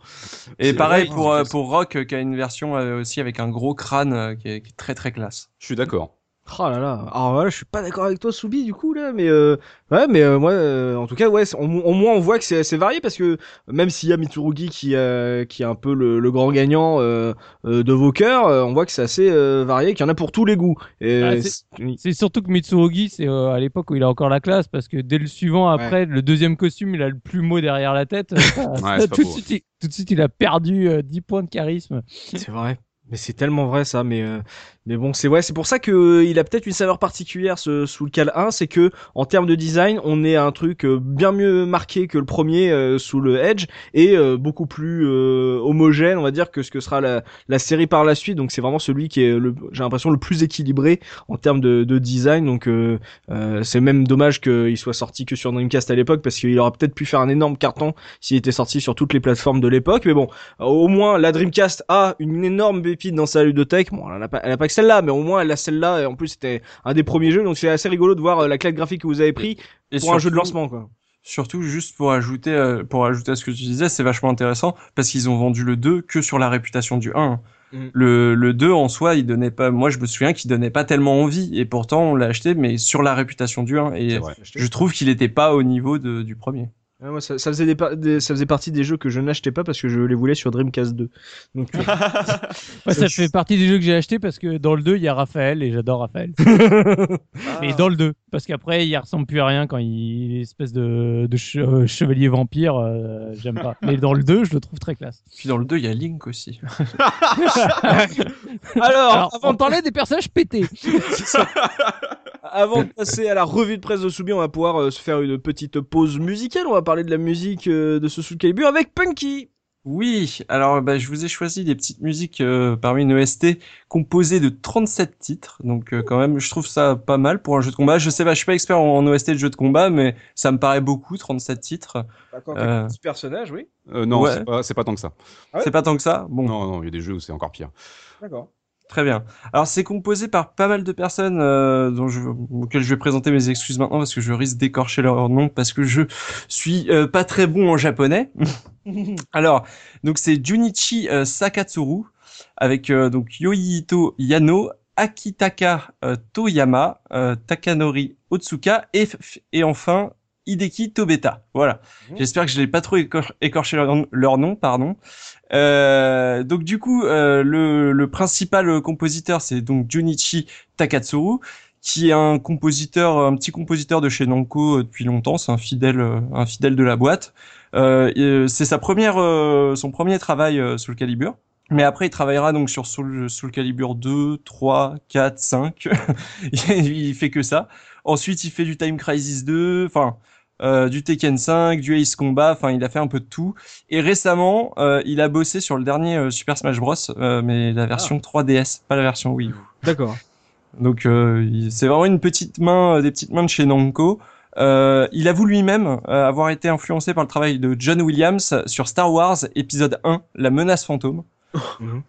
Et pareil pour euh, pour Rock euh, qui a une version euh, aussi avec un gros crâne euh, qui, est, qui est très très classe. Je suis d'accord. Oh là là. Alors voilà, je suis pas d'accord avec toi, Soubi, du coup là, mais euh, ouais, mais euh, moi, euh, en tout cas, ouais, c'est- au, moins on voit que c'est assez varié parce que même s'il y a Mitsurugi qui euh, qui est un peu le, le grand gagnant euh, euh, de vos cœurs, euh, on voit que c'est assez euh, varié, qu'il y en a pour tous les goûts. Ah, c'est- surtout que Mitsurugi, c'est euh, à l'époque où il a encore la classe, parce que dès le suivant, après, le deuxième costume, il a le plumeau derrière la tête. Ça- Ouais, tout, de suite, il, tout de suite, il a perdu euh, 10 points de charisme. C'est vrai. Mais c'est tellement vrai ça, mais euh, mais bon, c'est ouais, c'est pour ça que euh, il a peut-être une saveur particulière ce Soul Cal 1, c'est que en termes de design, on est à un truc euh, bien mieux marqué que le premier euh, sous le Edge et beaucoup plus homogène, on va dire que ce que sera la, la série par la suite. Donc c'est vraiment celui qui est le j'ai l'impression le plus équilibré en termes de, de design. Donc c'est même dommage qu'il soit sorti que sur Dreamcast à l'époque parce qu'il aurait peut-être pu faire un énorme carton s'il était sorti sur toutes les plateformes de l'époque. Mais bon, au moins la Dreamcast a une énorme pépite dans sa ludothèque. Bon, elle a pas, elle a pas celle-là, mais au moins elle a celle-là. Et en plus, c'était un des premiers jeux, donc c'est assez rigolo de voir euh, la claque graphique que vous avez pris Et pour un jeu de surtout- lancement, quoi. Surtout, juste pour ajouter, euh, pour ajouter à ce que tu disais, c'est vachement intéressant parce qu'ils ont vendu le 2 que sur la réputation du 1. Mm. Le, le 2 en soi, il donnait pas, moi je me souviens qu'il donnait pas tellement envie et pourtant on l'a acheté mais sur la réputation du 1 et je trouve qu'il était pas au niveau de, du premier. Ouais, moi, ça, ça faisait des, pa- des- ça faisait partie des jeux que je n'achetais pas parce que je les voulais sur Dreamcast 2. Donc, euh, Ouais, ça fait partie des jeux que j'ai acheté parce que dans le 2, il y a Raphaël et j'adore Raphaël. Mais dans le 2, parce qu'après, il ressemble plus à rien quand il est espèce de, de che- euh, chevalier vampire, euh, j'aime pas. Mais dans le 2, je le trouve très classe. Puis dans le 2, il y a Link aussi. alors, Alors, avant on parlait des personnages pétés. Avant de passer à la revue de presse de Soubi, on va pouvoir euh, se faire une petite pause musicale. On va parler de la musique euh, de ce Soul Calibur avec Punky. Oui, alors bah, je vous ai choisi des petites musiques euh, parmi une OST composée de 37 titres, donc euh, quand même je trouve ça pas mal pour un jeu de combat. Je sais pas, je suis pas expert en, en OST de jeu de combat, mais ça me paraît beaucoup 37 titres. D'accord, Euh. petit personnage, oui. Euh, non, Ouais. c'est pas, tant que ça. Ah ouais C'est pas tant que ça? Bon, Non, non, il y a des jeux où c'est encore pire. D'accord. Très bien. Alors c'est composé par pas mal de personnes euh, dont je, auxquelles je vais présenter mes excuses maintenant parce que je risque d'écorcher leur nom parce que je suis euh, pas très bon en japonais. Alors, donc c'est Junichi euh, Sakatsuru avec euh, donc Yohito Yano, Akitaka euh, Toyama, euh, Takanori Otsuka et, et enfin Hideki Tobeta. Voilà. Mhm. J'espère que je n'ai pas trop écor- écorché leur, leur nom, pardon. Euh, donc du coup, euh, le, le principal compositeur, c'est donc Junichi Takatsuru, qui est un compositeur, un petit compositeur de chez Namco euh, depuis longtemps. C'est un fidèle, euh, un fidèle de la boîte. Euh, euh, c'est sa première, euh, son premier travail sous le Calibur. Mais après, il travaillera donc sur Soul, Soul Calibur 2, 3, 4, 5. il fait que ça. Ensuite, il fait du Time Crisis 2, enfin, euh, du Tekken 5, du Ace Combat, enfin, il a fait un peu de tout. Et récemment, euh, il a bossé sur le dernier euh, Super Smash Bros, euh, mais la version 3DS, pas la version Wii U. D'accord. Donc, euh, c'est vraiment une petite main, des petites mains de chez Namco. Euh, il avoue lui-même euh, avoir été influencé par le travail de John Williams sur Star Wars épisode 1, La menace fantôme. Mhm.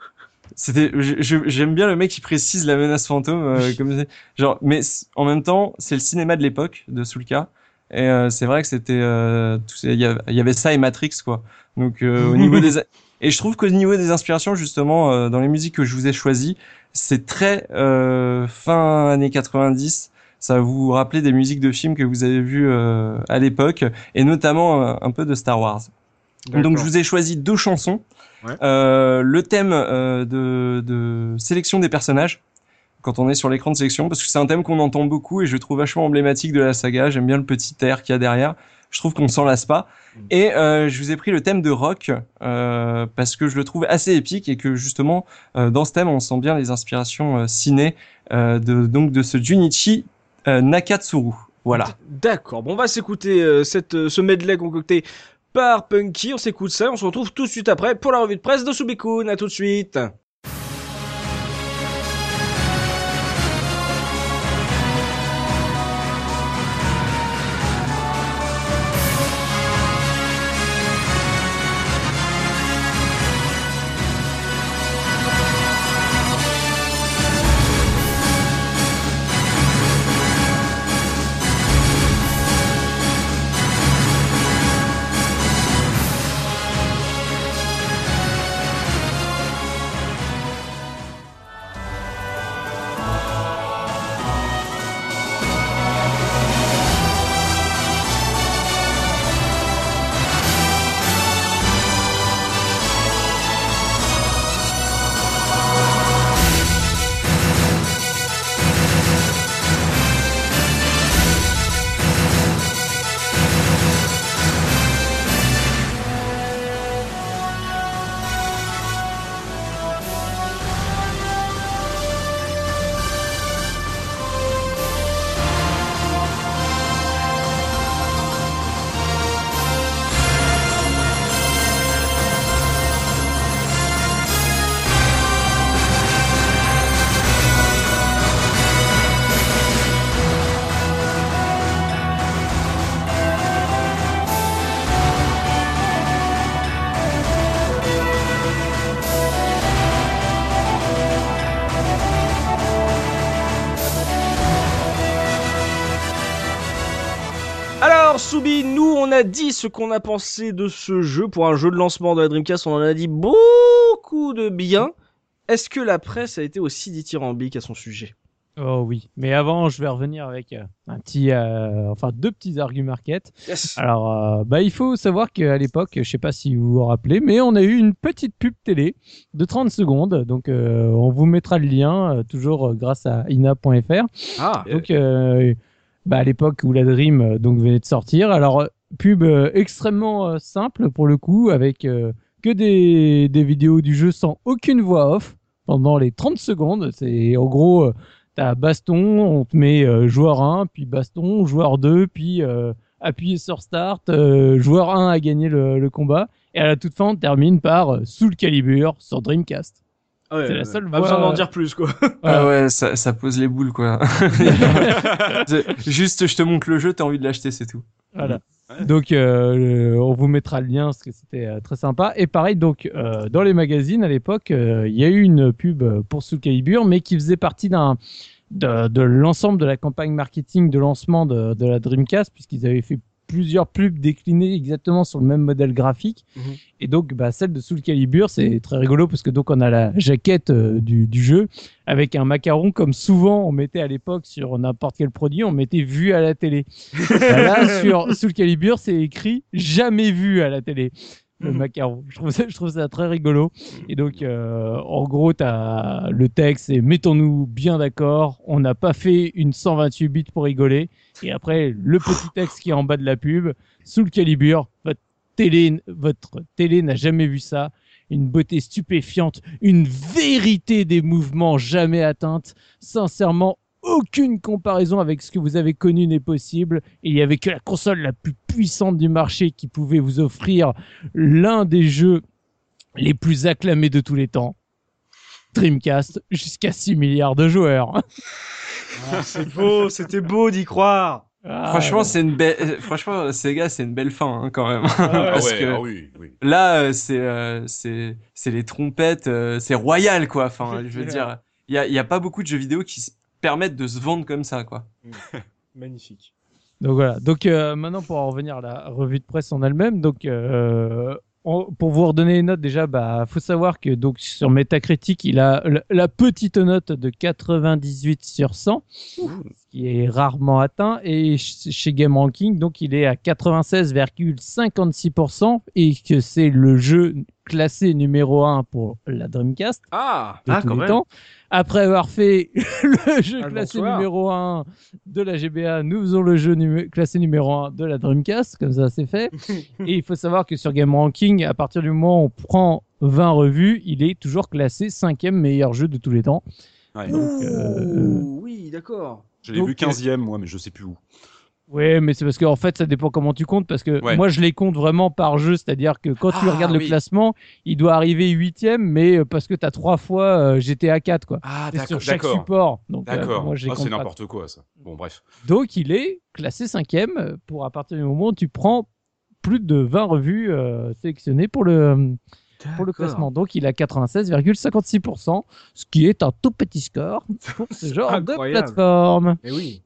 C'était, j'aime bien le mec qui précise la menace fantôme, euh, comme genre, mais en même temps, c'est le cinéma de l'époque de Soulka, et euh, c'est vrai que c'était, euh, il y, avait- ça et Matrix quoi. Donc euh, au niveau des, et je trouve qu'au niveau des inspirations justement euh, dans les musiques que je vous ai choisies, c'est très euh, fin années 90. Ça va vous rappeler des musiques de films que vous avez vues euh, à l'époque, et notamment un peu de Star Wars. Donc je vous ai choisi deux chansons. Ouais. Euh, le thème euh, de, de sélection des personnages quand on est sur l'écran de sélection parce que c'est un thème qu'on entend beaucoup et je trouve vachement emblématique de la saga. J'aime bien le petit air qu'il y a derrière. Je trouve qu'on s'en lasse pas. Et euh, je vous ai pris le thème de rock euh, parce que je le trouve assez épique et que justement euh, dans ce thème on sent bien les inspirations euh, ciné euh, de donc de ce Junichi euh, Nakatsuru. Voilà. D'accord. Bon, on va s'écouter euh, cette, ce medley concocté par Punky. On s'écoute ça. On se retrouve tout de suite après pour la revue de presse de Subikun. À tout de suite. A dit ce qu'on a pensé de ce jeu. Pour un jeu de lancement de la Dreamcast, on en a dit beaucoup de bien. Est-ce que la presse a été aussi dithyrambique à son sujet? Oh oui, mais avant, je vais revenir avec euh, un petit, euh, enfin deux petits arguments market. Yes Alors, euh, bah, il faut savoir qu'à l'époque, je sais pas si vous vous rappelez, mais on a eu une petite pub télé de 30 secondes. Donc, euh, on vous mettra le lien, toujours grâce à ina.fr. Ah Donc, bah, à l'époque où la Dream donc venait de sortir. Alors, pub euh, extrêmement euh, simple pour le coup, avec euh, que des, vidéos du jeu sans aucune voix off pendant les 30 secondes. C'est en gros, t'as baston, on te met joueur 1, puis baston, joueur 2, puis appuyer sur start, joueur 1 a gagné le, combat. Et à la toute fin, on termine par Soul Calibur sur Dreamcast. Ouais, c'est la ouais, seule Pas voix- besoin d'en dire plus quoi. Ah ouais, ça, ça pose les boules, quoi. Juste, je te montre le jeu, t'as envie de l'acheter, c'est tout. Voilà. Donc, euh, on vous mettra le lien parce que c'était euh, très sympa. Et pareil, donc, euh, dans les magazines à l'époque, euh, il y a eu une pub euh, pour Soul Calibur, mais qui faisait partie d'un de, de l'ensemble de la campagne marketing de lancement de, de la Dreamcast, puisqu'ils avaient fait plusieurs pubs déclinées exactement sur le même modèle graphique. Mhm. Et donc, bah, celle de Soul Calibur, c'est très rigolo parce que donc on a la jaquette euh, du, du jeu avec un macaron comme souvent on mettait à l'époque sur n'importe quel produit, on mettait vu à la télé. Bah, là, sur Soul Calibur, c'est écrit jamais vu à la télé. Le Mhm. macaron. Je trouve, ça, je trouve ça très rigolo. Et donc, euh, en gros, t'as le texte et mettons-nous bien d'accord. On n'a pas fait une 128 bits pour rigoler. Et après, le petit texte qui est en bas de la pub. Sous le calibre, votre télé, votre télé n'a jamais vu ça. Une beauté stupéfiante, une vérité des mouvements jamais atteinte. Sincèrement, aucune comparaison avec ce que vous avez connu n'est possible. Il y avait que la console la plus puissante du marché qui pouvait vous offrir l'un des jeux les plus acclamés de tous les temps. Dreamcast, jusqu'à 6 milliards de joueurs. Ah, c'est beau, c'était beau d'y croire. Ah, franchement, c'est une belle, euh, franchement, Sega, c'est une belle fin, hein, quand même. Ah Parce ouais, que ah oui, oui. là, euh, c'est, euh, c'est, c'est les trompettes, euh, c'est royal, quoi. Enfin, je veux dire, il y a, il y a pas beaucoup de jeux vidéo qui se permettent de se vendre comme ça, quoi. Magnifique. Donc voilà. Donc euh, maintenant pour en revenir à la revue de presse en elle-même, donc euh, pour vous redonner une note déjà, bah faut savoir que donc sur Metacritic, il a la, petite note de 98 sur 100, ce qui est rarement atteint, et ch- chez Game Ranking, donc il est à 96,56% et que c'est le jeu classé numéro 1 pour la Dreamcast Ah de Ah, tous quand les même. temps. Après avoir fait le jeu Ah, classé bonsoir. numéro 1 de la GBA, nous faisons le jeu numé- classé numéro 1 de la Dreamcast, comme ça c'est fait. Et il faut savoir que sur Game Ranking, à partir du moment où on prend 20 revues, il est toujours classé cinquième meilleur jeu de tous les temps. Ouais. Donc, euh, Ouh, oui, d'accord. Je l'ai vu 15ème, moi, mais je sais plus où. Ouais, mais c'est parce qu'en fait, ça dépend comment tu comptes. Parce que Ouais. moi, je les compte vraiment par jeu. C'est-à-dire que quand tu Ah, regardes le oui. classement, il doit arriver huitième, mais euh, parce que tu as trois fois euh, GTA 4, quoi. Ah, C'est sur d'accord. chaque D'accord. support. Euh, D'accord. Ah, c'est n'importe quoi, ça. Bon, bref. Donc il est classé cinquième pour à partir du moment où tu prends plus de 20 revues euh, sélectionnées pour le, pour le classement. Donc il a 96,56%, ce qui est un tout petit score pour ce genre incroyable. de plateforme. Oui.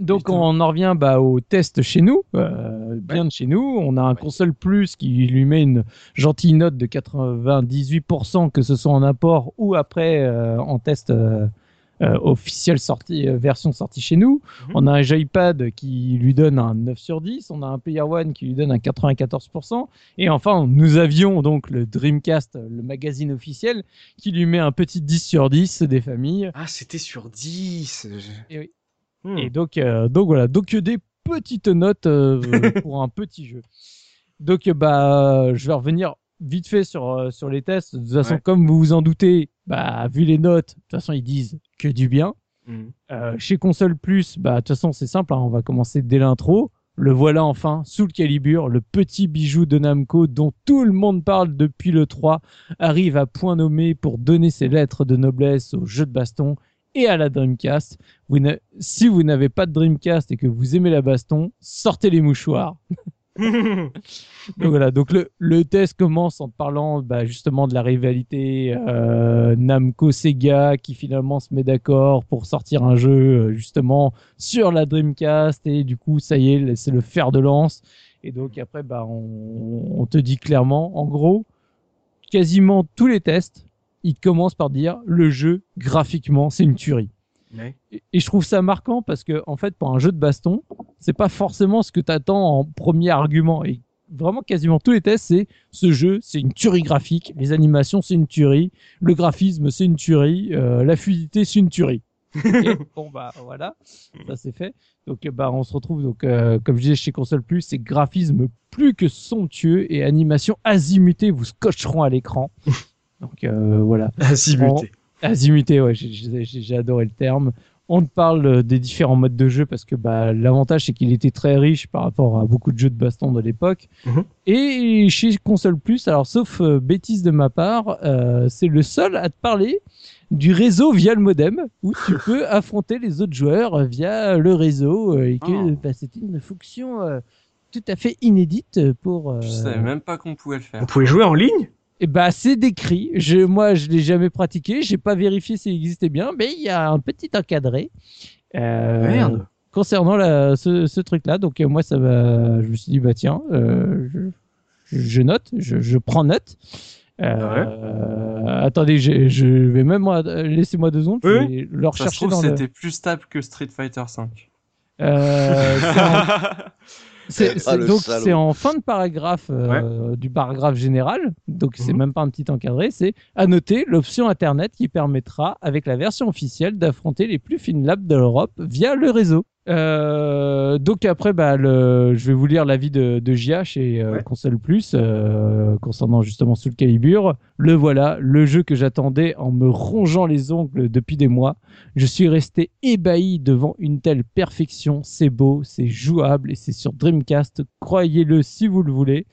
Donc Putain. on en revient bah, au test chez nous, euh, bien de chez nous. On a un console plus qui lui met une gentille note de 98%, que ce soit en apport ou après euh, en test euh, euh, officiel sorti, euh, version sortie chez nous. Mhm. On a un joypad qui lui donne un 9 sur 10. On a un Player One qui lui donne un 94%. Et enfin, nous avions donc le Dreamcast, le magazine officiel, qui lui met un petit 10 sur 10 des familles. Ah, c'était sur 10. Eh oui. Hmm. Et donc, euh, donc voilà, donc euh, des petites notes euh, pour un petit jeu. Donc euh, bah, je vais revenir vite fait sur euh, sur les tests. De toute façon, Ouais. comme vous vous en doutez, bah vu les notes, de toute façon ils disent que du bien. Hmm. Euh, chez Console Plus, bah de toute façon c'est simple, hein, on va commencer dès l'intro. Le voilà enfin, sous le calibre, le petit bijou de Namco dont tout le monde parle depuis le 3, arrive à point nommé pour donner ses lettres de noblesse au jeu de baston et à la Dreamcast. Vous si vous n'avez pas de Dreamcast et que vous aimez la baston, sortez les mouchoirs. Donc voilà, donc le, test commence en parlant bah, justement de la rivalité euh, Namco-Sega qui finalement se met d'accord pour sortir un jeu euh, justement sur la Dreamcast et du coup ça y est, c'est le fer de lance. Et donc après, bah, on, on te dit clairement, en gros, quasiment tous les tests, ils commencent par dire le jeu graphiquement c'est une tuerie. Ouais. Et, et je trouve ça marquant parce que en fait pour un jeu de baston, c'est pas forcément ce que t'attends en premier argument et vraiment quasiment tous les tests c'est ce jeu c'est une tuerie graphique, les animations c'est une tuerie, le graphisme c'est une tuerie, euh, la fluidité c'est une tuerie. Bon bah voilà, ça c'est fait. Donc euh, bah on se retrouve donc euh, comme je disais chez Console Plus, c'est graphisme plus que somptueux et animation azimutée vous scotcheront à l'écran. Donc euh, voilà. Azimuté. Azimuté, ouais, j'ai- adoré le terme. On te parle euh, des différents modes de jeu parce que bah, l'avantage c'est qu'il était très riche par rapport à beaucoup de jeux de baston de l'époque. Mhm. Et chez Console Plus, alors sauf euh, bêtise de ma part, euh, c'est le seul à te parler du réseau via le modem où tu peux affronter les autres joueurs via le réseau euh, et que Ah. bah, c'était une fonction euh, tout à fait inédite pour. euh, Je savais même pas qu'on pouvait le faire. Vous pouvez jouer en ligne? Et bah c'est décrit. Je, moi, je l'ai jamais pratiqué. J'ai pas vérifié s'il existait bien, mais il y a un petit encadré euh, Merde. concernant la, ce, ce truc-là. Donc euh, moi, ça va. Je me suis dit bah tiens, euh, je, je note, je, je prends note. Euh, Attendez, je, je vais même moi- laissez-moi deux secondes. Je Oui, vais le Ça se rechercher trouve, dans le. c'était plus stable que Street Fighter 5. Euh, c'est en- C'est, Ah, donc salaud. c'est en fin de paragraphe euh, du paragraphe général, donc c'est Mhm. même pas un petit encadré, c'est à noter l'option internet qui permettra avec la version officielle d'affronter les plus fines labs de l'Europe via le réseau. Euh, donc après, bah, le, je vais vous lire l'avis de, de Gia chez euh, Ouais. Console Plus euh, concernant justement Soul Calibur. Le voilà, le jeu que j'attendais en me rongeant les ongles depuis des mois. Je suis resté ébahi devant une telle perfection. C'est beau, c'est jouable et c'est sur Dreamcast. Croyez-le si vous le voulez.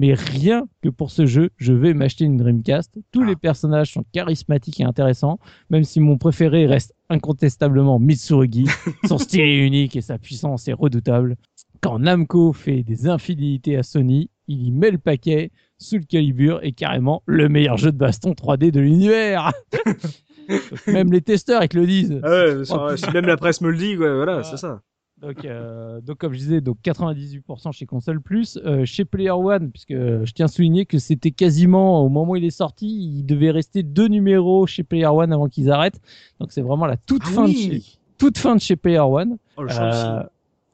Mais rien que pour ce jeu, je vais m'acheter une Dreamcast. Tous les personnages sont charismatiques et intéressants, même si mon préféré reste incontestablement Mitsurugi. Son style est unique et sa puissance est redoutable. Quand Namco fait des infidélités à Sony, il y met le paquet. Soul Calibur est carrément le meilleur jeu de baston 3D de l'univers. Même les testeurs ils te le disent. Ah ouais, ça- si même la presse me le dit, ouais, voilà, c'est ça. Donc, euh, donc comme je disais, donc 98% chez Console Plus, euh, chez Player One, puisque je tiens à souligner que c'était quasiment au moment où il est sorti, il devait rester deux numéros chez Player One avant qu'ils arrêtent. Donc c'est vraiment la toute Ah fin de chez, toute fin de chez Player One. Oh, le Euh,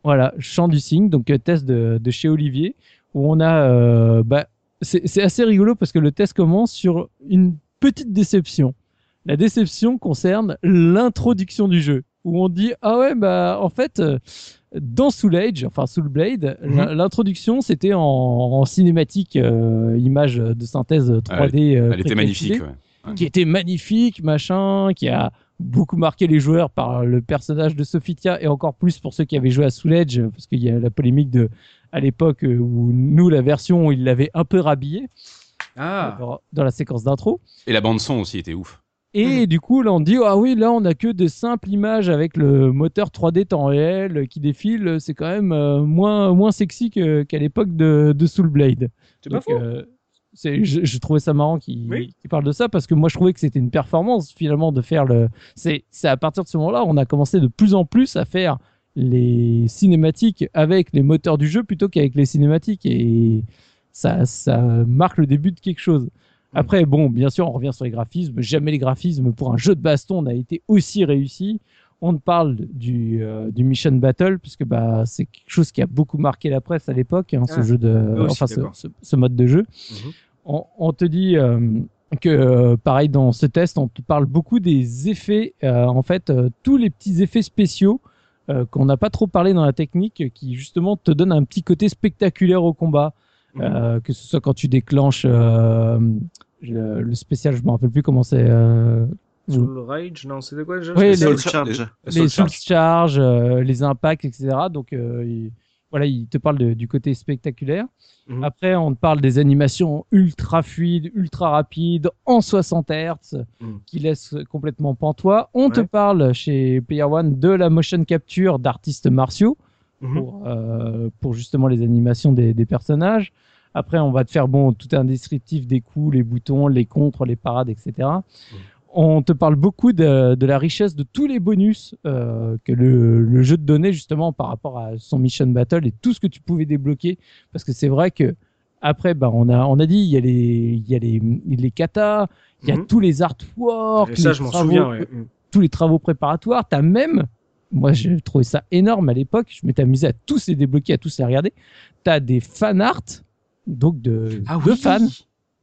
voilà, chant du signe, donc euh, test de, de chez Olivier, où on a, euh, bah, c'est assez rigolo parce que le test commence sur une petite déception. La déception concerne l'introduction du jeu, où on dit ah ouais bah en fait euh, dans Soul Age, enfin Soul Blade, Mhm. l'in- l'introduction c'était en, en cinématique, euh, image de synthèse 3D. euh, Elle était magnifique. ouais. qui était magnifique, machin, qui a beaucoup marqué les joueurs par le personnage de Sophitia et encore plus pour ceux qui avaient joué à Soul Edge, parce qu'il y a la polémique de à l'époque où nous la version où il l'avait un peu rhabillé Ah, dans, dans la séquence d'intro. Et la bande son aussi était ouf. Et du coup, là, on dit, ah oui, là, on a que de simples images avec le moteur 3D temps réel qui défile. C'est quand même euh, moins, moins sexy qu'à l'époque de, de Soul Blade. c'est pas Donc, faux. euh, je, je trouvais ça marrant qu'il Oui. parle de ça parce que moi je trouvais que c'était une performance finalement de faire le. C'est, c'est à partir de ce moment-là on a commencé de plus en plus à faire les cinématiques avec les moteurs du jeu plutôt qu'avec les cinématiques et ça, ça marque le début de quelque chose. Après, bon, bien sûr, on revient sur les graphismes. Jamais les graphismes pour un jeu de baston n'a été aussi réussi. On parle du, euh, du Mission Battle, puisque bah, c'est quelque chose qui a beaucoup marqué la presse à l'époque, hein, ce Ah, jeu de, enfin, ce, d'accord. ce- ce mode de jeu. Mhm. On, on te dit euh, que, euh, pareil, dans ce test, on te parle beaucoup des effets, en fait, tous les petits effets spéciaux qu'on n'a pas trop parlé dans la technique, qui justement te donnent un petit côté spectaculaire au combat. Mhm. Euh, que ce soit quand tu déclenches euh, le, le spécial, je me rappelle plus comment c'est. Euh, Soul Rage, non, c'était quoi déjà? Les- Soul Charge. les soul charge, euh, les impacts, etc. Donc euh, il, voilà, il te parle de- du côté spectaculaire. Mhm. Après, on te parle des animations ultra fluides, ultra rapides, en 60 Hz, Mhm. qui laissent complètement pantois. On te parle chez Player One de la motion capture d'artistes martiaux. Mhm. pour, euh, pour justement les animations des, des personnages. Après, on va te faire bon tout un descriptif des coups, les boutons, les contres, les parades, etc. On te parle beaucoup de, de la richesse de tous les bonus euh, que le, le jeu te donnait justement par rapport à son mission battle et tout ce que tu pouvais débloquer. Parce que c'est vrai que après, bah, on a on a dit il y a les il y a les les katas, il y a Mhm. tous les artworks, ça, les je travaux- souviens. ouais. Tous les travaux préparatoires. T'as même, moi j'ai trouvé ça énorme à l'époque, je m'étais amusé à tous les débloquer, à tous les regarder. T'as des fan art, donc de, Ah de oui. fans,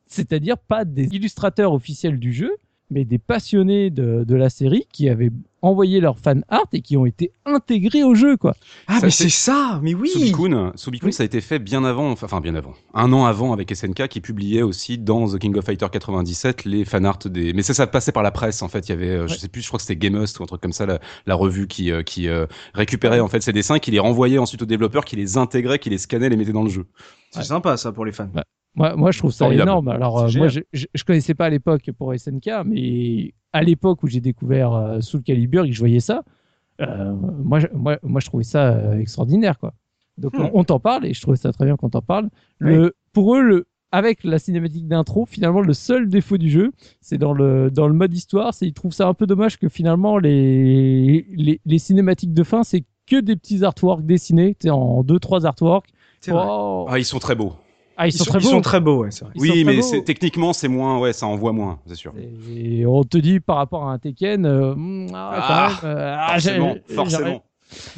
c'est-à-dire pas des illustrateurs officiels du jeu, mais des passionnés de, de la série qui avaient envoyé leur fan art et qui ont été intégrés au jeu, quoi. Ah, Ça, mais c'est- ça, mais oui. Subikun, Subikun, Oui. ça a été fait bien avant, enfin enfin, bien avant, un an avant avec SNK qui publiait aussi dans The King of Fighter 97 les fanarts des. Mais ça, ça passait par la presse en fait. Il y avait, euh, je Ouais. sais plus, je crois que c'était Gamust ou un truc comme ça, la, la revue qui euh, qui euh, récupérait en fait ces dessins, qui les renvoyait ensuite aux développeurs, qui les intégrait, qui les scannait, les mettait dans le jeu. C'est sympa ça pour les fans. Moi, moi, je trouve ça Formidable. énorme. Alors, euh, moi, je, je, je connaissais pas à l'époque pour SNK, mais à l'époque où j'ai découvert euh, Soul Calibur et que je voyais ça, euh, moi, je, moi, moi, je trouvais ça euh, extraordinaire, quoi. Donc, Hmm. on, on t'en parle et je trouvais ça très bien qu'on t'en parle. Le, Pour eux, le, avec la cinématique d'intro, finalement, le seul défaut du jeu, c'est dans le, dans le mode histoire, c'est ils trouvent ça un peu dommage que finalement, les, les, les cinématiques de fin, c'est que des petits artworks dessinés, en deux, trois artworks. C'est vrai. Oh. Ah, ils sont très beaux. Ah, ils, Ils sont, très ils beaux. sont très beaux, ouais, c'est vrai. Ils sont oui, très mais techniquement, c'est moins, ouais, ça envoie moins, c'est sûr. Et on te dit par rapport à un Tekken, euh, hmm, ah, Ah, quand même, euh, ah, Forcément.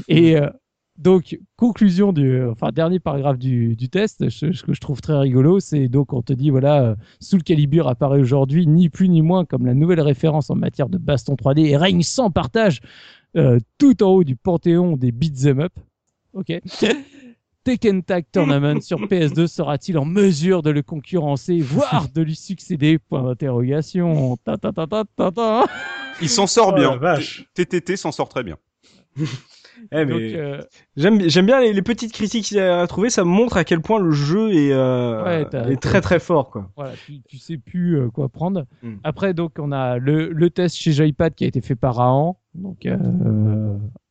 Et euh, donc conclusion du, enfin dernier paragraphe du, du test, ce, ce que je trouve très rigolo, c'est donc on te dit voilà, euh, Soul Calibur apparaît aujourd'hui ni plus ni moins comme la nouvelle référence en matière de baston 3D et règne sans partage euh, tout en haut du panthéon des beat'em up. Ok. Tekken Tag Tournament sur PS2 sera-t-il en mesure de le concurrencer, voire de lui succéder? Point d'interrogation. Ta, ta, ta. Il s'en sort Oh bien. vache. TTT s'en sort très bien. Eh, mais euh, J'aime bien les, les petites critiques qu'il a trouvées, ça montre à quel point le jeu est, euh, Ouais, t'as- est très très fort quoi. voilà, tu, tu sais plus euh, quoi prendre. Mm. Après, donc, on a le, le test chez Joypad qui a été fait par Rahan. Donc, euh,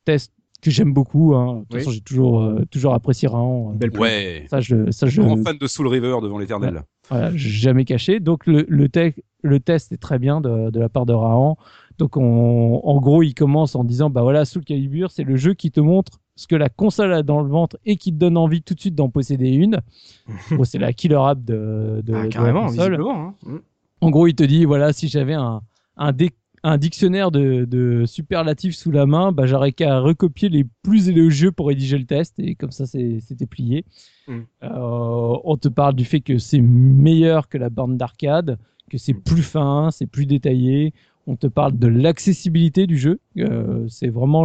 test que j'aime beaucoup. Hein. De toute Oui. façon, j'ai toujours, euh, toujours apprécié Rahan. Belle plume. Ouais. Ça, je, ça, je, Grand fan de Soul River devant l'éternel. voilà, jamais caché. Donc, le, le, te- le test est très bien de, de la part de Rahan. Donc, on, en gros, il commence en disant, bah voilà, Soul Calibur, c'est le jeu qui te montre ce que la console a dans le ventre et qui te donne envie tout de suite d'en posséder une. bon, c'est la killer app de, de, de Ah, la carrément, console. visiblement. hein. Mm. En gros, il te dit, voilà, si j'avais un, un, dé- un dictionnaire de, de superlatifs sous la main, bah, j'aurais qu'à recopier les plus élogieux pour rédiger le test, et comme ça, c'était plié. Mm. Euh, on te parle du fait que c'est meilleur que la bande d'arcade, que c'est plus fin, c'est plus détaillé. On te parle de l'accessibilité du jeu. Euh, c'est vraiment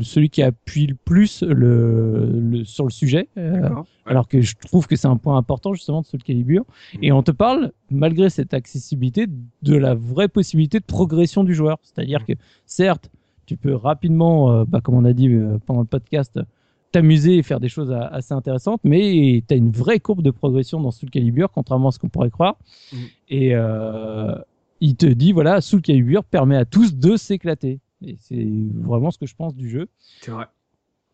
celui qui appuie le plus le, le- sur le sujet. Euh, alors que je trouve que c'est un point important justement de Soul Calibur. Et on te parle, malgré cette accessibilité, de la vraie possibilité de progression du joueur. C'est-à-dire que certes, tu peux rapidement, euh, bah, comme on a dit pendant le podcast, t'amuser et faire des choses assez intéressantes, mais tu as une vraie courbe de progression dans Soul Calibur, contrairement à ce qu'on pourrait croire. Mhm. Et euh, il te dit, voilà, Soul Calibur permet à tous de s'éclater. Et c'est vraiment ce que je pense du jeu. C'est vrai.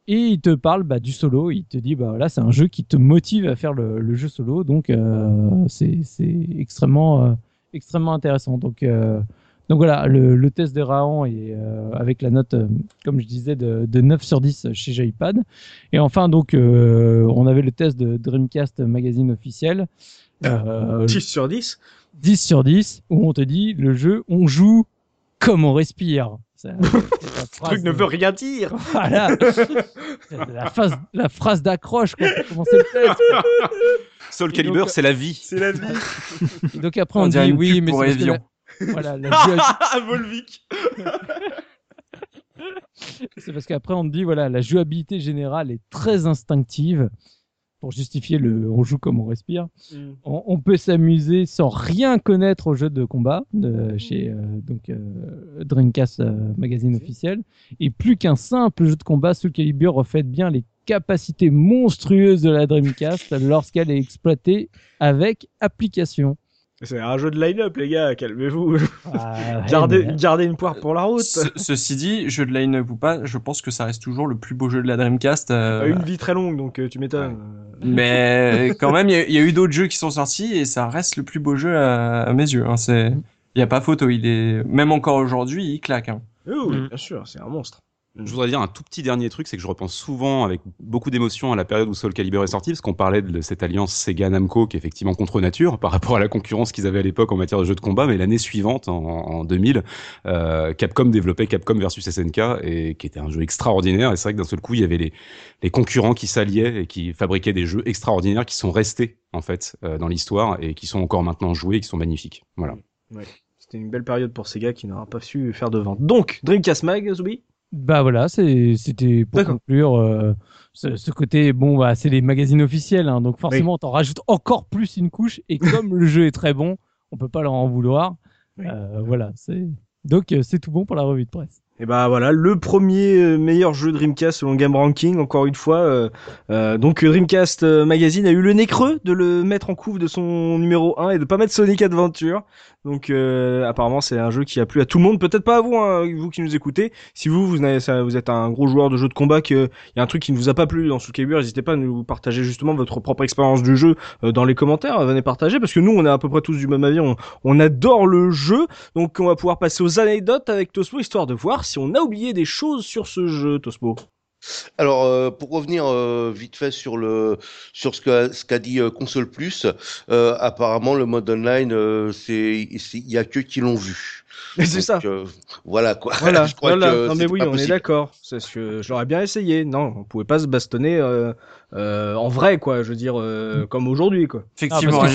Et il te parle bah, du solo. Il te dit bah voilà, c'est un jeu qui te motive à faire le, le jeu solo. Donc euh, c'est c'est extrêmement euh, extrêmement intéressant. Donc euh, donc voilà, le, le test de euh, avec la note, comme je disais, de, de 9 sur 10 chez Joypad. Et enfin, donc, on avait le test de Dreamcast Magazine officiel. Euh, 10 sur 10. 10 sur 10, où on te dit, le jeu, on joue comme on respire. Ça- phrase truc ne veut rien dire. voilà. La phrase, la phrase d'accroche quand on commençait le test. Soul Calibur, c'est la vie. C'est la vie. Et donc après on, On dit oui, mais c'est la- voilà, la jouabi- Volvic. c'est parce qu'après on te dit voilà, la jouabilité générale est très instinctive pour justifier le on joue comme on respire. On, on peut s'amuser sans rien connaître au jeu de combat de chez euh, donc euh, Dreamcast euh, magazine officiel et plus qu'un simple jeu de combat, Soul Calibur reflète bien les capacités monstrueuses de la Dreamcast lorsqu'elle est exploitée avec application. C'est un jeu de line-up, les gars, calmez-vous. Ah, ouais, gardez, mais- gardez une poire pour la route. Ce- ceci dit, jeu de line-up ou pas, je pense que ça reste toujours le plus beau jeu de la Dreamcast. euh, Pas une vie très longue, donc euh, tu m'étonnes. Mais quand même, il y, a- il y a eu d'autres jeux qui sont sortis et ça reste le plus beau jeu à, à mes yeux. Hein. C'est, il y a pas photo. Il est même encore aujourd'hui, il claque. Hein. Oui, oui, Mm. bien sûr, c'est un monstre. Je voudrais dire un tout petit dernier truc, c'est que je repense souvent avec beaucoup d'émotion à la période où Soul Calibur est sorti, parce qu'on parlait de cette alliance Sega-Namco qui est effectivement contre nature par rapport à la concurrence qu'ils avaient à l'époque en matière de jeux de combat, mais l'année suivante, en, en 2000, euh, Capcom développait Capcom versus SNK, et qui était un jeu extraordinaire, et c'est vrai que d'un seul coup, il y avait les, concurrents qui s'alliaient et qui fabriquaient des jeux extraordinaires qui sont restés, en fait, euh, dans l'histoire, et qui sont encore maintenant joués, et qui sont magnifiques. Voilà. C'était une belle période pour Sega qui n'aura pas su faire de vente. Donc, Dreamcast Mag, Zubi Bah voilà, c'est- c'était pour conclure euh, ce, ce côté. Bon, bah c'est les magazines officiels, hein, donc forcément, t'en rajoutes encore plus une couche. Et comme le jeu est très bon, on peut pas leur en vouloir. Oui. Euh, voilà, c'est donc euh, c'est tout bon pour la revue de presse. Et bah voilà, le premier euh, meilleur jeu Dreamcast selon Game Ranking, encore une fois. euh, euh, donc Dreamcast Magazine a eu le nez creux de le mettre en couve de son numéro 1 et de pas mettre Sonic Adventure. Donc euh, apparemment c'est un jeu qui a plu à tout le monde, peut-être pas à vous, hein, vous qui nous écoutez. Si vous vous, ça- vous êtes un gros joueur de jeux de combat, qu'il y a un truc qui ne vous a pas plu dans Soul Calibur, n'hésitez pas à nous partager justement votre propre expérience du jeu euh, dans les commentaires. Venez partager parce que nous on est à peu près tous du même avis, on, on adore le jeu. Donc on va pouvoir passer aux anecdotes avec Tosmo histoire de voir si on a oublié des choses sur ce jeu, Tosmo. Alors, euh, pour revenir euh, vite fait sur le sur ce qu'a ce qu'a dit euh, Console Plus, apparemment le mode online, c'est- il y a que qui l'ont vu. C'est Donc, ça. euh, voilà quoi. Voilà, Je crois voilà. que non mais oui, pas on est d'accord. C'est ce que je l'aurais bien essayé. Non, on pouvait pas se bastonner euh, euh, en vrai, quoi. Je veux dire, euh, comme aujourd'hui, quoi. Effectivement, Ah,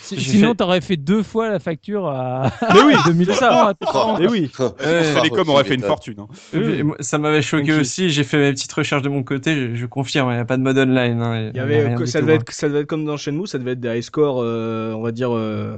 Si- sinon, fait- t'aurais fait deux fois la facture à Mais oui, 2000 c'est ça. Mais oui. Télécom aurait fait une fortune. hein. Ça m'avait choqué aussi. J'ai fait mes petites recherches de mon côté. Je, je confirme, il n'y a pas de mode online. hein, Il y avait, rien que du ça tout, devait hein. être, ça devait être comme dans Shenmue, ça devait être des high scores, on va dire euh,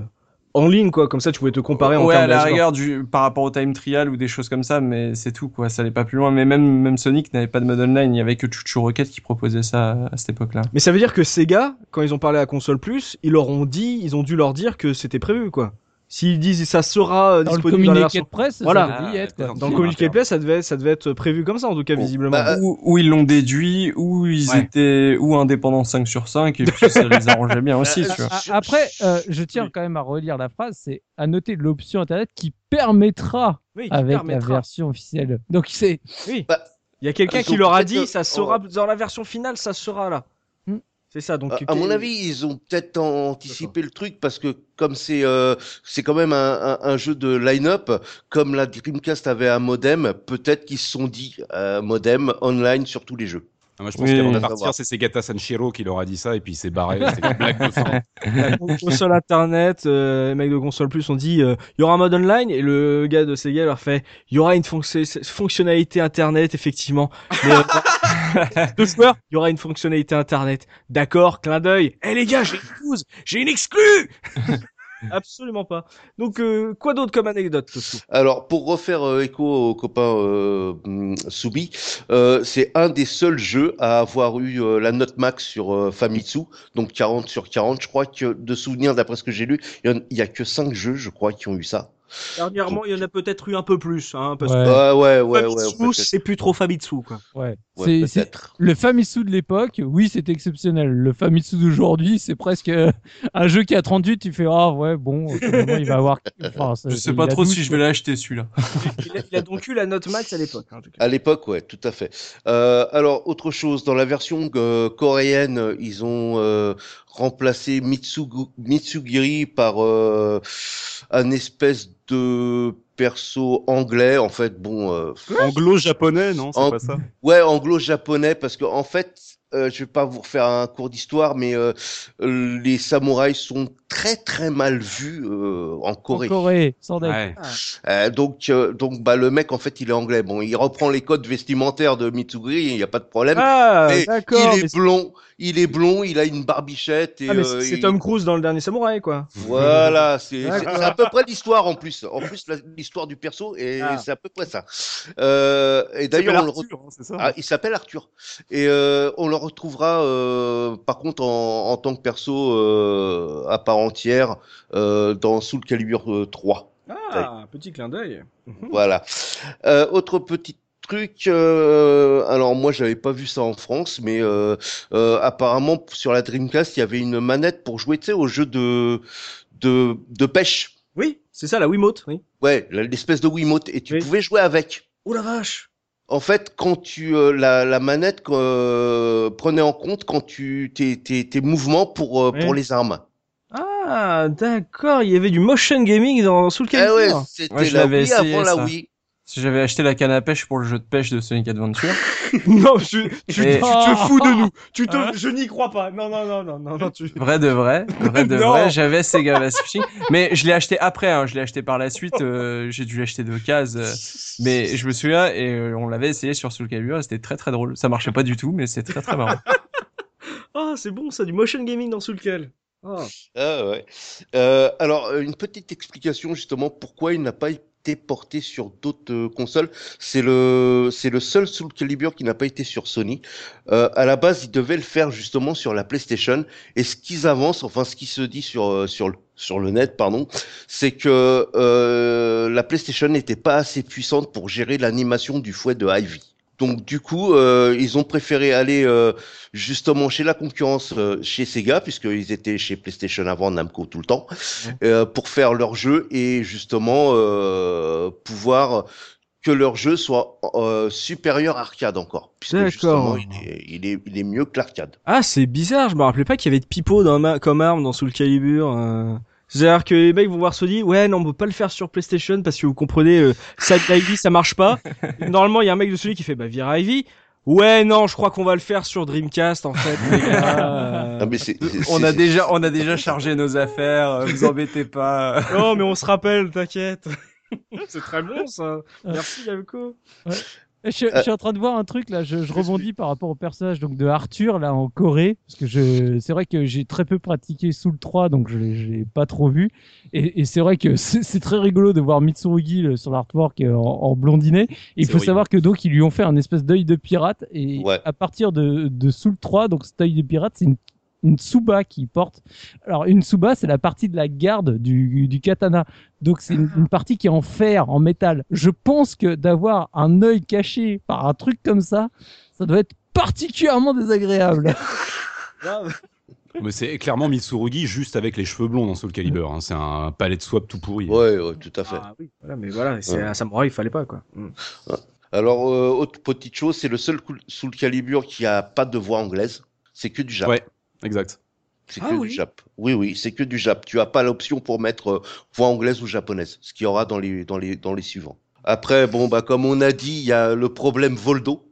en ligne, quoi. Comme ça, tu pouvais te comparer en ouais, termes à la rigueur du par rapport au time trial ou des choses comme ça, mais c'est tout quoi. Ça allait pas plus loin. Mais même même Sonic n'avait pas de mode online. Il y avait que Chuchu Rocket qui proposait ça à cette époque-là. Mais ça veut dire que Sega, quand ils ont parlé à Console Plus, ils leur ont dit, ils ont dû leur dire que c'était prévu, quoi. S'ils disent ça sera euh, Dans le disponible dans la communiqué version. de presse, Voilà. ça devait y être. Quoi. Dans le communiqué de presse, ça devait, ça devait être prévu comme ça, en tout cas, Bon, visiblement. bah, Ou, ou ils l'ont déduit, ou ils Ouais. étaient ou indépendants 5 sur 5 et puis ça les arrangeait bien aussi. Euh, tu vois. A- Après, euh, je tiens Oui. quand même à relire la phrase, c'est à noter l'option internet qui permettra oui, qui avec permettra. la version officielle. Donc c'est Oui. Bah, Il y a quelqu'un ils qui leur a dit, euh, ça sera dans la version finale, ça sera là. C'est ça. Donc. À, à mon avis, ils ont peut-être anticipé le truc parce que comme c'est euh, c'est quand même un, un, un jeu de line-up, comme la Dreamcast avait un modem, peut-être qu'ils se sont dit euh, modem online sur tous les jeux. Ah, moi, je pense Oui, qu'avant de partir, c'est Segata Sanshiro qui leur a dit ça, et puis il s'est barré. C'était une blague de fin. La console internet, euh, les mecs de console plus ont dit euh, il y aura un mode online et le gars de Sega leur fait il y aura une fonc- fonctionnalité internet effectivement. Mais, euh, deux joueurs, il y aura une fonctionnalité internet? D'accord, clin d'œil. Eh les gars, j'ai une j'ai une exclue. Absolument pas. Donc euh, quoi d'autre comme anecdote Alors, pour refaire euh, écho au copain euh, Soubi, euh, c'est un des seuls jeux à avoir eu euh, la note max sur euh, Famitsu, donc 40 sur 40. Je crois que, de souvenir, d'après ce que j'ai lu, il y en- il y a que 5 jeux, je crois, qui ont eu ça. Dernièrement, il y en a peut-être eu un peu plus, hein, parce Ouais. que Ouais, ouais, ouais, ouais. Famitsu, c'est plus trop Famitsu quoi. ouais. C'est- le Famitsu de l'époque. Oui, c'est exceptionnel. Le Famitsu d'aujourd'hui, c'est presque euh, un jeu qui a 38. Tu fais ah ouais bon, il va avoir. Enfin, ça- Je sais pas trop 12, si je vais l'acheter celui-là. Il a, il a donc eu la note max à l'époque. hein, en tout cas. À l'époque, ouais, tout à fait. Euh, alors, autre chose, dans la version euh, coréenne, ils ont Mitsugu- Mitsugiri par euh, un espèce de perso anglais. En fait, bon, euh, Anglo-japonais, non C'est En- pas ça? Ouais, anglo-japonais, parce que en fait, euh, je vais pas vous refaire un cours d'histoire, mais euh, les samouraïs sont très très mal vus euh, en En Corée. Corée, sans. Ouais. Euh, donc, euh, donc, bah, le mec, en fait, il est anglais. Bon, il reprend les codes vestimentaires de Mitsugiri, il n'y a pas de problème. Ah Mais d'accord. il mais est blond, il est blond, il a une barbichette et Ah, mais euh, c'est il- Tom Cruise dans le dernier samouraï quoi. Voilà, c'est c'est- D'accord. c'est à peu près l'histoire en plus. En plus, la- l'histoire du perso et Ah. c'est à peu près ça. Euh, et d'ailleurs, on le hein, ah, il s'appelle Arthur et euh, on le retrouvera euh, par contre en, en tant que perso euh, à part entière euh, dans Soul Calibur euh, 3. Ah, petit clin d'œil. Voilà. Euh, autre petit truc, euh, alors moi j'avais pas vu ça en France, mais euh, euh, apparemment sur la Dreamcast il y avait une manette pour jouer, tu sais, au jeu de de, de pêche. Oui, c'est ça la Wiimote, oui. Ouais, l'espèce de Wiimote, et tu Oui. pouvais jouer avec. Oh la vache En fait, quand tu euh, la, la manette euh, prenait en compte quand tu tes, tes, tes mouvements pour euh, pour les armes. Ah, d'accord, il y avait du motion gaming dans Soul Ah Calibur. ouais, c'était Ouais, je la Wii essayé, avant la. Wii. Si j'avais acheté la canne à pêche pour le jeu de pêche de Sonic Adventure. non, tu, tu, Et- tu te fous de nous. Tu te, Hein je n'y crois pas. Non, non, non, non, non, non, tu. Vrai de vrai, vrai de vrai, j'avais Sega Fishing, mais je l'ai acheté après, hein, je l'ai acheté par la suite, euh, j'ai dû l'acheter de case, euh, mais je me souviens et euh, on l'avait essayé sur Soul Calibur, c'était très très drôle. Ça marchait pas du tout, mais c'est très très marrant. Ah, c'est bon ça, du motion gaming dans Soul Cal. Ah. Ah ouais. Euh, alors, euh, une petite explication justement pourquoi il n'a pas été porté sur d'autres euh, consoles. C'est le, c'est le seul Soul Calibur qui n'a pas été sur Sony. Euh, à la base, ils devaient le faire justement sur la PlayStation. Et ce qu'ils avancent, enfin ce qui se dit sur euh, sur le sur le net, pardon, c'est que euh, la PlayStation n'était pas assez puissante pour gérer l'animation du fouet de Ivy. Donc du coup, euh, ils ont préféré aller euh, justement chez la concurrence, euh, chez Sega, puisqu'ils étaient chez PlayStation avant Namco tout le temps, euh, pour faire leur jeu et justement euh, pouvoir que leur jeu soit euh, supérieur arcade encore, puisque D'accord. justement il est, il est, il est mieux que l'arcade. Ah, c'est bizarre, je me rappelais pas qu'il y avait de pipeau dans ma- comme arme dans Soul Calibur. Euh. C'est-à-dire que les mecs vont voir Sony, ouais, non, on peut pas le faire sur PlayStation parce que vous comprenez, euh, Side Ivy, ça marche pas. Normalement, il y a un mec de Sony qui fait, bah, vire Ivy. Ouais, non, je crois qu'on va le faire sur Dreamcast, en fait, les gars. euh. Mais c'est, c'est- on a c'est- déjà, on a déjà chargé nos affaires, euh, vous embêtez pas. Non, mais on se rappelle, t'inquiète. c'est très bon, ça. Merci, Yamko. Je, je suis en train de voir un truc là, je, je rebondis par rapport au personnage donc de Arthur là en Corée parce que je c'est vrai que j'ai très peu pratiqué Soul 3 donc je l'ai pas trop vu et, et c'est vrai que c'est très rigolo de voir Mitsurugi le- sur l'artwork euh, en, en blondinet. Et il faut horrible. savoir que donc ils lui ont fait un espèce d'œil de pirate et Ouais. à partir de, de Soul 3 donc cet œil de pirate c'est une une tsuba qui porte. Alors une tsuba c'est la partie de la garde du, du katana. Donc c'est une, une partie qui est en fer, en métal. Je pense que d'avoir un œil caché par un truc comme ça, ça doit être particulièrement désagréable. Mais c'est clairement Mitsurugi juste avec les cheveux blonds dans Soul Calibur. hein. C'est un palais de swap tout pourri. Ouais, ouais, tout à fait. Ah oui, voilà, mais voilà, c'est Ouais. un samouraï, il fallait pas, quoi. Mm. Alors, euh, autre petite chose, c'est le seul Soul Calibur qui a pas de voix anglaise. C'est que du Jap. Exact. C'est Ah que oui. du Jap. Oui, oui, c'est que du Jap. Tu as pas l'option pour mettre euh, voix anglaise ou japonaise, ce qu'il y aura dans les, dans les, dans les suivants. Après, bon, bah, comme on a dit, il y a le problème Voldo.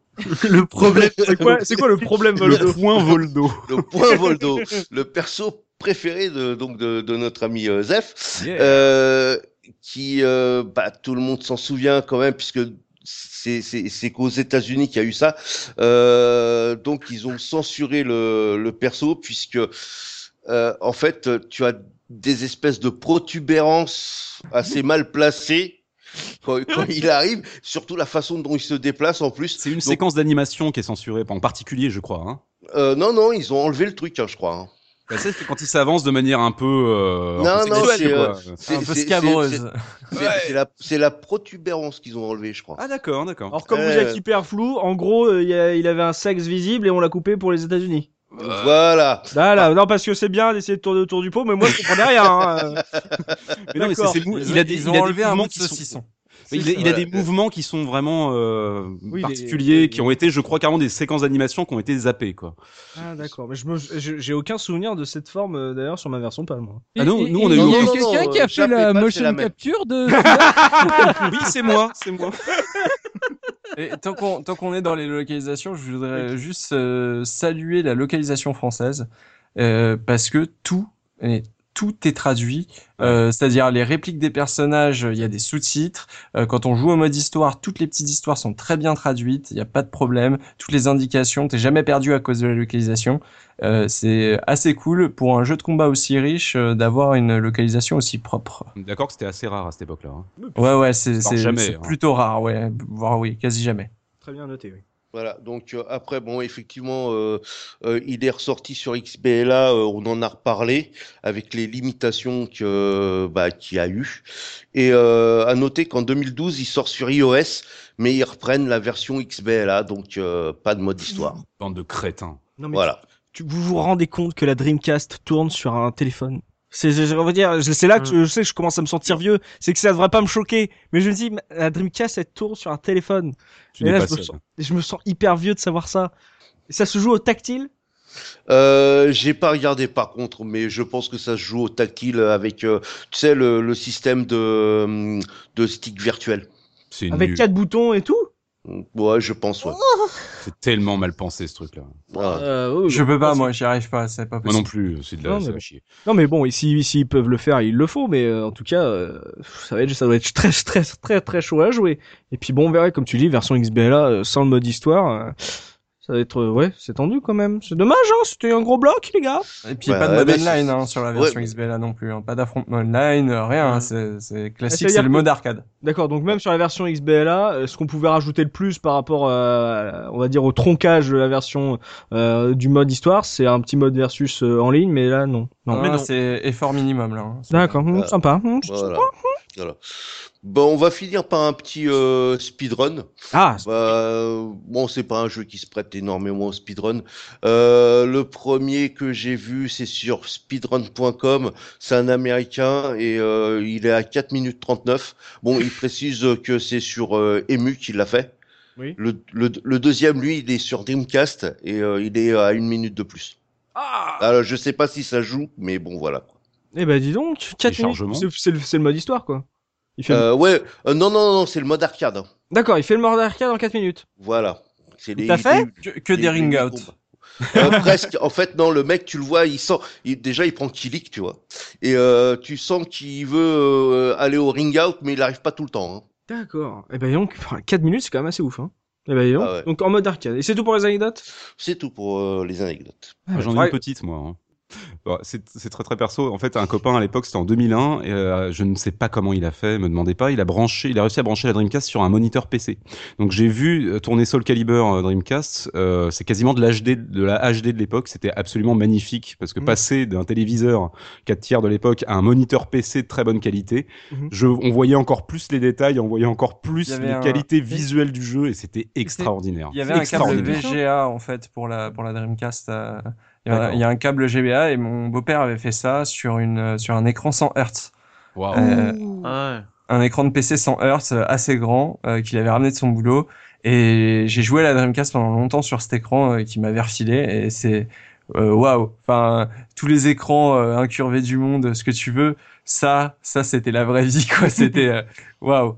le problème, c'est quoi, c'est quoi le problème, Voldo Le point Voldo. Le point Voldo. le perso préféré de, donc, de, de notre ami euh, Zef. Yeah. Euh, qui, euh, bah, tout le monde s'en souvient quand même, puisque c'est c'est- c'est qu'aux États-Unis qu'il y a eu ça. Euh, donc ils ont censuré le, le perso puisque euh, en fait tu as des espèces de protubérances assez mal placées quand, quand il arrive, surtout la façon dont il se déplace en plus. C'est une Donc, séquence d'animation qui est censurée, en particulier, je crois. Hein. euh, non non, ils ont enlevé le truc, hein, je crois. hein. Bah, c'est quand il s'avance de manière un peu. euh, Non, un peu non, c'est, Un peu c'est- scabreuse. c'est- Ouais. la, c'est la protubérance qu'ils ont enlevé, je crois. Ah, d'accord, d'accord. Alors, comme vous Euh. êtes hyper flou, en gros, euh, il y a- il avait un sexe visible et on l'a coupé pour les États-Unis. Voilà. Voilà, non, parce que c'est bien d'essayer de tourner autour du pot, mais moi, je comprenais rien. hein. Mais non, mais c'est- mou- Ils il a ont- des, ils il ont a des enlevé un de sont. Il a, des mouvements qui sont vraiment euh, Oui, particuliers, les- qui ont été, je crois, carrément des séquences d'animation qui ont été zappées, quoi. Ah, d'accord. Mais je j'ai aucun souvenir de cette forme, euh, d'ailleurs, sur ma version PAL, moi. Ah non, Et- nous, et- on a et eu- Il y a quelqu'un qui a fait et la motion la capture de. oui, c'est moi, c'est moi. Et tant qu'on tant qu'on est dans les localisations, je voudrais juste euh, saluer la localisation française euh, parce que tout est tout est traduit, euh, c'est-à-dire les répliques des personnages, il y a des sous-titres. Euh, quand on joue au mode histoire, toutes les petites histoires sont très bien traduites, il n'y a pas de problème. Toutes les indications, t'es jamais perdu à cause de la localisation. Euh, c'est assez cool pour un jeu de combat aussi riche euh, d'avoir une localisation aussi propre. D'accord que c'était assez rare à cette époque-là. hein. Ouais, ouais, c'est hein. plutôt rare, ouais, voire oui, quasi jamais. Très bien noté, oui. Voilà, donc euh, après, bon, effectivement, euh, euh, il est ressorti sur XBLA, euh, on en a reparlé, avec les limitations que, bah, qu'il y a eu. Et euh, à noter qu'en 2012, il sort sur iOS, mais ils reprennent la version XBLA, donc euh, pas de mode histoire. Bande de crétins. Non, mais Voilà. tu, vous vous rendez compte que la Dreamcast tourne sur un téléphone? C'est, je, je veux dire, c'est là que je, je sais que je commence à me sentir vieux. C'est que ça devrait pas me choquer. Mais je me dis, la Dreamcast, elle tourne sur un téléphone. Tu Et n'es là, pas je me, sens, je me sens hyper vieux de savoir ça. Et ça se joue au tactile? Euh, j'ai pas regardé par contre, mais je pense que ça se joue au tactile avec, euh, tu sais, le, le système de, de stick virtuel. C'est avec nul. quatre boutons et tout? Ouais, je pense, ouais. C'est tellement mal pensé ce truc-là. Voilà. Euh, oui, Je peux pas, moi, j'y arrive pas, c'est pas Moi possible. non plus, c'est de la Non, mais chier. Non mais bon, ici, ici ils peuvent le faire, ils le font, mais euh, en tout cas, euh, ça va être, ça doit être très, très, très, très chaud à jouer. Et puis bon, on verra, comme tu dis, version XBLA euh, sans le mode histoire, euh, ça va être, euh, ouais, c'est tendu quand même. C'est dommage, hein, c'était un gros bloc, les gars. Et puis Bah, pas de mode ouais, online hein, sur la ouais, version XBLA non plus, hein. pas d'affrontement online, euh, rien, hein. c'est c'est Ça classique, c'est le mode arcade. D'accord, donc même sur la version XBLA, euh, ce qu'on pouvait rajouter le plus par rapport, à, on va dire, au troncage de la version euh, du mode histoire, c'est un petit mode versus euh, en ligne, mais là, non. non. Non, mais non. c'est effort minimum là. hein. D'accord, Voilà. sympa. Voilà. Bon, on va finir par un petit euh, speedrun. Ah, euh, bon, c'est pas un jeu qui se prête énormément au speedrun. Euh, le premier que j'ai vu, c'est sur speedrun.com. C'est un américain et euh, il est à 4 minutes 39. Bon, il précise que c'est sur euh, Emu qu'il l'a fait. Oui. Le, le, le deuxième, lui, il est sur Dreamcast et euh, il est à une minute de plus. ah. Alors, je sais pas si ça joue, mais bon, voilà. Eh ben dis donc, 4 minutes, c'est le, c'est le mode histoire, quoi. Il fait le- Euh, ouais, euh, non, non, non, c'est le mode arcade. hein. D'accord, il fait le mode arcade en 4 minutes. Voilà. T'as fait les- Que, que les- des ring out. Euh, presque. En fait, non, le mec, tu le vois, il sent. il- déjà, il prend Kilik, tu vois. Et euh, tu sens qu'il veut euh, aller au ring out, mais il arrive pas tout le temps. hein. D'accord. Eh ben donc, 4 minutes, c'est quand même assez ouf, hein. Eh ben donc. Ah ouais. Donc en mode arcade. Et c'est tout pour les anecdotes? C'est tout pour euh, les anecdotes. Ah, J'en ai une petite, moi. hein. Bon, c'est très très perso. En fait, un copain à l'époque, c'était en 2001. Et, euh, je ne sais pas comment il a fait, me demandez pas. Il a branché, il a réussi à brancher la Dreamcast sur un moniteur PC. Donc j'ai vu euh, tourner Soul Calibur euh, Dreamcast. Euh, c'est quasiment de l'HD, de la HD de l'époque. C'était absolument magnifique parce que Mhm. passer d'un téléviseur 4 tiers de l'époque à un moniteur PC de très bonne qualité, Mhm. je, on voyait encore plus les détails, on voyait encore plus les un- qualités visuelles du jeu et c'était extraordinaire. Il y avait un câble. VGA en fait pour la pour la Dreamcast. Il y, a, D'accord. il y a un câble GBA et mon beau-père avait fait ça sur une sur un écran 100 Hz. Waouh. Euh, Ah ouais. un écran de PC 100 Hz assez grand euh, qu'il avait ramené de son boulot et j'ai joué à la Dreamcast pendant longtemps sur cet écran euh, qui m'avait refilé et c'est euh, waouh enfin tous les écrans euh, incurvés du monde ce que tu veux ça ça c'était la vraie vie quoi c'était waouh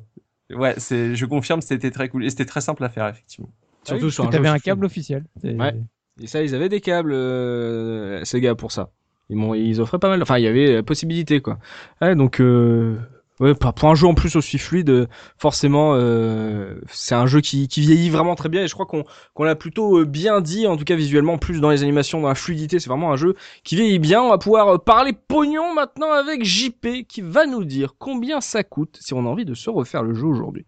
ouais c'est je confirme c'était très cool et c'était très simple à faire effectivement Surtout sur un Tu avais un câble officiel. Ouais. Et ça, ils avaient des câbles, euh, Sega, pour ça. Ils, m'ont, ils offraient pas mal. Enfin, il y avait la possibilité, quoi. Ouais, donc, euh, ouais, pour un jeu en plus aussi fluide, euh, forcément, euh, c'est un jeu qui, qui vieillit vraiment très bien. Et je crois qu'on, qu'on l'a plutôt euh, bien dit, en tout cas visuellement, plus dans les animations, dans la fluidité. C'est vraiment un jeu qui vieillit bien. On va pouvoir euh, parler pognon maintenant avec JP, qui va nous dire combien ça coûte si on a envie de se refaire le jeu aujourd'hui.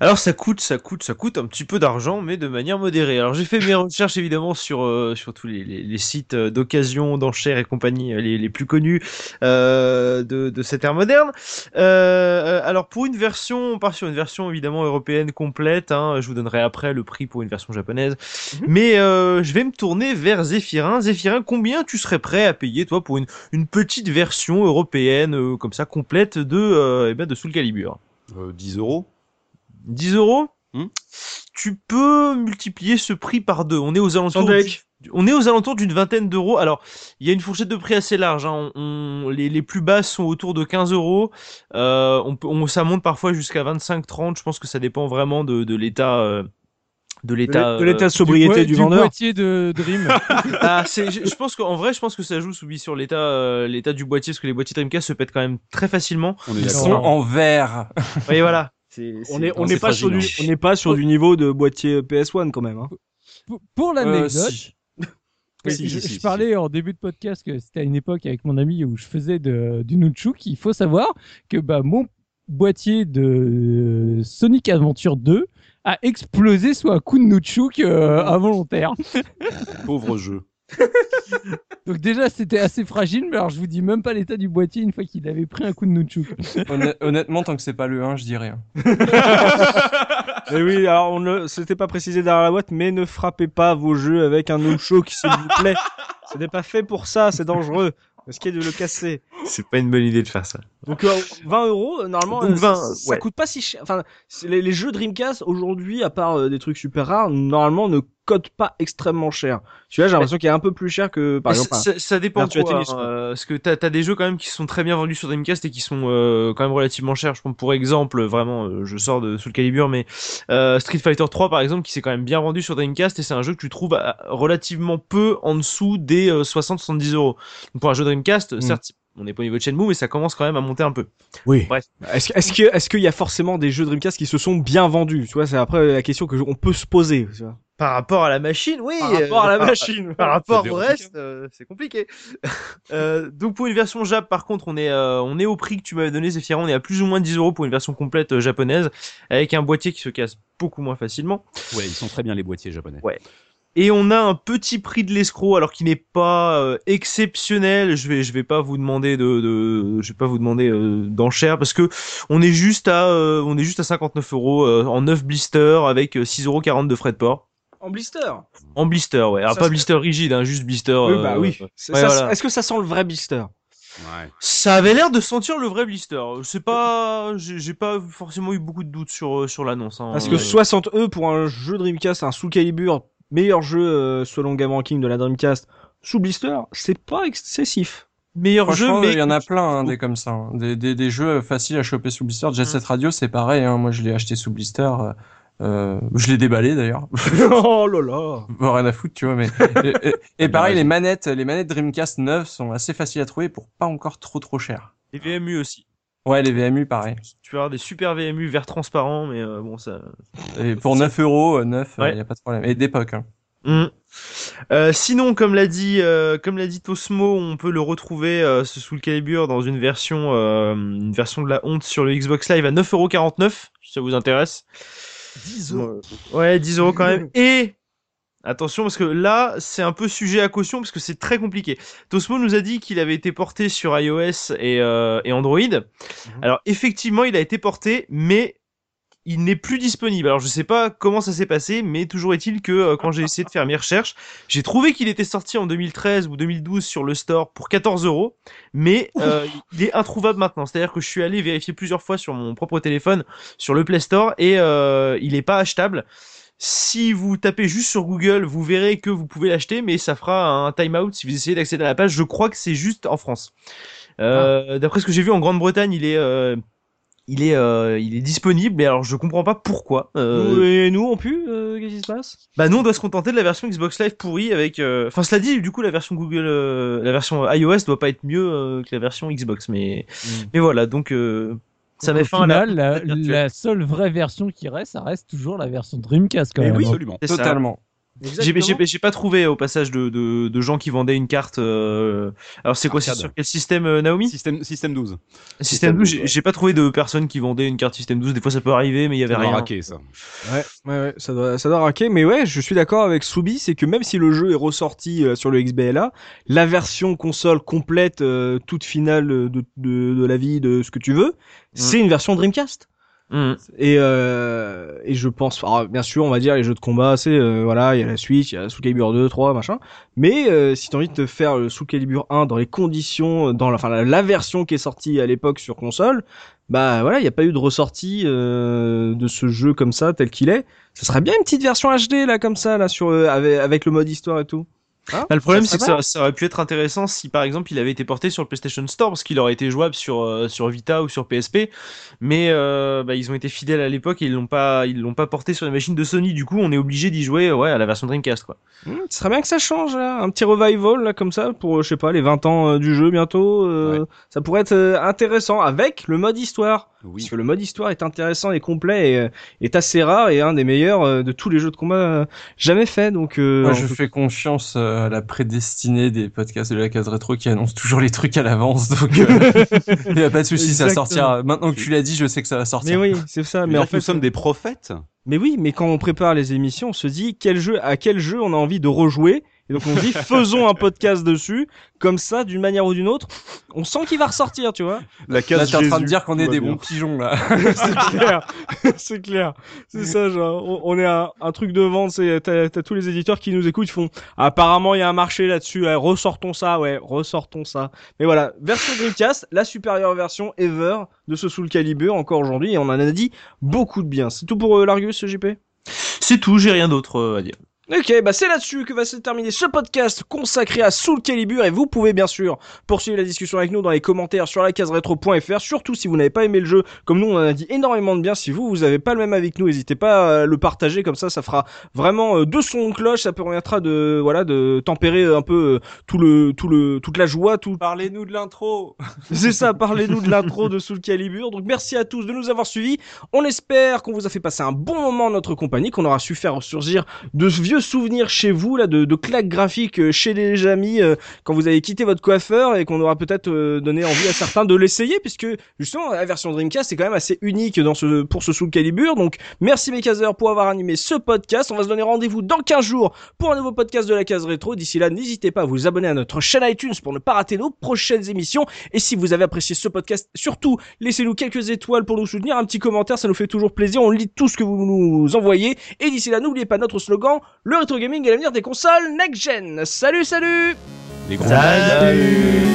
Alors ça coûte, ça coûte, ça coûte un petit peu d'argent, mais de manière modérée. Alors j'ai fait mes recherches évidemment sur euh, sur tous les, les, les sites euh, d'occasion, d'enchères et compagnie, euh, les, les plus connus euh, de, de cette ère moderne. Euh, alors pour une version, on part sur une version évidemment européenne complète. Hein, je vous donnerai après le prix pour une version japonaise. Mhm. Mais euh, je vais me tourner vers Zéphirin. Zéphirin, combien tu serais prêt à payer toi pour une, une petite version européenne euh, comme ça complète de euh, eh ben, de Soul Calibur? Euh, 10 euros 10 euros Hmm. Tu peux multiplier ce prix par deux. On est aux alentours. Du- On est aux alentours d'une vingtaine d'euros. Alors, il y a une fourchette de prix assez large. hein. On, on- les, les plus basses sont autour de 15 euros. Euh, on ça monte parfois jusqu'à 25-30. Je pense que ça dépend vraiment de, de l'état, euh, de l'état. de l'état de euh, sobriété du, du vendeur. boîtier de Dream. ah, je, je pense qu'en vrai, je pense que ça joue soubi sur l'état, euh, l'état du boîtier, parce que les boîtiers Dreamcast se pètent quand même très facilement. On ils sont en verre Et voilà. C'est, On est, n'est pas sur du, fragile, on n'est pas sur du niveau de boîtier PS1 quand même. Hein. Pour- Pour Euh, l'anecdote, si. Oui, Si, je, si, parlais en début de podcast que c'était à une époque avec mon ami où je faisais de, du nunchuk. Il faut savoir que bah, mon boîtier de Sonic Adventure 2 a explosé sous un coup de nunchuk euh, involontaire. Pauvre jeu. Donc déjà, c'était assez fragile, mais alors je vous dis même pas l'état du boîtier une fois qu'il avait pris un coup de nunchuk. Honn- Honnêtement, tant que c'est pas le 1, je dis rien. Mais oui, alors on ne, c'était pas précisé derrière la boîte, mais ne frappez pas vos jeux avec un nunchuk, s'il vous plaît. Ce n'est pas fait pour ça, c'est dangereux. Risquez de le casser. C'est pas une bonne idée de faire ça. Donc euh, 20 euros, euh, normalement, Donc euh, 20, ça, ça ouais. coûte pas si cher. Enfin, c'est- les, les jeux Dreamcast aujourd'hui, à part euh, des trucs super rares, normalement ne cotent pas extrêmement cher. Celui-là, j'ai l'impression qu'il est un peu plus cher que par exemple. ça, ça- dépend quoi, Tennis, euh, parce que t'as as des jeux quand même qui sont très bien vendus sur Dreamcast et qui sont euh, quand même relativement chers. Je prends pour exemple, vraiment, euh, je sors de Soul Calibur, mais euh, Street Fighter 3 par exemple, qui s'est quand même bien vendu sur Dreamcast et c'est un jeu que tu trouves à- relativement peu en dessous des 60-70 euros. Donc pour un jeu Dreamcast, Mm. certes, on n'est pas au niveau de Shenmue, mais ça commence quand même à monter un peu. Oui. Bref. Est-ce que- est-ce que est-ce qu'il y a forcément des jeux Dreamcast qui se sont bien vendus? Tu vois, c'est après la question que je- on peut se poser. tu vois. Par rapport à la machine, oui. Par rapport à la par- machine. Par rapport au reste, euh, c'est compliqué. euh, donc pour une version Jap, par contre, on est euh, on est au prix que tu m'avais donné, Zephyr. On est à plus ou moins 10 euros pour une version complète euh, japonaise, avec un boîtier qui se casse beaucoup moins facilement. Ouais, ils sont très bien les boîtiers japonais. Ouais. Et on a un petit prix de l'escroc, alors qui n'est pas euh, exceptionnel. Je vais je vais pas vous demander de, de je vais pas vous demander euh, d'enchères parce que on est juste à euh, on est juste à 59 euros en 9 blisters avec euh, 6,40 euros de frais de port. En blister? En blister, ouais. Alors Ça, pas blister rigide, hein, juste blister. oui, bah oui. euh, ouais, voilà. Est-ce que ça sent le vrai blister? Ouais. Ça avait l'air de sentir le vrai blister. C'est pas, j'ai pas forcément eu beaucoup de doutes sur sur l'annonce. Hein. Parce que Euh, 60 E pour un jeu Dreamcast, un Soul Calibur, meilleur jeu euh, selon Game Ranking de la Dreamcast, sous blister, c'est pas excessif. meilleur jeu, mais il y en a plein hein, des comme ça, hein. des, des, des jeux faciles à choper sous blister. Jet Set Radio, c'est pareil. Hein. Moi, je l'ai acheté sous blister. euh, euh, je l'ai déballé d'ailleurs. oh là là. Bon, rien à foutre, tu vois. Mais et, et- et pareil, les manettes, les manettes Dreamcast neuves sont assez faciles à trouver pour pas encore trop trop cher. les VMU aussi. Ouais, les VMU, pareil. Tu vas avoir des super VMU vert transparent, mais euh, bon ça. Et pour 9 euros, euh, 9, il Ouais. y a pas de problème. Et d'époque. Hein. Mm. Euh, sinon, comme l'a dit, euh, comme l'a dit Tosmo, on peut le retrouver euh, ce Soul Calibur dans une version, euh, une version de la honte sur le Xbox Live à 9,49€, si ça vous intéresse. 10 Ouais, 10 euros quand même. Et attention parce que là, c'est un peu sujet à caution parce que c'est très compliqué. Tosmo nous a dit qu'il avait été porté sur iOS et, euh, et Android. Alors effectivement, il a été porté, mais il n'est plus disponible. Alors je sais pas comment ça s'est passé, mais toujours est-il que euh, quand j'ai essayé de faire mes recherches, j'ai trouvé qu'il était sorti en 2013 ou 2012 sur le store pour 14 euros, mais euh, il est introuvable maintenant. C'est-à-dire que je suis allé vérifier plusieurs fois sur mon propre téléphone, sur le Play Store, et il est pas achetable. Si vous tapez juste sur Google, vous verrez que vous pouvez l'acheter, mais ça fera un timeout si vous essayez d'accéder à la page. Je crois que c'est juste en France. Euh, D'après ce que j'ai vu en Grande-Bretagne, il est euh, il est euh, il est disponible, mais alors je comprends pas pourquoi. Euh, Et nous, on pu euh, Qu'est-ce qui se passe? Bah nous on doit se contenter de la version Xbox Live pourrie avec. Enfin cela dit, du coup la version Google, la version iOS doit pas être mieux que la version Xbox, mais mais voilà donc ça met Au fin à la. final, la, seule vraie version qui reste, ça reste toujours la version Dreamcast quand même. oui. hein. Absolument. Totalement. J'ai j'ai- j'ai pas trouvé au passage de, de, de gens qui vendaient une carte. euh, Alors c'est quoi C'est sur quel système euh, Naomi? Système, système 12. Système 12. j'ai- J'ai pas trouvé de personnes qui vendaient une carte système 12. Des fois ça peut arriver, mais il y avait Ça rien. raquer, ça. Ouais, ouais, ouais, ça doit, ça doit raquer. Mais ouais, je suis d'accord avec Soubi, c'est que même si le jeu est ressorti euh, sur le XBLA, la version console complète, euh, toute finale euh, de, de, de la vie, de ce que tu veux, c'est une version Dreamcast. Mhm. Et, euh, et je pense, alors, bien sûr, on va dire les jeux de combat, c'est euh, voilà, il y a la Switch, il y a Soul Calibur 2, 3, machin. Mais euh, si t'as envie de te faire le Soul Calibur 1 dans les conditions, dans la, enfin la, version qui est sortie à l'époque sur console, bah voilà, il n'y a pas eu de ressortie euh, de ce jeu comme ça, tel qu'il est. Ça serait bien une petite version HD là, comme ça, là, sur euh, avec, avec le mode histoire et tout. Hein Bah, le problème, c'est que ça, ça aurait pu être intéressant si, par exemple, il avait été porté sur le PlayStation Store, parce qu'il aurait été jouable sur euh, sur Vita ou sur PSP. Mais euh, bah, ils ont été fidèles à l'époque et ils l'ont pas ils l'ont pas porté sur les machines de Sony. Du coup, on est obligé d'y jouer, ouais, à la version Dreamcast, quoi. Hmm, ce serait bien que ça change, là. un petit revival là comme ça pour, euh, je sais pas, les 20 ans euh, du jeu bientôt. Ça pourrait être intéressant avec le mode histoire. Oui. Parce que le mode histoire est intéressant et complet et euh, est assez rare et un des meilleurs euh, de tous les jeux de combat euh, jamais faits. Donc, euh, Moi, je tout- fais confiance euh, à la prédestinée des podcasts de la case rétro qui annoncent toujours les trucs à l'avance, donc euh, il y a pas de souci, ça sortira. Maintenant que tu l'as dit, je sais que ça va mais sortir. oui, c'est ça. Mais Mais en fait, nous sommes des prophètes. mais oui, mais quand on prépare les émissions, on se dit quel jeu, à quel jeu on a envie de rejouer. Et donc on dit faisons un podcast dessus, comme ça, d'une manière ou d'une autre, on sent qu'il va ressortir, tu vois. La Là, case t'es en train de dire qu'on est des bien. bons pigeons, là. c'est clair, c'est clair, c'est ça, genre, on, on est un, un truc de vente, c'est t'as, t'as tous les éditeurs qui nous écoutent, ils font apparemment il y a un marché là-dessus, ouais, ressortons ça, ouais, ressortons ça. Mais voilà, version Dreamcast, la supérieure version ever de ce Soul Calibur encore aujourd'hui, et on en a dit beaucoup de bien. C'est tout pour euh, l'Argus, JP C'est tout, j'ai rien d'autre euh, à dire. Ok, bah c'est là-dessus que va se terminer ce podcast consacré à Soul Calibur et vous pouvez bien sûr poursuivre la discussion avec nous dans les commentaires sur la case rétro.fr, surtout si vous n'avez pas aimé le jeu, comme nous on en a dit énormément de bien, si vous vous avez pas le même avec nous, n'hésitez pas à le partager comme ça, ça fera vraiment deux sons de cloche, ça permettra de voilà de tempérer un peu euh, tout le tout le toute la joie, tout Parlez-nous de l'intro. c'est ça, parlez-nous de l'intro de Soul Calibur. Donc merci à tous de nous avoir suivis. On espère qu'on vous a fait passer un bon moment en notre compagnie, qu'on aura su faire ressurgir de vieux souvenirs chez vous, là, de, de claques graphiques euh, chez les amis euh, quand vous avez quitté votre coiffeur et qu'on aura peut-être euh, donné envie à certains de l'essayer, puisque justement la version Dreamcast est quand même assez unique dans ce pour ce Soul Calibur. Donc merci Mekazer pour avoir animé ce podcast. On va se donner rendez-vous dans 15 jours pour un nouveau podcast de la case rétro. D'ici là, n'hésitez pas à vous abonner à notre chaîne iTunes pour ne pas rater nos prochaines émissions. Et si vous avez apprécié ce podcast, surtout, laissez-nous quelques étoiles pour nous soutenir, un petit commentaire, ça nous fait toujours plaisir. On lit tout ce que vous nous envoyez. Et d'ici là, n'oubliez pas notre slogan, le rétro gaming est l'avenir des consoles next gen. Salut, salut! Les gros Salut